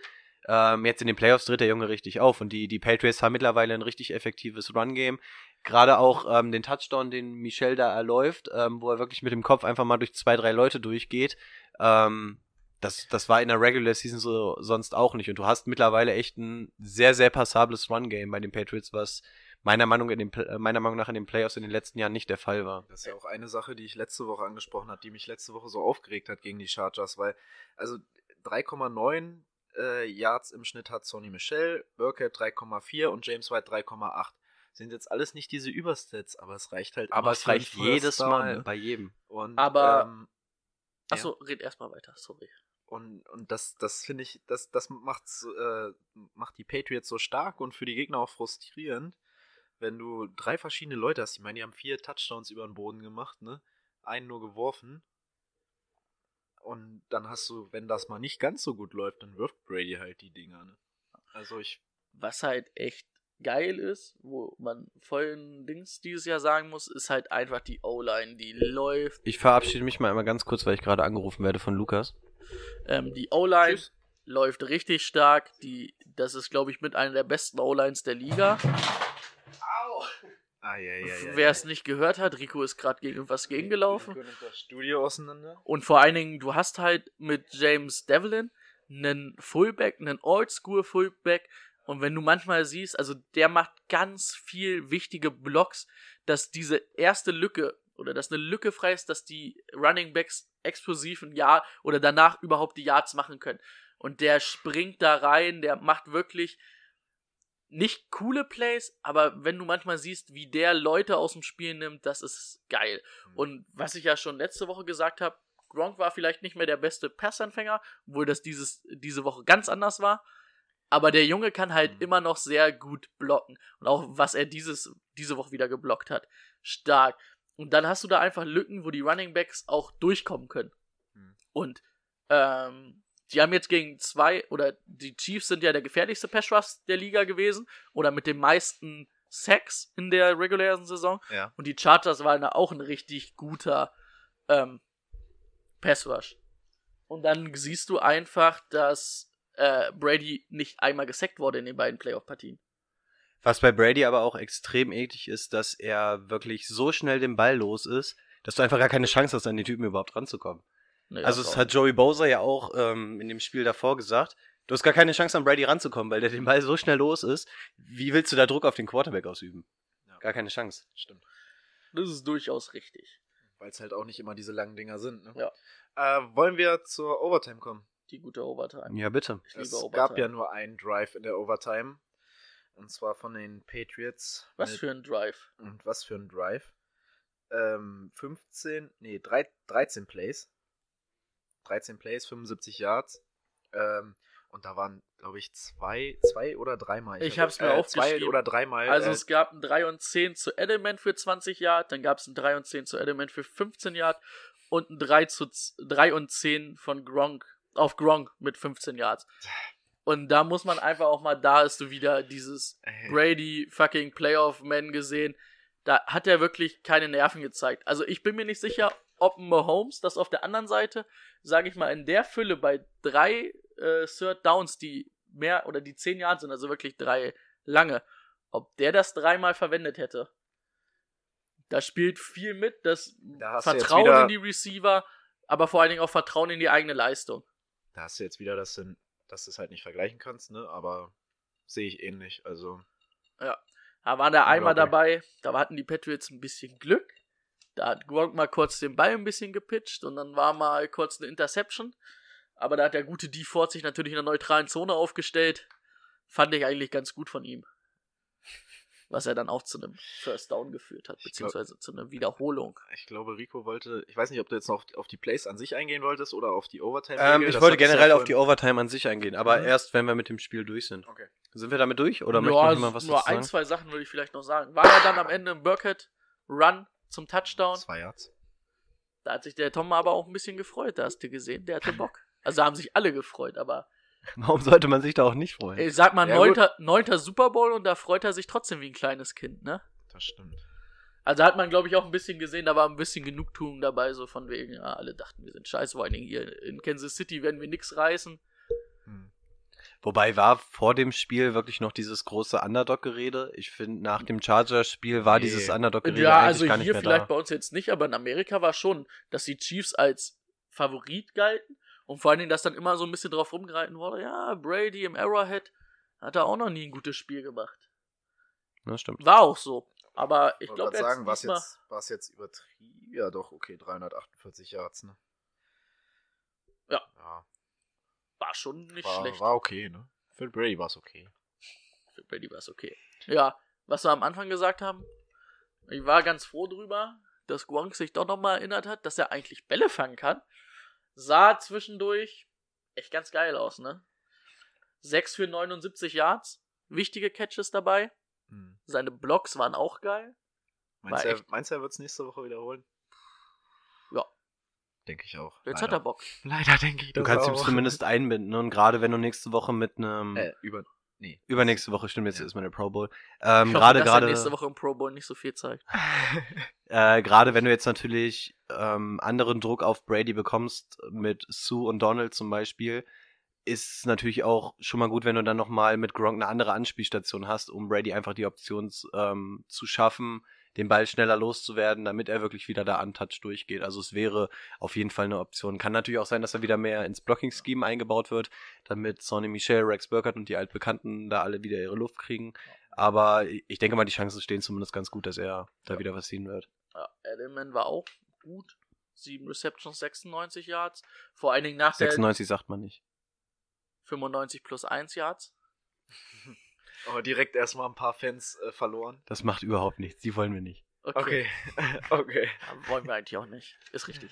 Ähm, jetzt in den Playoffs tritt der Junge richtig auf und die, die Patriots haben mittlerweile ein richtig effektives Run-Game. Gerade auch ähm, den Touchdown, den Michel da erläuft, ähm, wo er wirklich mit dem Kopf einfach mal durch zwei, drei Leute durchgeht. Ähm, das, das war in der Regular Season so sonst auch nicht. Und du hast mittlerweile echt ein sehr, sehr passables Run-Game bei den Patriots, was meiner Meinung, in den, äh, meiner Meinung nach in den Playoffs in den letzten Jahren nicht der Fall war. Das ist ja auch eine Sache, die ich letzte Woche angesprochen habe, die mich letzte Woche so aufgeregt hat gegen die Chargers, weil, also 3,9 äh, Yards im Schnitt hat Sonny Michel, Burkhead 3,4 und James White 3,8. Sind jetzt alles nicht diese Überstats, aber es reicht halt Aber immer es reicht jedes Down, Mal ne? bei jedem. Und, Aber- ähm, Achso, red erstmal weiter, sorry. Und, und das, das finde ich, das, das macht's, äh, macht die Patriots so stark und für die Gegner auch frustrierend, wenn du drei verschiedene Leute hast. Ich meine, die haben vier Touchdowns über den Boden gemacht, ne? Einen nur geworfen. Und dann hast du, wenn das mal nicht ganz so gut läuft, dann wirft Brady halt die Dinger, ne? Also ich. Was halt echt geil ist, wo man vollen Dings dieses Jahr sagen muss, ist halt einfach die O-Line, die läuft. Ich verabschiede mich mal einmal ganz kurz, weil ich gerade angerufen werde von Lukas. Ähm, die O-Line läuft richtig stark. Die, das ist, glaube ich, mit einer der besten O-Lines der Liga. Ah, ja, ja, ja. Wer es nicht gehört hat, Rico ist gerade gegen was gegengelaufen. Nimmt das Studio auseinander. Und vor allen Dingen, du hast halt mit James Devlin einen Fullback, einen Oldschool Fullback. Und wenn du manchmal siehst, also der macht ganz viel wichtige Blocks, dass diese erste Lücke oder dass eine Lücke frei ist, dass die Running Backs explosiv ein Jahr oder danach überhaupt die Yards machen können. Und der springt da rein, der macht wirklich nicht coole Plays, aber wenn du manchmal siehst, wie der Leute aus dem Spiel nimmt, das ist geil. Und was ich ja schon letzte Woche gesagt habe, Gronk war vielleicht nicht mehr der beste Passanfänger, obwohl das dieses, diese Woche ganz anders war. Aber der Junge kann halt Mhm. immer noch sehr gut blocken. Und auch was er dieses, diese Woche wieder geblockt hat. Stark. Und dann hast du da einfach Lücken, wo die Running Backs auch durchkommen können. Mhm. Und ähm, die haben jetzt gegen zwei, oder die Chiefs sind ja der gefährlichste Pass der Liga gewesen. Oder mit den meisten Sacks in der regulären Saison. Ja. Und die Chargers waren da auch ein richtig guter ähm, Pass Rush. Und dann siehst du einfach, dass äh, Brady nicht einmal gesackt wurde in den beiden Playoff-Partien. Was bei Brady aber auch extrem eklig ist, dass er wirklich so schnell den Ball los ist, dass du einfach gar keine Chance hast, an die Typen überhaupt ranzukommen. Nee, Also das es hat Joey Bowser ja auch ähm, in dem Spiel davor gesagt. Du hast gar keine Chance, an Brady ranzukommen, weil der den Ball so schnell los ist. Wie willst du da Druck auf den Quarterback ausüben? Ja. Gar keine Chance. Stimmt. Das ist durchaus richtig. Weil es halt auch nicht immer diese langen Dinger sind, ne? Ja. Äh, wollen wir zur Overtime kommen? Die gute Overtime. Ja, bitte. Ich Es liebe Overtime. gab ja nur einen Drive in der Overtime. Und zwar von den Patriots. Was für ein Drive. Und was für ein Drive? Ähm, 15, nee, drei, 13 Plays. 13 Plays, 75 Yards. Ähm, und da waren, glaube ich, zwei, zwei oder dreimal. Ich hab- hab's mir äh, aufgeschrieben. Zwei oder dreimal. Also äh, es gab ein 3 und 10 zu Edelman für 20 Yard, dann gab es ein 3 und 10 zu Edelman für 15 Yard und ein 3, zu, 3 und 10 von Gronk auf Gronk mit 15 Yards. Und da muss man einfach auch mal, da hast du wieder dieses Brady fucking Playoff-Man gesehen. Da hat er wirklich keine Nerven gezeigt. Also ich bin mir nicht sicher, ob Mahomes das auf der anderen Seite, sage ich mal, in der Fülle bei drei äh, Third Downs, die mehr oder die zehn Yards sind, also wirklich drei lange, ob der das dreimal verwendet hätte. Da spielt viel mit, das Da Vertrauen wieder- in die Receiver, aber vor allen Dingen auch Vertrauen in die eigene Leistung. da hast du jetzt wieder, dass du, dass du es halt nicht vergleichen kannst, ne? Aber sehe ich ähnlich. Also, Da war der einmal dabei, da hatten die Patriots ein bisschen Glück. Da hat Gronk mal kurz den Ball ein bisschen gepitcht und dann war mal kurz eine Interception. Aber da hat der gute D Ford sich natürlich in der neutralen Zone aufgestellt. Fand ich eigentlich ganz gut von ihm. Was er dann auch zu einem First Down geführt hat, Ich glaub- beziehungsweise zu einer Wiederholung. ich glaube, Rico wollte, ich weiß nicht, ob du jetzt noch auf, die Plays an sich eingehen wolltest oder auf die Overtime. Ähm, ich wollte generell auf die Overtime an sich eingehen, aber Mhm. erst, wenn wir mit dem Spiel durch sind. Okay. Sind wir damit durch? Oder ja, möchte noch jemand was nur dazu ein, sagen? zwei Sachen würde ich vielleicht noch sagen. War ja dann am Ende im Burkett Run zum Touchdown. Zwei Yards. Da hat sich der Tom aber auch ein bisschen gefreut, da hast du gesehen, der hatte Bock. Also haben sich alle gefreut, aber <laughs> Warum sollte man sich da auch nicht freuen? ich sag mal, Ja, neunter, neunter Super Bowl und da freut er sich trotzdem wie ein kleines Kind, ne? Das stimmt. Also hat man, glaube ich, auch ein bisschen gesehen, da war ein bisschen Genugtuung dabei, so von wegen, ja, alle dachten, wir sind scheiße, vor allen Dingen hier in Kansas City werden wir nix reißen. Wobei war vor dem Spiel wirklich noch dieses große Underdog-Gerede. Ich finde, nach dem Chargers-Spiel war Nee. dieses Underdog-Gerede Ja, eigentlich also gar nicht hier mehr vielleicht da. bei uns jetzt nicht, aber in Amerika war schon, dass die Chiefs als Favorit galten und vor allen Dingen, dass dann immer so ein bisschen drauf rumgereiten wurde, ja, Brady im Arrowhead hat er auch noch nie ein gutes Spiel gemacht. Das stimmt. War auch so. Aber ich Ich glaube, wollte sagen, was jetzt, was jetzt übertrieben? Ja, doch, okay, 348 Yards, ne? Ja. ja war schon nicht war, schlecht. war okay, ne? Für Brady war es okay. Für Brady war es okay. Ja, was wir am Anfang gesagt haben, ich war ganz froh drüber, dass Gronk sich doch nochmal erinnert hat, dass er eigentlich Bälle fangen kann. Sah zwischendurch echt ganz geil aus, ne? 6 für 79 Yards, wichtige Catches dabei. Hm. Seine Blocks waren auch geil. Meinst, War er, meinst du, er wird es nächste Woche wiederholen? Denke ich auch. Jetzt Leider. hat er Bock. Leider denke ich Du das kannst ihn auch. zumindest einbinden. Und gerade wenn du nächste Woche mit einem. Äh, über. Nee. Übernächste Woche, stimmt, jetzt Ja. ist meine Pro Bowl. Ähm, Ich hoffe, gerade, dass er gerade. nächste Woche im Pro Bowl nicht so viel zeigt. <laughs> Äh, gerade wenn du jetzt natürlich ähm, anderen Druck auf Brady bekommst, mit Sue und Donald zum Beispiel, ist es natürlich auch schon mal gut, wenn du dann nochmal mit Gronk eine andere Anspielstation hast, um Brady einfach die Option ähm, zu schaffen, den Ball schneller loszuwerden, damit er wirklich wieder da untouched durchgeht. Also es wäre auf jeden Fall eine Option. Kann natürlich auch sein, dass er wieder mehr ins Blocking-Scheme eingebaut wird, damit Sonny Michel, Rex Burkhardt und die Altbekannten da alle wieder ihre Luft kriegen. Aber ich denke mal, die Chancen stehen zumindest ganz gut, dass er da wieder was ziehen wird. Ja, Edelman war auch gut. 7 Receptions, 96 Yards. Vor allen Dingen nach der 96 sagt man nicht. 95 plus 1 Yards. <laughs> Aber direkt erstmal ein paar Fans äh, verloren. Das macht überhaupt nichts. Die wollen wir nicht. Okay. okay. <laughs> Aber <laughs> wollen wir eigentlich auch nicht. Ist richtig.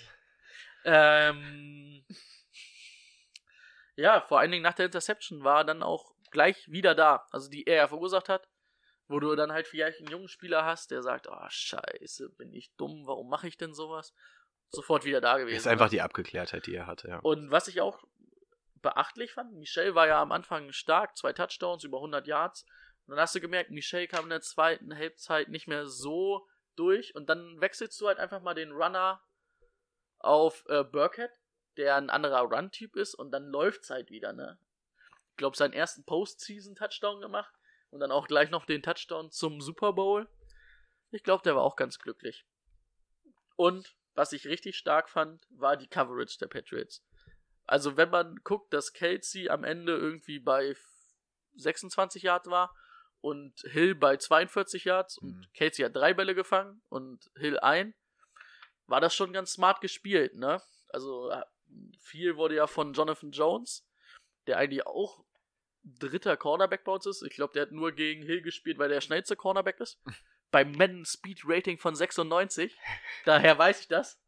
Ähm, ja, vor allen Dingen nach der Interception war er dann auch gleich wieder da. Also die er verursacht hat. Wo du dann halt vielleicht einen jungen Spieler hast, der sagt, oh scheiße, bin ich dumm, warum mache ich denn sowas? Sofort wieder da gewesen. Ist einfach die Abgeklärtheit, die er hatte, ja. Und was ich auch beachtlich fand, Michel war ja am Anfang stark, zwei Touchdowns, über 100 Yards. Und dann hast du gemerkt, Michel kam in der zweiten Halbzeit nicht mehr so durch. Und dann wechselst du halt einfach mal den Runner auf äh, Burkhead, der ein anderer Run-Typ ist. Und dann läuft's halt wieder, ne? Ich glaube, seinen ersten Postseason-Touchdown gemacht. Und dann auch gleich noch den Touchdown zum Super Bowl. Ich glaube, der war auch ganz glücklich. Und was ich richtig stark fand, war die Coverage der Patriots. Also wenn man guckt, dass Kelsey am Ende irgendwie bei 26 Yards war und Hill bei 42 Yards und Mhm. Kelsey hat drei Bälle gefangen und Hill ein, war das schon ganz smart gespielt, ne? Also äh, viel wurde ja von Jonathan Jones, der eigentlich auch dritter Cornerback bei uns ist. Ich glaube, der hat nur gegen Hill gespielt, weil der schnellste Cornerback ist. <laughs> Beim Madden Speed Rating von 96. Daher weiß ich das.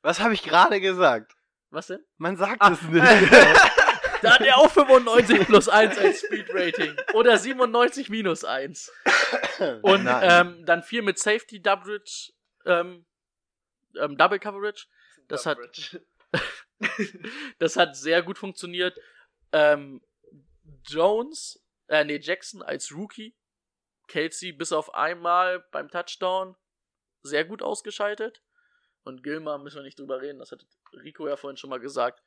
Was habe ich gerade gesagt? Was denn? Man sagt Ah, es nicht. <laughs> Da hat er auch 95 <laughs> plus 1 als Speed Rating. Oder 97 minus 1. <coughs> Und ähm, dann viel mit Safety Double, ähm, ähm, Double Coverage. Das hat, <laughs> das hat sehr gut funktioniert. Ähm, Jones, äh, nee, Jackson als Rookie. Kelsey bis auf einmal beim Touchdown sehr gut ausgeschaltet. Und Gilmar müssen wir nicht drüber reden, das hat Rico ja vorhin schon mal gesagt.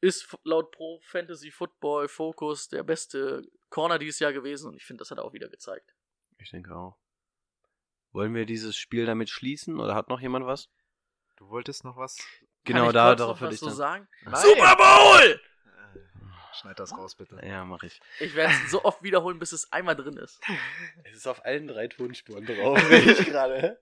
Ist laut Pro Fantasy Football Focus der beste Corner dieses Jahr gewesen und ich finde, das hat er auch wieder gezeigt. Ich denke auch. Wollen wir dieses Spiel damit schließen oder hat noch jemand was? Du wolltest noch was? Genau, Kann ich da darauf würde ich so dann. sagen? Nein. Super Bowl! Äh, Schneid das raus, bitte. Ja, mache ich. Ich werde es so oft wiederholen, bis es einmal drin ist. Es ist auf allen drei Tonspuren drauf, <laughs> sehe ich gerade.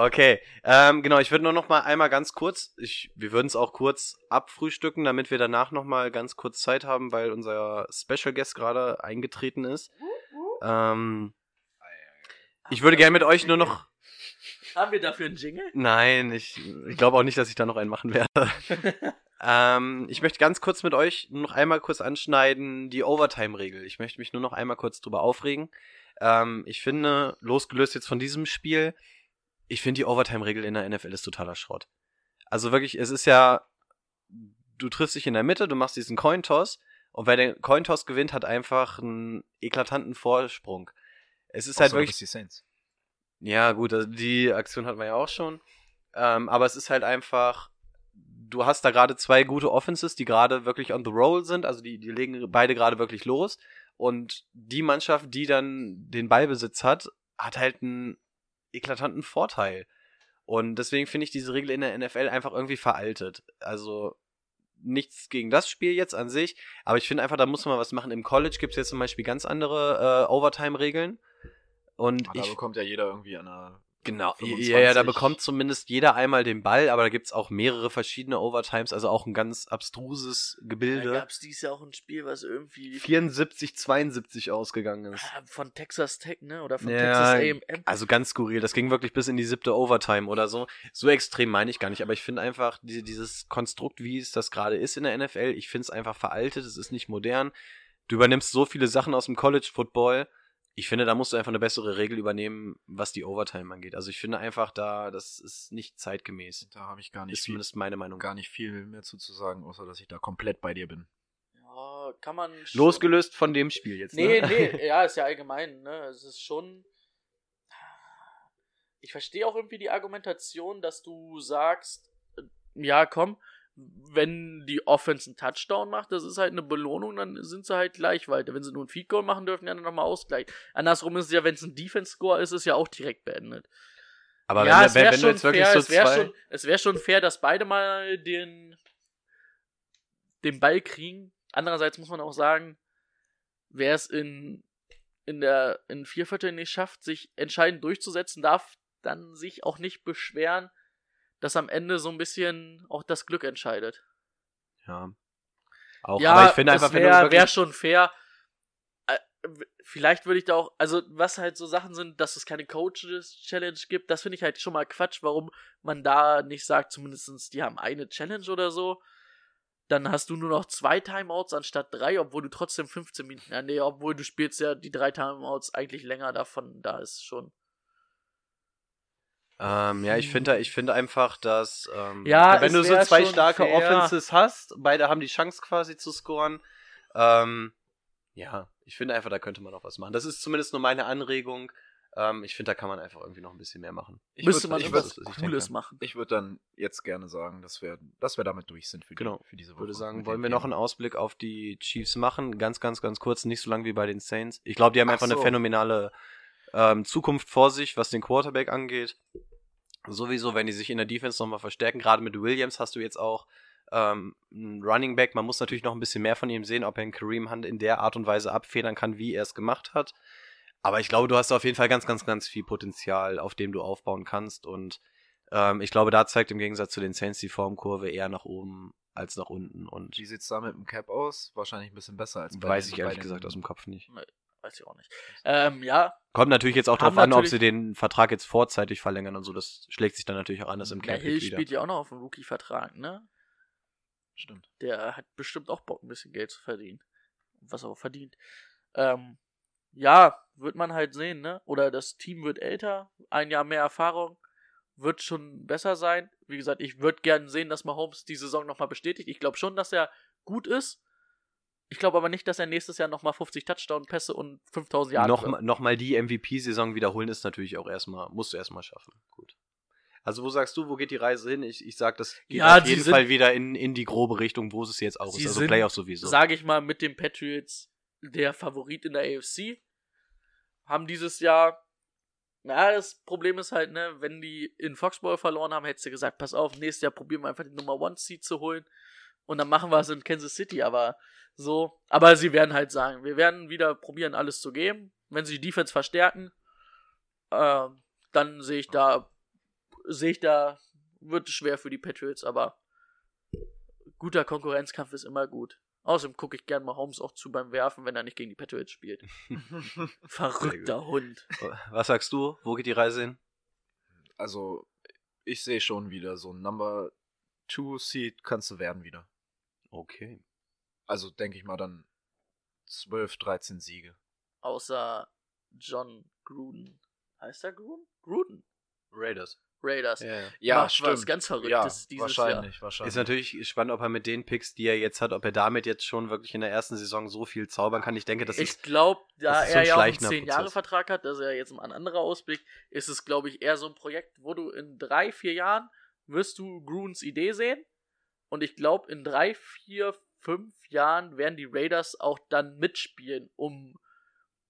Okay, ähm, genau, ich würde nur noch mal einmal ganz kurz, ich, wir würden es auch kurz abfrühstücken, damit wir danach noch mal ganz kurz Zeit haben, weil unser Special Guest gerade eingetreten ist. Ähm, ich würde gerne mit euch nur noch, Haben wir dafür einen Jingle? nein, ich, ich glaube auch nicht, dass ich da noch einen machen werde. <laughs> Ähm, ich möchte ganz kurz mit euch nur noch einmal kurz anschneiden, die Overtime-Regel. Ich möchte mich nur noch einmal kurz drüber aufregen. Ähm, ich finde, losgelöst jetzt von diesem Spiel, ich finde die Overtime-Regel in der NFL ist totaler Schrott. Also wirklich, es ist ja, du triffst dich in der Mitte, du machst diesen Cointoss und wer den Cointoss gewinnt, hat einfach einen eklatanten Vorsprung. Es ist halt Außer du wirklich die Saints. ja, gut, also die Aktion hatten wir ja auch schon. Ähm, aber es ist halt einfach, du hast da gerade zwei gute Offenses, die gerade wirklich on the roll sind, also die, die legen beide gerade wirklich los. Und die Mannschaft, die dann den Ballbesitz hat, hat halt einen eklatanten Vorteil. Und deswegen finde ich diese Regel in der NFL einfach irgendwie veraltet. Also nichts gegen das Spiel jetzt an sich, aber ich finde einfach, da muss man was machen. Im College gibt es jetzt zum Beispiel ganz andere äh, Overtime-Regeln. Und Ah, da ich bekommt ja jeder irgendwie an einer. Genau, 25. ja, ja, da bekommt zumindest jeder einmal den Ball, aber da gibt's auch mehrere verschiedene Overtimes, also auch ein ganz abstruses Da Gebilde. gab es dieses Jahr auch ein Spiel, was irgendwie 74, 72 ausgegangen ist. ah, von Texas Tech, ne? Oder von Ja, Texas AM. Also ganz skurril, das ging wirklich bis in die siebte Overtime oder so. So extrem meine ich gar nicht, aber ich finde einfach die, dieses Konstrukt, wie es das gerade ist in der NFL, ich finde es einfach veraltet, es ist nicht modern. Du übernimmst so viele Sachen aus dem College Football. Ich finde, da musst du einfach eine bessere Regel übernehmen, was die Overtime angeht. Also ich finde einfach da, das ist nicht zeitgemäß. Da habe ich gar Ist nicht, viel, zumindest meine Meinung. gar nicht viel mehr zu, zu sagen, außer dass ich da komplett bei dir bin. Ja, kann man. schon- Losgelöst von dem Spiel jetzt. Nee, ne? nee, <laughs> ja, ist ja allgemein, ne? Es ist schon. Ich verstehe auch irgendwie die Argumentation, dass du sagst, äh, ja, komm, wenn die Offense einen Touchdown macht, das ist halt eine Belohnung, dann sind sie halt gleich weiter. Wenn sie nur ein Feed Goal machen dürfen, ja dann nochmal Ausgleich. Andersrum ist es ja, wenn es ein Defense Score ist, ist es ja auch direkt beendet. Aber ja, wenn, es wenn, wäre wenn du schon jetzt wirklich fair, so es wäre zwei... schon, es wär schon fair, dass beide mal den, den Ball kriegen. Andererseits muss man auch sagen, wer es in, in der in vier Vierteln nicht schafft, sich entscheidend durchzusetzen, darf dann sich auch nicht beschweren, dass am Ende so ein bisschen auch das Glück entscheidet. Ja. Auch, ja, aber ich finde einfach, wäre wär schon fair. Äh, Vielleicht würde ich da auch, also was halt so Sachen sind, dass es keine Coaches-Challenge gibt, das finde ich halt schon mal Quatsch, warum man da nicht sagt, zumindestens die haben eine Challenge oder so. Dann hast du nur noch zwei Timeouts anstatt drei, obwohl du trotzdem 15 Minuten, ja, nee, obwohl du spielst ja die drei Timeouts eigentlich länger davon, da ist schon. Ähm, ja, ich finde, ich finde einfach, dass ähm, Ja, wenn du so zwei starke fair. Offenses hast, beide haben die Chance quasi zu scoren. Ähm, ja, ich finde einfach, da könnte man auch was machen. Das ist zumindest nur meine Anregung. Ähm, ich finde, da kann man einfach irgendwie noch ein bisschen mehr machen. Ich Müsste würd- man ich ich Cooles denke. machen. Ich würde dann jetzt gerne sagen, dass wir, dass wir damit durch sind für, die, Genau. für diese Ich Woche. würde sagen, wollen wir noch einen Ausblick auf die Chiefs machen? Ganz, ganz, ganz kurz, nicht so lang wie bei den Saints. Ich glaube, die haben Ach einfach eine so. phänomenale ähm, Zukunft vor sich, was den Quarterback angeht. Sowieso, wenn die sich in der Defense nochmal verstärken, gerade mit Williams hast du jetzt auch ähm, einen Running Back. Man muss natürlich noch ein bisschen mehr von ihm sehen, ob er einen Kareem Hunt in der Art und Weise abfedern kann, wie er es gemacht hat. Aber ich glaube, du hast auf jeden Fall ganz, ganz, ganz viel Potenzial, auf dem du aufbauen kannst. Und ähm, ich glaube, da zeigt im Gegensatz zu den Saints die Formkurve eher nach oben als nach unten. Und Wie sieht's da mit dem Cap aus? Wahrscheinlich ein bisschen besser als bei weiß den- ich ehrlich gesagt aus dem Kopf nicht. Weiß ich auch nicht. Ähm, ja, Kommt natürlich jetzt auch darauf an, ob sie den Vertrag jetzt vorzeitig verlängern und so. Das schlägt sich dann natürlich auch anders im Cap Hill wieder. spielt ja auch noch auf dem Rookie-Vertrag, ne? Stimmt. Der hat bestimmt auch Bock, ein bisschen Geld zu verdienen. Was er auch verdient. Ähm, ja, wird man halt sehen, ne? Oder das Team wird älter, ein Jahr mehr Erfahrung, wird schon besser sein. Wie gesagt, ich würde gerne sehen, dass Mahomes die Saison nochmal bestätigt. Ich glaube schon, dass er gut ist. Ich glaube aber nicht, dass er nächstes Jahr nochmal 50 Touchdown-Pässe und 5000 Jahre. Noch, noch mal die MVP-Saison wiederholen ist natürlich auch erstmal, musst du erstmal schaffen. Gut. Also wo sagst du, wo geht die Reise hin? Ich, ich sag, das geht Ja, auf die jeden sind- Fall wieder in, in die grobe Richtung, wo es jetzt auch ist. Also sind, Playoffs sowieso. Sage ich mal, mit den Patriots der Favorit in der AFC. Haben dieses Jahr. Na, das Problem ist halt, ne, wenn die in Foxball verloren haben, hättest du gesagt, pass auf, nächstes Jahr probieren wir einfach den Nummer One Seed zu holen. Und dann machen wir es in Kansas City, aber so. Aber sie werden halt sagen, wir werden wieder probieren, alles zu geben. Wenn sie die Defense verstärken, ähm, dann sehe ich da, sehe ich da, wird es schwer für die Patriots, aber guter Konkurrenzkampf ist immer gut. Außerdem gucke ich gern mal Holmes auch zu beim Werfen, wenn er nicht gegen die Patriots spielt. <laughs> Verrückter Hund. Was sagst du? Wo geht die Reise hin? Also, ich sehe schon wieder so ein Number 2 Seed kannst du werden wieder. Okay. Also denke ich mal dann 12, 13 Siege. Außer John Gruden. Heißt er Gruden? Gruden. Raiders. Raiders. Ja, Ja, Macht stimmt. was ganz Verrücktes ja, dieses wahrscheinlich, Jahr. wahrscheinlich. Ist natürlich spannend, ob er mit den Picks, die er jetzt hat, ob er damit jetzt schon wirklich in der ersten Saison so viel zaubern kann. Ich denke, das Ich ist glaube, da so er ja auch einen schleichender 10-Jahre-Vertrag hat, das ist ja jetzt ein anderer Ausblick, ist es, glaube ich, eher so ein Projekt, wo du in drei, vier Jahren wirst du Gruns Idee sehen. Und ich glaube, in drei, vier, fünf Jahren werden die Raiders auch dann mitspielen um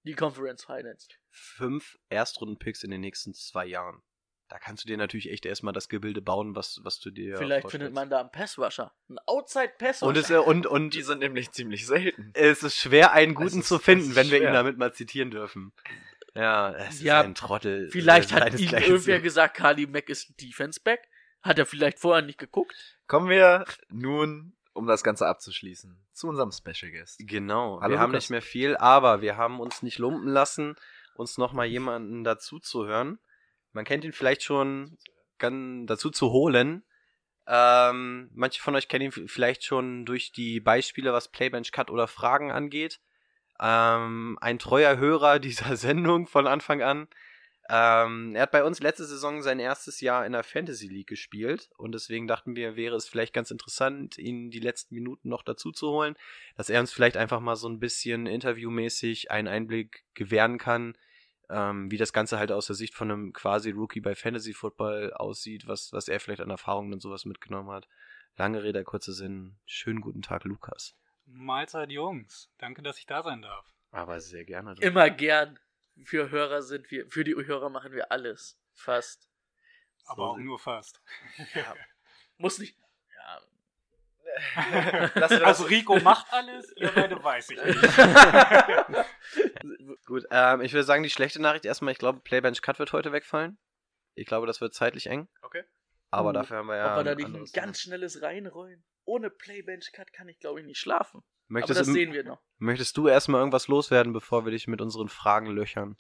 die Conference Finals. fünf Erstrunden-Picks in den nächsten zwei Jahren. Da kannst du dir natürlich echt erstmal das Gebilde bauen, was, was du dir Vielleicht vorstellst. findet man da einen Passrusher. Einen Outside-Passrusher. und es, äh, und, und die sind nämlich ziemlich selten. es ist schwer, einen guten ist- zu finden, wenn wir ihn schwer. damit mal zitieren dürfen. Ja, es Ja, ist ein Trottel. Vielleicht äh, hat ihm irgendwer gesagt, Kali Mack ist ein Defense-Back. Hat er vielleicht vorher nicht geguckt? Kommen wir nun, um das Ganze abzuschließen, zu unserem Special Guest. Genau, Hallo, wir haben Lukas. nicht mehr viel, aber wir haben uns nicht lumpen lassen, uns nochmal jemanden dazu zu hören. Man kennt ihn vielleicht schon dazu zu holen. Ähm, manche von euch kennen ihn vielleicht schon durch die Beispiele, was Playbench Cut oder Fragen angeht. Ähm, ein treuer Hörer <laughs> dieser Sendung von Anfang an. Ähm, er hat bei uns letzte Saison sein erstes Jahr in der Fantasy League gespielt und deswegen dachten wir, wäre es vielleicht ganz interessant, ihn die letzten Minuten noch dazu zu holen, dass er uns vielleicht einfach mal so ein bisschen interviewmäßig einen Einblick gewähren kann, ähm, wie das Ganze halt aus der Sicht von einem quasi Rookie bei Fantasy Football aussieht, was, was er vielleicht an Erfahrungen und sowas mitgenommen hat. Lange Rede, kurzer Sinn. Schönen guten Tag, Lukas. Mahlzeit, Jungs. Danke, dass ich da sein darf. Aber sehr gerne. doch. Immer gern. Für Hörer sind wir, für die Hörer machen wir alles. Fast. Aber So auch nur fast. <laughs> Muss nicht. Ja. <laughs> Also Rico macht alles, ihr beide weiß ich nicht. <laughs> Gut, ähm, ich würde sagen, die schlechte Nachricht erstmal, ich glaube, Playbench Cut wird heute wegfallen. Ich glaube, das wird zeitlich eng. Okay. Aber Uh, dafür haben wir ja. Ob wir da ein nicht ein ganz schnelles reinrollen? Ohne Playbench-Cut kann ich, glaube ich, nicht schlafen. Möchtest, Aber das du- sehen wir noch. möchtest du erstmal irgendwas loswerden, bevor wir dich mit unseren Fragen löchern?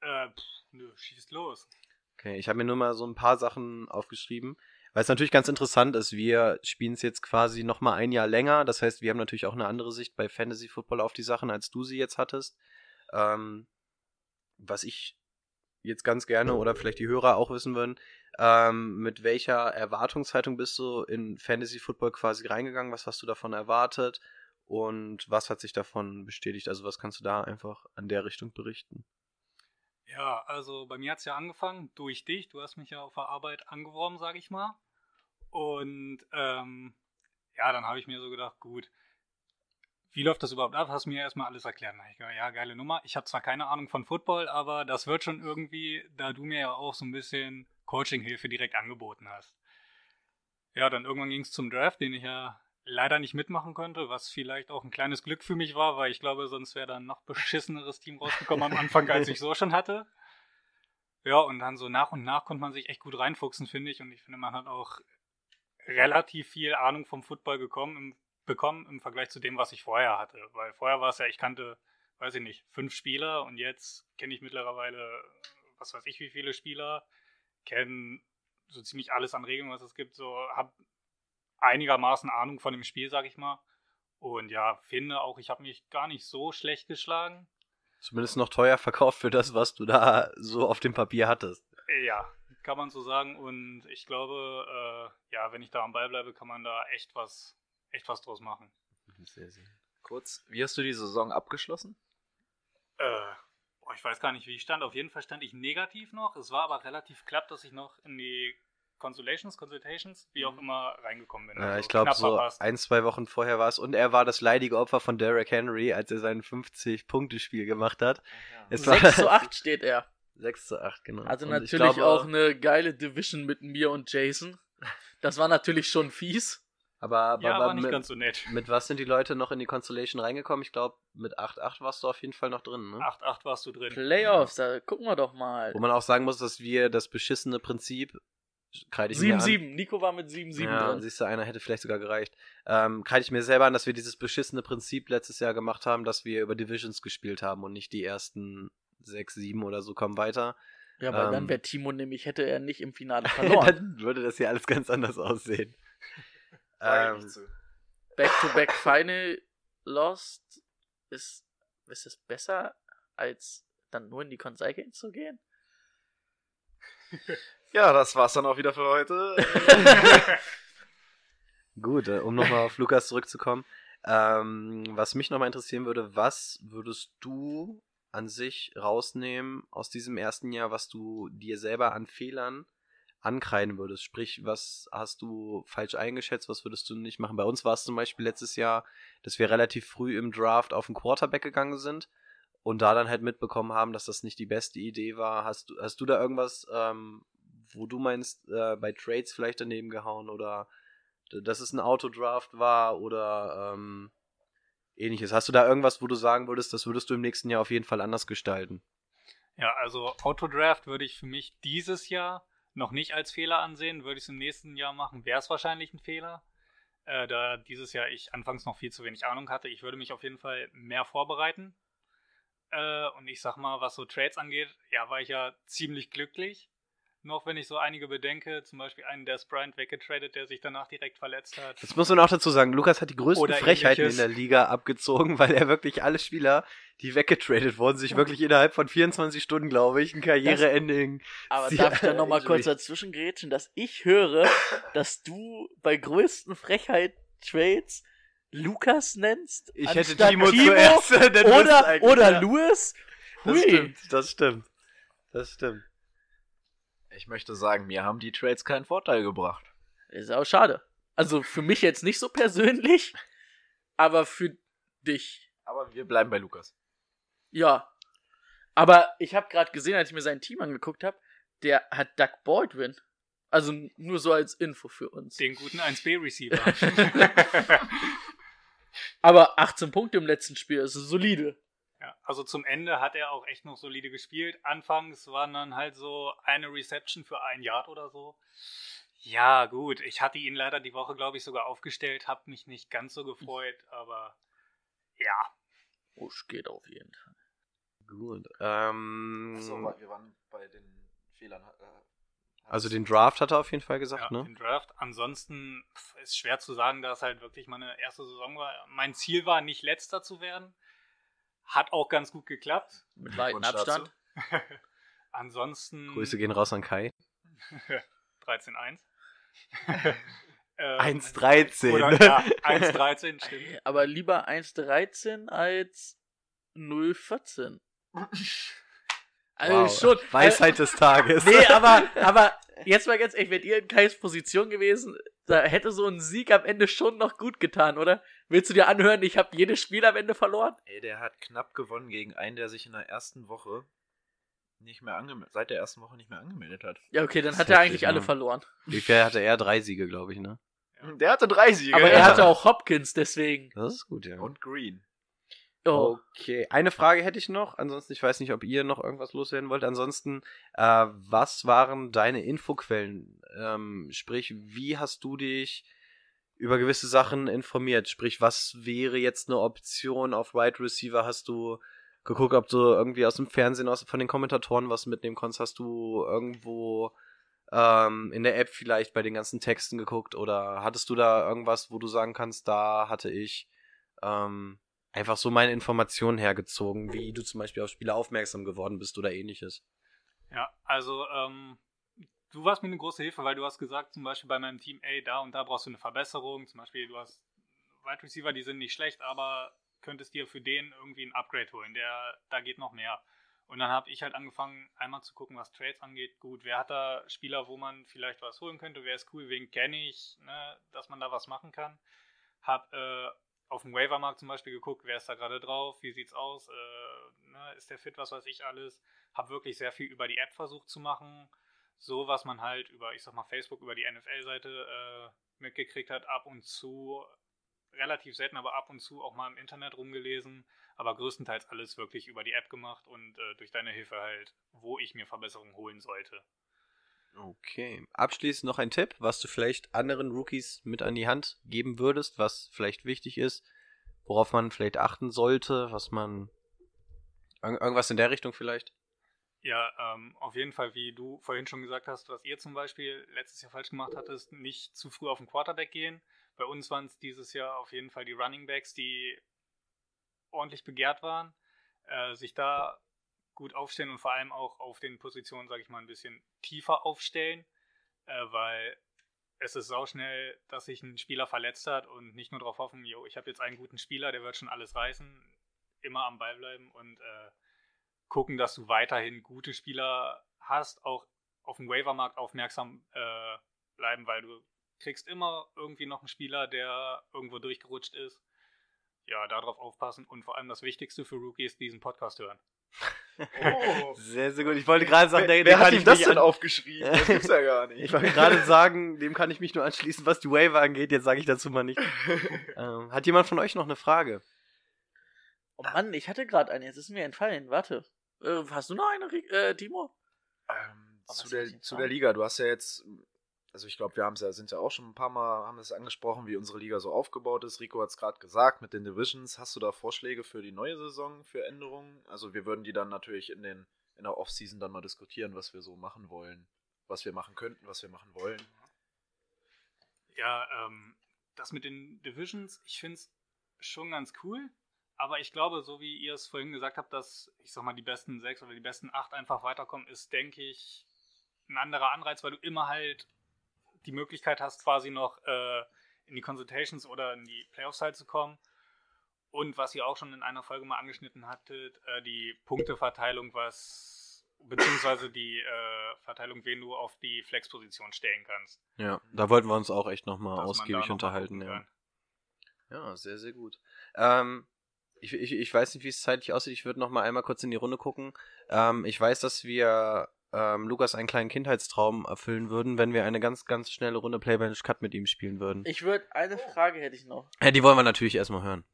Äh, pff, nö, schießt los. Okay, ich habe mir nur mal so ein paar Sachen aufgeschrieben, weil es natürlich ganz interessant ist. Wir spielen es jetzt quasi noch mal ein Jahr länger. Das heißt, wir haben natürlich auch eine andere Sicht bei Fantasy Football auf die Sachen, als du sie jetzt hattest. Ähm, was ich jetzt ganz gerne oder vielleicht die Hörer auch wissen würden, ähm, mit welcher Erwartungshaltung bist du in Fantasy Football quasi reingegangen? Was hast du davon erwartet? Und was hat sich davon bestätigt? Also was kannst du da einfach an der Richtung berichten? Ja, also bei mir hat es ja angefangen durch dich. Du hast mich ja auf der Arbeit angeworben, sage ich mal. Und ähm, ja, dann habe ich mir so gedacht, gut, wie läuft das überhaupt ab? Hast mir erstmal alles erklärt. Hab ich gedacht, ja, geile Nummer. Ich habe zwar keine Ahnung von Football, aber das wird schon irgendwie, da du mir ja auch so ein bisschen Coaching-Hilfe direkt angeboten hast. Ja, dann irgendwann ging es zum Draft, den ich ja leider nicht mitmachen konnte, was vielleicht auch ein kleines Glück für mich war, weil ich glaube, sonst wäre da ein noch beschisseneres Team rausgekommen am Anfang, als ich so schon hatte. Ja, und dann so nach und nach konnte man sich echt gut reinfuchsen, finde ich. Und ich finde, man hat auch relativ viel Ahnung vom Football gekommen, im, bekommen im Vergleich zu dem, was ich vorher hatte. Weil vorher war es ja, ich kannte, weiß ich nicht, fünf Spieler und jetzt kenne ich mittlerweile, was weiß ich, wie viele Spieler, kenne so ziemlich alles an Regeln, was es gibt, so habe einigermaßen Ahnung von dem Spiel, sag ich mal. Und ja, finde auch, ich habe mich gar nicht so schlecht geschlagen. Zumindest noch teuer verkauft für das, was du da so auf dem Papier hattest. Ja, kann man so sagen. Und ich glaube, äh, ja, wenn ich da am Ball bleibe, kann man da echt was, echt was draus machen. Sehr, sehr. Kurz, wie hast du die Saison abgeschlossen? Äh, boah, ich weiß gar nicht, wie ich stand. Auf jeden Fall stand ich negativ noch. Es war aber relativ knapp, dass ich noch in die Consolations, Consultations, wie auch immer, reingekommen bin. Mhm. Ja, Also ich glaube, so verpasst. ein, zwei Wochen vorher war es. Und er war das leidige Opfer von Derrick Henry, als er sein 50-Punkte-Spiel gemacht hat. Es war 6 zu 8 steht er. 6 zu 8, genau. Also Und ich natürlich glaube, auch eine geile Division mit mir und Jason. Das war natürlich schon fies. Aber, aber, ja, aber war nicht mit, ganz so nett. mit was sind die Leute noch in die Constellation reingekommen? Ich glaube, mit 8-8 warst du auf jeden Fall noch drin, ne? 8-8 warst du drin. Playoffs, da gucken wir doch mal. Wo man auch sagen muss, dass wir das beschissene Prinzip kreide ich mir an. 7-7. Nico war mit 7-7 ja, drin. siehst du, einer hätte vielleicht sogar gereicht. Ähm, kreide ich mir selber an, dass wir dieses beschissene Prinzip letztes Jahr gemacht haben, dass wir über Divisions gespielt haben und nicht die ersten 6, 7 oder so kommen weiter. Ja, weil ähm, dann wäre Timo nämlich, hätte er nicht im Finale <laughs> verloren. dann würde das hier alles ganz anders aussehen. <laughs> Ähm. Back-to-back Final Lost ist, ist es besser, als dann nur in die Console Games zu gehen? <laughs> Ja, das war's dann auch wieder für heute. <laughs> Gut, äh, um nochmal auf Lukas zurückzukommen. Ähm, was mich nochmal interessieren würde, was würdest du an sich rausnehmen aus diesem ersten Jahr, was du dir selber an Fehlern ankreiden würdest? Sprich, was hast du falsch eingeschätzt, was würdest du nicht machen? Bei uns war es zum Beispiel letztes Jahr, dass wir relativ früh im Draft auf den Quarterback gegangen sind und da dann halt mitbekommen haben, dass das nicht die beste Idee war. Hast du, hast du da irgendwas, ähm, wo du meinst, äh, bei Trades vielleicht daneben gehauen oder dass es ein Autodraft war oder ähm, ähnliches. Hast du da irgendwas, wo du sagen würdest, das würdest du im nächsten Jahr auf jeden Fall anders gestalten? Ja, also Autodraft würde ich für mich dieses Jahr noch nicht als Fehler ansehen. Würde ich es im nächsten Jahr machen, wäre es wahrscheinlich ein Fehler. Äh, da dieses Jahr ich anfangs noch viel zu wenig Ahnung hatte. Ich würde mich auf jeden Fall mehr vorbereiten. Äh, und ich sag mal, was so Trades angeht, ja, war ich ja ziemlich glücklich. Noch wenn ich so einige bedenke, zum Beispiel einen der Bryant weggetradet, der sich danach direkt verletzt hat. Das muss man auch dazu sagen. Lukas hat die größten Oder Frechheiten ähnliches. in der Liga abgezogen, <laughs> weil er wirklich alle Spieler, die weggetradet wurden, sich wirklich innerhalb von 24 Stunden, glaube ich, ein Karriereending. Aber <laughs> darf ich da nochmal kurz dazwischen grätschen, dass ich höre, dass du bei größten Frechheit-Trades Lukas nennst? Ich hätte anstatt Timo zuerst, <laughs> oder, oder ja. Louis? Das Hui. stimmt, das stimmt. Das stimmt. Ich möchte sagen, mir haben die Trades keinen Vorteil gebracht. Ist auch schade. Also für mich jetzt nicht so persönlich, aber für dich. Aber wir bleiben bei Lukas. Ja. Aber ich habe gerade gesehen, als ich mir sein Team angeguckt habe, der hat Doug Baldwin. Also nur so als Info für uns. Den guten 1B-Receiver. <laughs> Aber 18 Punkte im letzten Spiel, das ist solide. Ja, also zum Ende hat er auch echt noch solide gespielt. Anfangs waren dann halt so eine Reception für ein Yard oder so. Ja, gut. Ich hatte ihn leider die Woche, glaube ich, sogar aufgestellt, habe mich nicht ganz so gefreut, <laughs> aber ja. Usch geht auf jeden Fall. Gut. Ähm, Achso, wir waren bei den Fehlern. Äh, also den Draft hat er auf jeden Fall gesagt, ja, ne? Den Draft. Ansonsten pf, ist schwer zu sagen, da es halt wirklich meine erste Saison war. Mein Ziel war, nicht letzter zu werden. Hat auch ganz gut geklappt. Mit weitem. Abstand. <laughs> Ansonsten. Grüße gehen raus an Kai. <laughs> 13-1. <laughs> Ähm, 1,13. Oder, ja, 1,13, stimmt. Aber lieber 1,13 als 0,14. Also Wow. schon. Weisheit des Tages. Nee, <laughs> aber, aber jetzt mal ganz ehrlich, wärt ihr in Kais Position gewesen, da hätte so ein Sieg am Ende schon noch gut getan, oder? Willst du dir anhören, ich habe jedes Spiel am Ende verloren? Ey, der hat knapp gewonnen gegen einen, der sich in der ersten Woche nicht mehr angemeldet, seit der ersten Woche nicht mehr angemeldet hat. Ja, okay, dann Das hat er eigentlich alle ne? verloren. Wie viel hatte er? Drei Siege, glaube ich, ne? Der hatte drei Siege. Aber ja. er hatte auch Hopkins, deswegen. Das ist gut, ja. Und Green. Oh. Okay, eine Frage hätte ich noch. Ansonsten, ich weiß nicht, ob ihr noch irgendwas loswerden wollt. Ansonsten, äh, was waren deine Infoquellen? Ähm, sprich, wie hast du dich über gewisse Sachen informiert? Sprich, was wäre jetzt eine Option auf Wide Receiver? Hast du geguckt, ob du irgendwie aus dem Fernsehen, aus, von den Kommentatoren was mitnehmen konntest? Hast du irgendwo ähm, in der App vielleicht bei den ganzen Texten geguckt? Oder hattest du da irgendwas, wo du sagen kannst, da hatte ich ähm, einfach so meine Informationen hergezogen, wie du zum Beispiel auf Spieler aufmerksam geworden bist oder ähnliches. Ja, also ähm, du warst mir eine große Hilfe, weil du hast gesagt, zum Beispiel bei meinem Team, ey, da und da brauchst du eine Verbesserung. Zum Beispiel, du hast Wide Receiver, die sind nicht schlecht, aber könntest dir für den irgendwie ein Upgrade holen. Der, da geht noch mehr. Und dann habe ich halt angefangen, einmal zu gucken, was Trades angeht. Gut, wer hat da Spieler, wo man vielleicht was holen könnte? Wer ist cool? Wen kenne ich, ne, dass man da was machen kann? Hab äh, auf dem Waivermarkt zum Beispiel geguckt, wer ist da gerade drauf, wie sieht's aus, äh, ne, ist der fit, was weiß ich alles. Hab wirklich sehr viel über die App versucht zu machen. So, was man halt über, ich sag mal, Facebook, über die NFL-Seite äh, mitgekriegt hat, ab und zu, relativ selten, aber ab und zu auch mal im Internet rumgelesen, aber größtenteils alles wirklich über die App gemacht und äh, durch deine Hilfe halt, wo ich mir Verbesserungen holen sollte. Okay. Abschließend noch ein Tipp, was du vielleicht anderen Rookies mit an die Hand geben würdest, was vielleicht wichtig ist, worauf man vielleicht achten sollte, was man. irg- Irgendwas in der Richtung vielleicht? Ja, ähm, auf jeden Fall, wie du vorhin schon gesagt hast, was ihr zum Beispiel letztes Jahr falsch gemacht hattest, nicht zu früh auf den Quarterback gehen. Bei uns waren es dieses Jahr auf jeden Fall die Running Backs, die ordentlich begehrt waren, äh, sich da gut aufstellen und vor allem auch auf den Positionen, sage ich mal, ein bisschen tiefer aufstellen, äh, weil es ist sauschnell, dass sich ein Spieler verletzt hat und nicht nur darauf hoffen, jo, ich habe jetzt einen guten Spieler, der wird schon alles reißen, immer am Ball bleiben und äh, gucken, dass du weiterhin gute Spieler hast, auch auf dem Waivermarkt aufmerksam äh, bleiben, weil du kriegst immer irgendwie noch einen Spieler, der irgendwo durchgerutscht ist. Ja, darauf aufpassen und vor allem das Wichtigste für Rookies, diesen Podcast hören. Oh. <laughs> Sehr, sehr gut. Ich wollte gerade sagen, Wer, der, wer hat ihm ich das denn aufgeschrieben? Das gibt's ja gar <laughs> nicht. Ich wollte gerade sagen, dem kann ich mich nur anschließen, was die Waiver angeht. Jetzt sage ich dazu mal nicht. <laughs> ähm, hat jemand von euch noch eine Frage? Oh Mann, ich hatte gerade eine, jetzt ist mir entfallen. Warte. Äh, hast du noch eine, äh, Timo? Ähm, Aber zu, der, zu der Liga, du hast ja jetzt, also ich glaube, wir haben es ja, sind ja auch schon ein paar Mal, haben es angesprochen, wie unsere Liga so aufgebaut ist. Rico hat es gerade gesagt mit den Divisions. Hast du da Vorschläge für die neue Saison, für Änderungen? Also wir würden die dann natürlich in, den, in der Offseason dann mal diskutieren, was wir so machen wollen, was wir machen könnten, was wir machen wollen. Ja, ähm, das mit den Divisions, ich finde es schon ganz cool. Aber ich glaube, so wie ihr es vorhin gesagt habt, dass, ich sag mal, die besten sechs oder die besten acht einfach weiterkommen, ist, denke ich, ein anderer Anreiz, weil du immer halt die Möglichkeit hast, quasi noch äh, in die Consultations oder in die Playoffs halt zu kommen. Und was ihr auch schon in einer Folge mal angeschnitten hattet, äh, die Punkteverteilung, was beziehungsweise die äh, Verteilung, wen du auf die Flexposition stellen kannst. Ja, da wollten wir uns auch echt nochmal ausgiebig noch unterhalten. Ja. ja, sehr, sehr gut. Ähm, ich, ich, ich weiß nicht, wie es zeitlich aussieht. Ich würde noch mal einmal kurz in die Runde gucken. Ähm, ich weiß, dass wir ähm, Lukas einen kleinen Kindheitstraum erfüllen würden, wenn wir eine ganz, ganz schnelle Runde Playbench Cut mit ihm spielen würden. Ich würde, eine Frage hätte ich noch. ja, die wollen wir natürlich erstmal hören.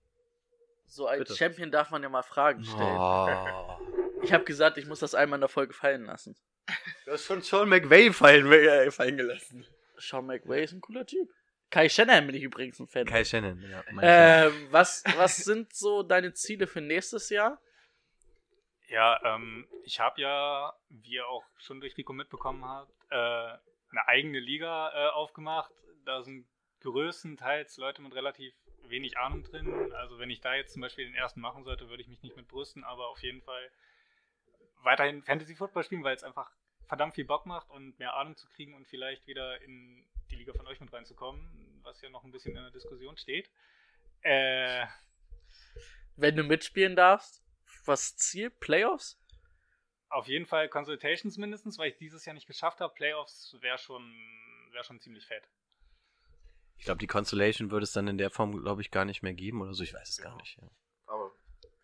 So als Bitte. Champion darf man ja mal Fragen stellen. Oh. <laughs> Ich habe gesagt, ich muss das einmal in der Folge fallen lassen. Du hast schon Sean McVay fallen, äh, fallen gelassen. Sean McVay ist ein cooler Typ. Kai Shanahan bin ich übrigens ein Fan. Kai Shannon, ja. Ähm, was, was sind so deine Ziele für nächstes Jahr? Ja, ähm, ich habe ja, wie ihr auch schon durch Rico mitbekommen habt, äh, eine eigene Liga äh, aufgemacht. Da sind größtenteils Leute mit relativ wenig Ahnung drin. Also wenn ich da jetzt zum Beispiel den ersten machen sollte, würde ich mich nicht mit brüsten, aber auf jeden Fall weiterhin Fantasy Football spielen, weil es einfach verdammt viel Bock macht und mehr Ahnung zu kriegen und vielleicht wieder in die Liga von euch mit reinzukommen, was ja noch ein bisschen in der Diskussion steht. Äh, Wenn du mitspielen darfst, was Ziel? Playoffs? Auf jeden Fall Consultations mindestens, weil ich dieses Jahr nicht geschafft habe. Playoffs wäre schon, wär schon ziemlich fett. Ich glaube, die Constellation würde es dann in der Form, glaube ich, gar nicht mehr geben oder so. Ich weiß es gar Genau. nicht. Ja. Aber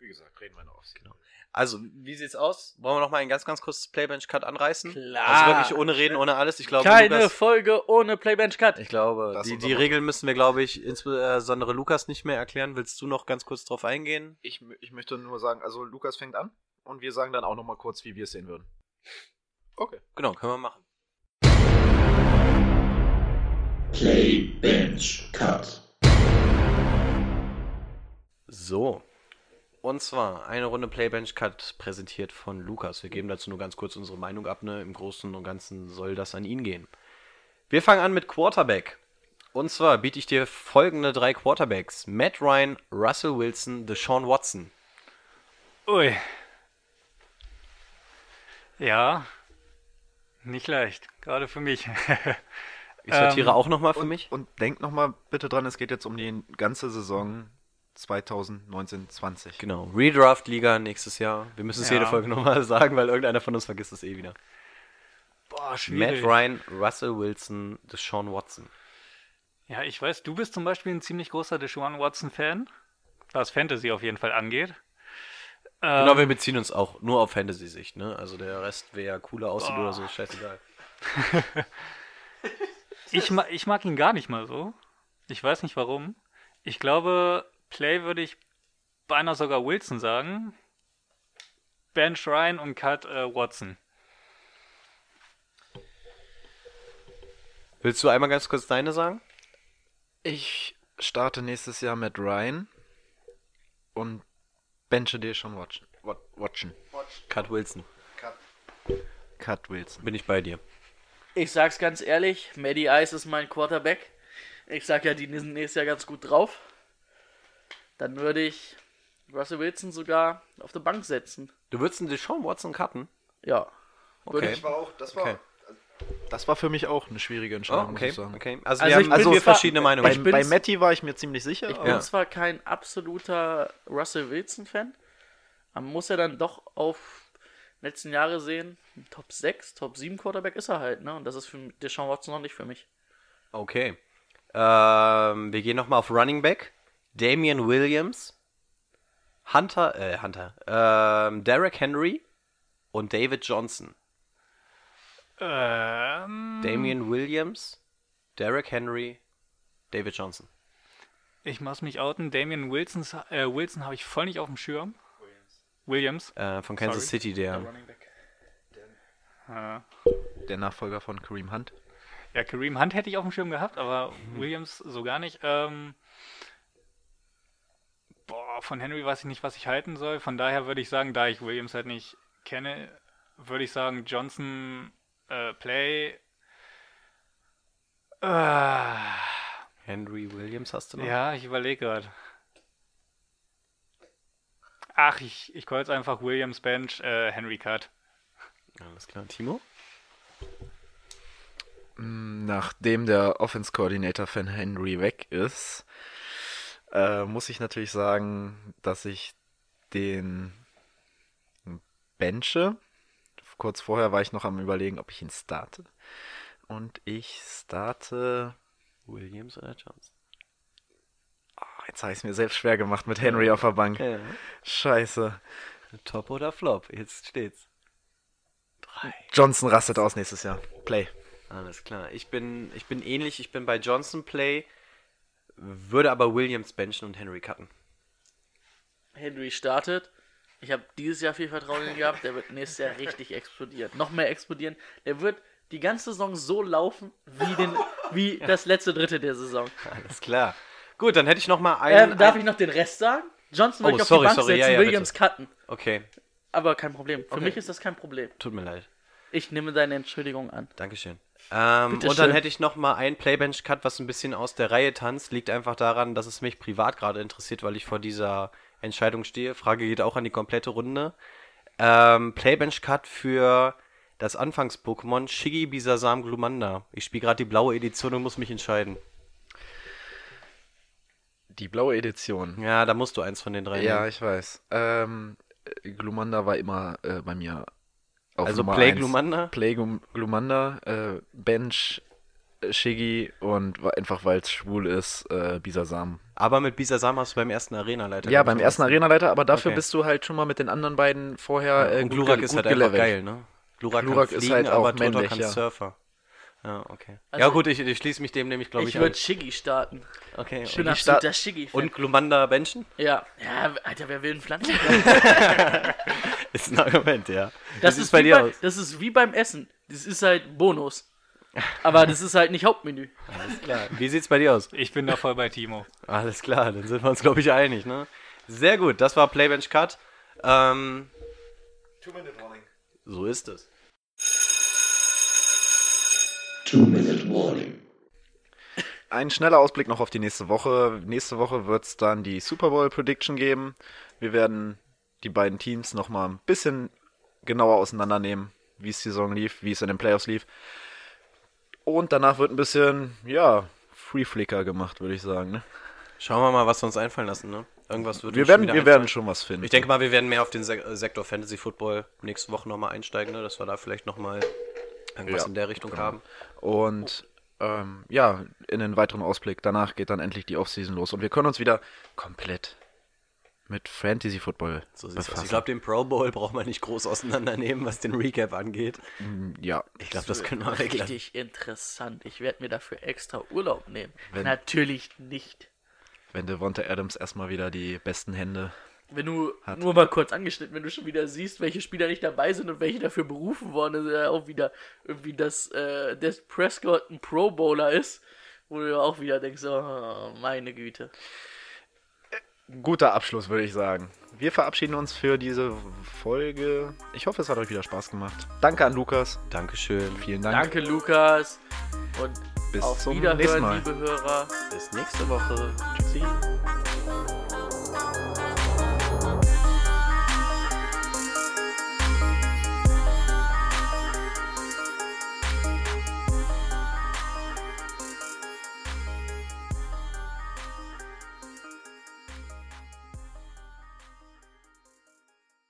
wie gesagt, reden wir in der Offseason. Genau. Also, wie sieht's aus? Wollen wir noch mal ein ganz, ganz kurzes Playbench-Cut anreißen? Klar. Also wirklich ohne Reden, ohne alles. Ich glaube, Keine Lukas, Folge ohne Playbench Cut. ich glaube, Das die, die. Regeln müssen wir, glaube ich, insbesondere Lukas nicht mehr erklären. Willst du noch ganz kurz drauf eingehen? Ich, ich möchte nur sagen, also Lukas fängt an und wir sagen dann auch nochmal kurz, wie wir es sehen würden. Okay. Genau, können wir machen. Play Bench Cut. So. Und zwar eine Runde Playbench Cut präsentiert von Lukas. Wir geben dazu nur ganz kurz unsere Meinung ab. Ne? Im Großen und Ganzen soll das an ihn gehen. Wir fangen an mit Quarterback. Und zwar biete ich dir folgende drei Quarterbacks: Matt Ryan, Russell Wilson, Deshaun Watson. Ui. Ja. Nicht leicht. Gerade für mich. Ich sortiere Ähm, auch nochmal für und, mich. Und denk nochmal bitte dran, es geht jetzt um die ganze Saison 2019-20. Genau, Redraft-Liga nächstes Jahr. Wir müssen es Ja. jede Folge nochmal <laughs> sagen, weil irgendeiner von uns vergisst es eh wieder. Boah, Matt Ryan, Russell Wilson, Deshaun Watson. Ja, ich weiß, du bist zum Beispiel ein ziemlich großer Deshaun Watson-Fan, was Fantasy auf jeden Fall angeht. Ähm, Genau, wir beziehen uns auch nur auf Fantasy-Sicht, ne? Also der Rest, wer cooler aussieht Boah. oder so, scheißegal. <laughs> ich, ma ich mag ihn gar nicht mal so. Ich weiß nicht warum. Ich glaube, Play würde ich beinahe sogar Wilson sagen. Bench Ryan und Cut äh, Watson. Willst du einmal ganz kurz deine sagen? Ich starte nächstes Jahr mit Ryan und benche dir schon Watchen. Wat- Watchen. Cut Wilson. Cut Wilson. Bin ich bei dir. Ich sag's ganz ehrlich, Maddie Ice ist mein Quarterback. Ich sag ja, die sind nächstes Jahr ganz gut drauf. Dann würde ich Russell Wilson sogar auf der Bank setzen. Du würdest einen Deshaun Watson cutten? Ja. Würde Okay. ich- war auch, das war- Okay. Das war für mich auch eine schwierige Oh, Entscheidung, muss okay, ich sagen. okay. Also, Also wir ich haben also zwar- verschiedene Meinungen. Bei, bei Matty war ich mir ziemlich sicher. Ich bin zwar kein absoluter Russell Wilson-Fan, man muss ja dann doch auf letzten Jahre sehen, Top 6, Top 7 Quarterback ist er halt, ne? Und das ist für Deshaun Watson noch nicht für mich. Okay. Ähm, wir gehen nochmal auf Running Back. Damian Williams. Hunter, äh, Hunter. Ähm, Derek Henry und David Johnson. Ähm, Damian Williams, Derek Henry, David Johnson. Ich muss mich outen. Damian Wilsons, äh, Wilson habe ich voll nicht auf dem Schirm. Williams. Äh, von Kansas Sorry. City, der. Running back. Äh, Der Nachfolger von Kareem Hunt. ja, Kareem Hunt hätte ich auf dem Schirm gehabt, aber Williams so gar nicht. Ähm, von Henry weiß ich nicht, was ich halten soll. Von daher würde ich sagen, da ich Williams halt nicht kenne, würde ich sagen, Johnson äh, Play. Äh, Henry Williams hast du noch? ja, ich überlege gerade. Ach, ich, ich call jetzt einfach Williams Bench, äh, Henry Cut. Alles klar. Timo? Nachdem der Offense Coordinator von Henry weg ist, äh, muss ich natürlich sagen, dass ich den benche. Kurz vorher war ich noch am überlegen, ob ich ihn starte. Und ich starte. Williams oder Johnson? Ah, jetzt habe ich es mir selbst schwer gemacht mit Henry auf der Bank. Ja. Scheiße. Top oder Flop? Jetzt steht's. Drei. Johnson rastet aus nächstes Jahr. Play. Alles klar. Ich bin, ich bin ähnlich. Ich bin bei Johnson Play, würde aber Williams benchen und Henry cutten. Henry startet. Ich habe dieses Jahr viel Vertrauen in ihn gehabt. Der wird nächstes Jahr richtig explodieren. Noch mehr explodieren. Der wird die ganze Saison so laufen wie, den, wie <laughs> das letzte Drittel der Saison. Alles klar. Gut, dann hätte ich noch mal einen. Ähm, darf ein- ich noch den Rest sagen? Johnson würde Oh, ich auf sorry, die Bank sorry, setzen, ja, ja, Williams bitte. cutten. Okay, Aber kein Problem. Für Okay. mich ist das kein Problem. tut mir leid. Ich nehme deine Entschuldigung an. Dankeschön. Ähm, und dann hätte ich noch mal ein Playbench-Cut, was ein bisschen aus der Reihe tanzt. Liegt einfach daran, dass es mich privat gerade interessiert, weil ich vor dieser Entscheidung stehe. Frage geht auch an die komplette Runde. Ähm, Playbench-Cut für das Anfangs-Pokémon Shiggy Bisasam Glumanda. Ich spiele gerade die blaue Edition und muss mich entscheiden. Die blaue Edition. Ja, da musst du eins von den drei Ja, nehmen. ich weiß. Ähm, Glumanda war immer äh, bei mir auf Also Nummer Play. Glumanda? Play Glum- Glumanda, äh, Bench, äh, Shiggy und einfach weil es schwul ist, äh, Bisasam. Aber mit Bisasam hast du beim ersten Arenaleiter. Ja, beim ersten. Arenaleiter, aber dafür Okay. bist du halt schon mal mit den anderen beiden vorher äh, und gut Glurak ge- ist gut halt einfach gelevelt. geil, ne? Glurak, Glurak kann ist fliegen, halt auch aber Toto männlich, kann ja. Surfer. Ja, okay. Also- ja gut, ich, ich schließe mich dem nämlich, glaube ich, ich würde Shiggy starten. Okay. Ich bin Und, absoluter Shiggy-Fan. und Glumanda benchen? Ja. Ja, Alter, wer will einen Pflanzen? <laughs> <laughs> <laughs> Ist ein Argument, ja. Das Wie ist, sieht's bei wie dir bei, aus? das ist wie beim Essen. Das ist halt Bonus. Aber das ist halt nicht Hauptmenü. Alles klar. Wie sieht's bei dir aus? Ich bin da voll bei Timo. Alles klar, dann sind wir uns, glaube ich, einig, ne? Sehr gut, das war Playbench Cut. Ähm, so ist es. Two-minute warning. Ein schneller Ausblick noch auf die nächste Woche. Nächste Woche wird es dann die Super Bowl Prediction geben. Wir werden die beiden Teams nochmal ein bisschen genauer auseinandernehmen, wie es die Saison lief, wie es in den Playoffs lief. Und danach wird ein bisschen, ja, Free Flicker gemacht, würde ich sagen. Ne? Schauen wir mal, was wir uns einfallen lassen, ne? Irgendwas wird Wir werden, wir werden schon was finden. Ich denke mal, wir werden mehr auf den Se äh, Sektor Fantasy Football nächste Woche nochmal einsteigen, ne? dass wir da vielleicht nochmal irgendwas Ja, in der Richtung genau. haben. Und ähm, ja, in den weiteren Ausblick. Danach geht dann endlich die Offseason los. Und wir können uns wieder komplett mit Fantasy Football So. Ich glaube, den Pro Bowl braucht man nicht groß auseinandernehmen, was den Recap angeht. ja, Ich glaube, das können wir weglassen. Richtig interessant. Ich werde mir dafür extra Urlaub nehmen. Wenn- Natürlich nicht. wenn Devonta Adams erstmal wieder die besten Hände. Wenn du Hat. nur mal kurz angeschnitten, wenn du schon wieder siehst, welche Spieler nicht dabei sind und welche dafür berufen worden sind, ja auch wieder irgendwie, dass äh, Des Prescott ein Pro Bowler ist, wo du auch wieder denkst, oh, meine Güte. Guter Abschluss, würde ich sagen. Wir verabschieden uns für diese Folge. Ich hoffe, es hat euch wieder Spaß gemacht. Danke an Lukas. Dankeschön. Vielen Dank. Danke, Lukas. Und Bis auf zum nächsten Wiederhören, Mal. liebe Hörer. Bis nächste Woche. Tschüssi.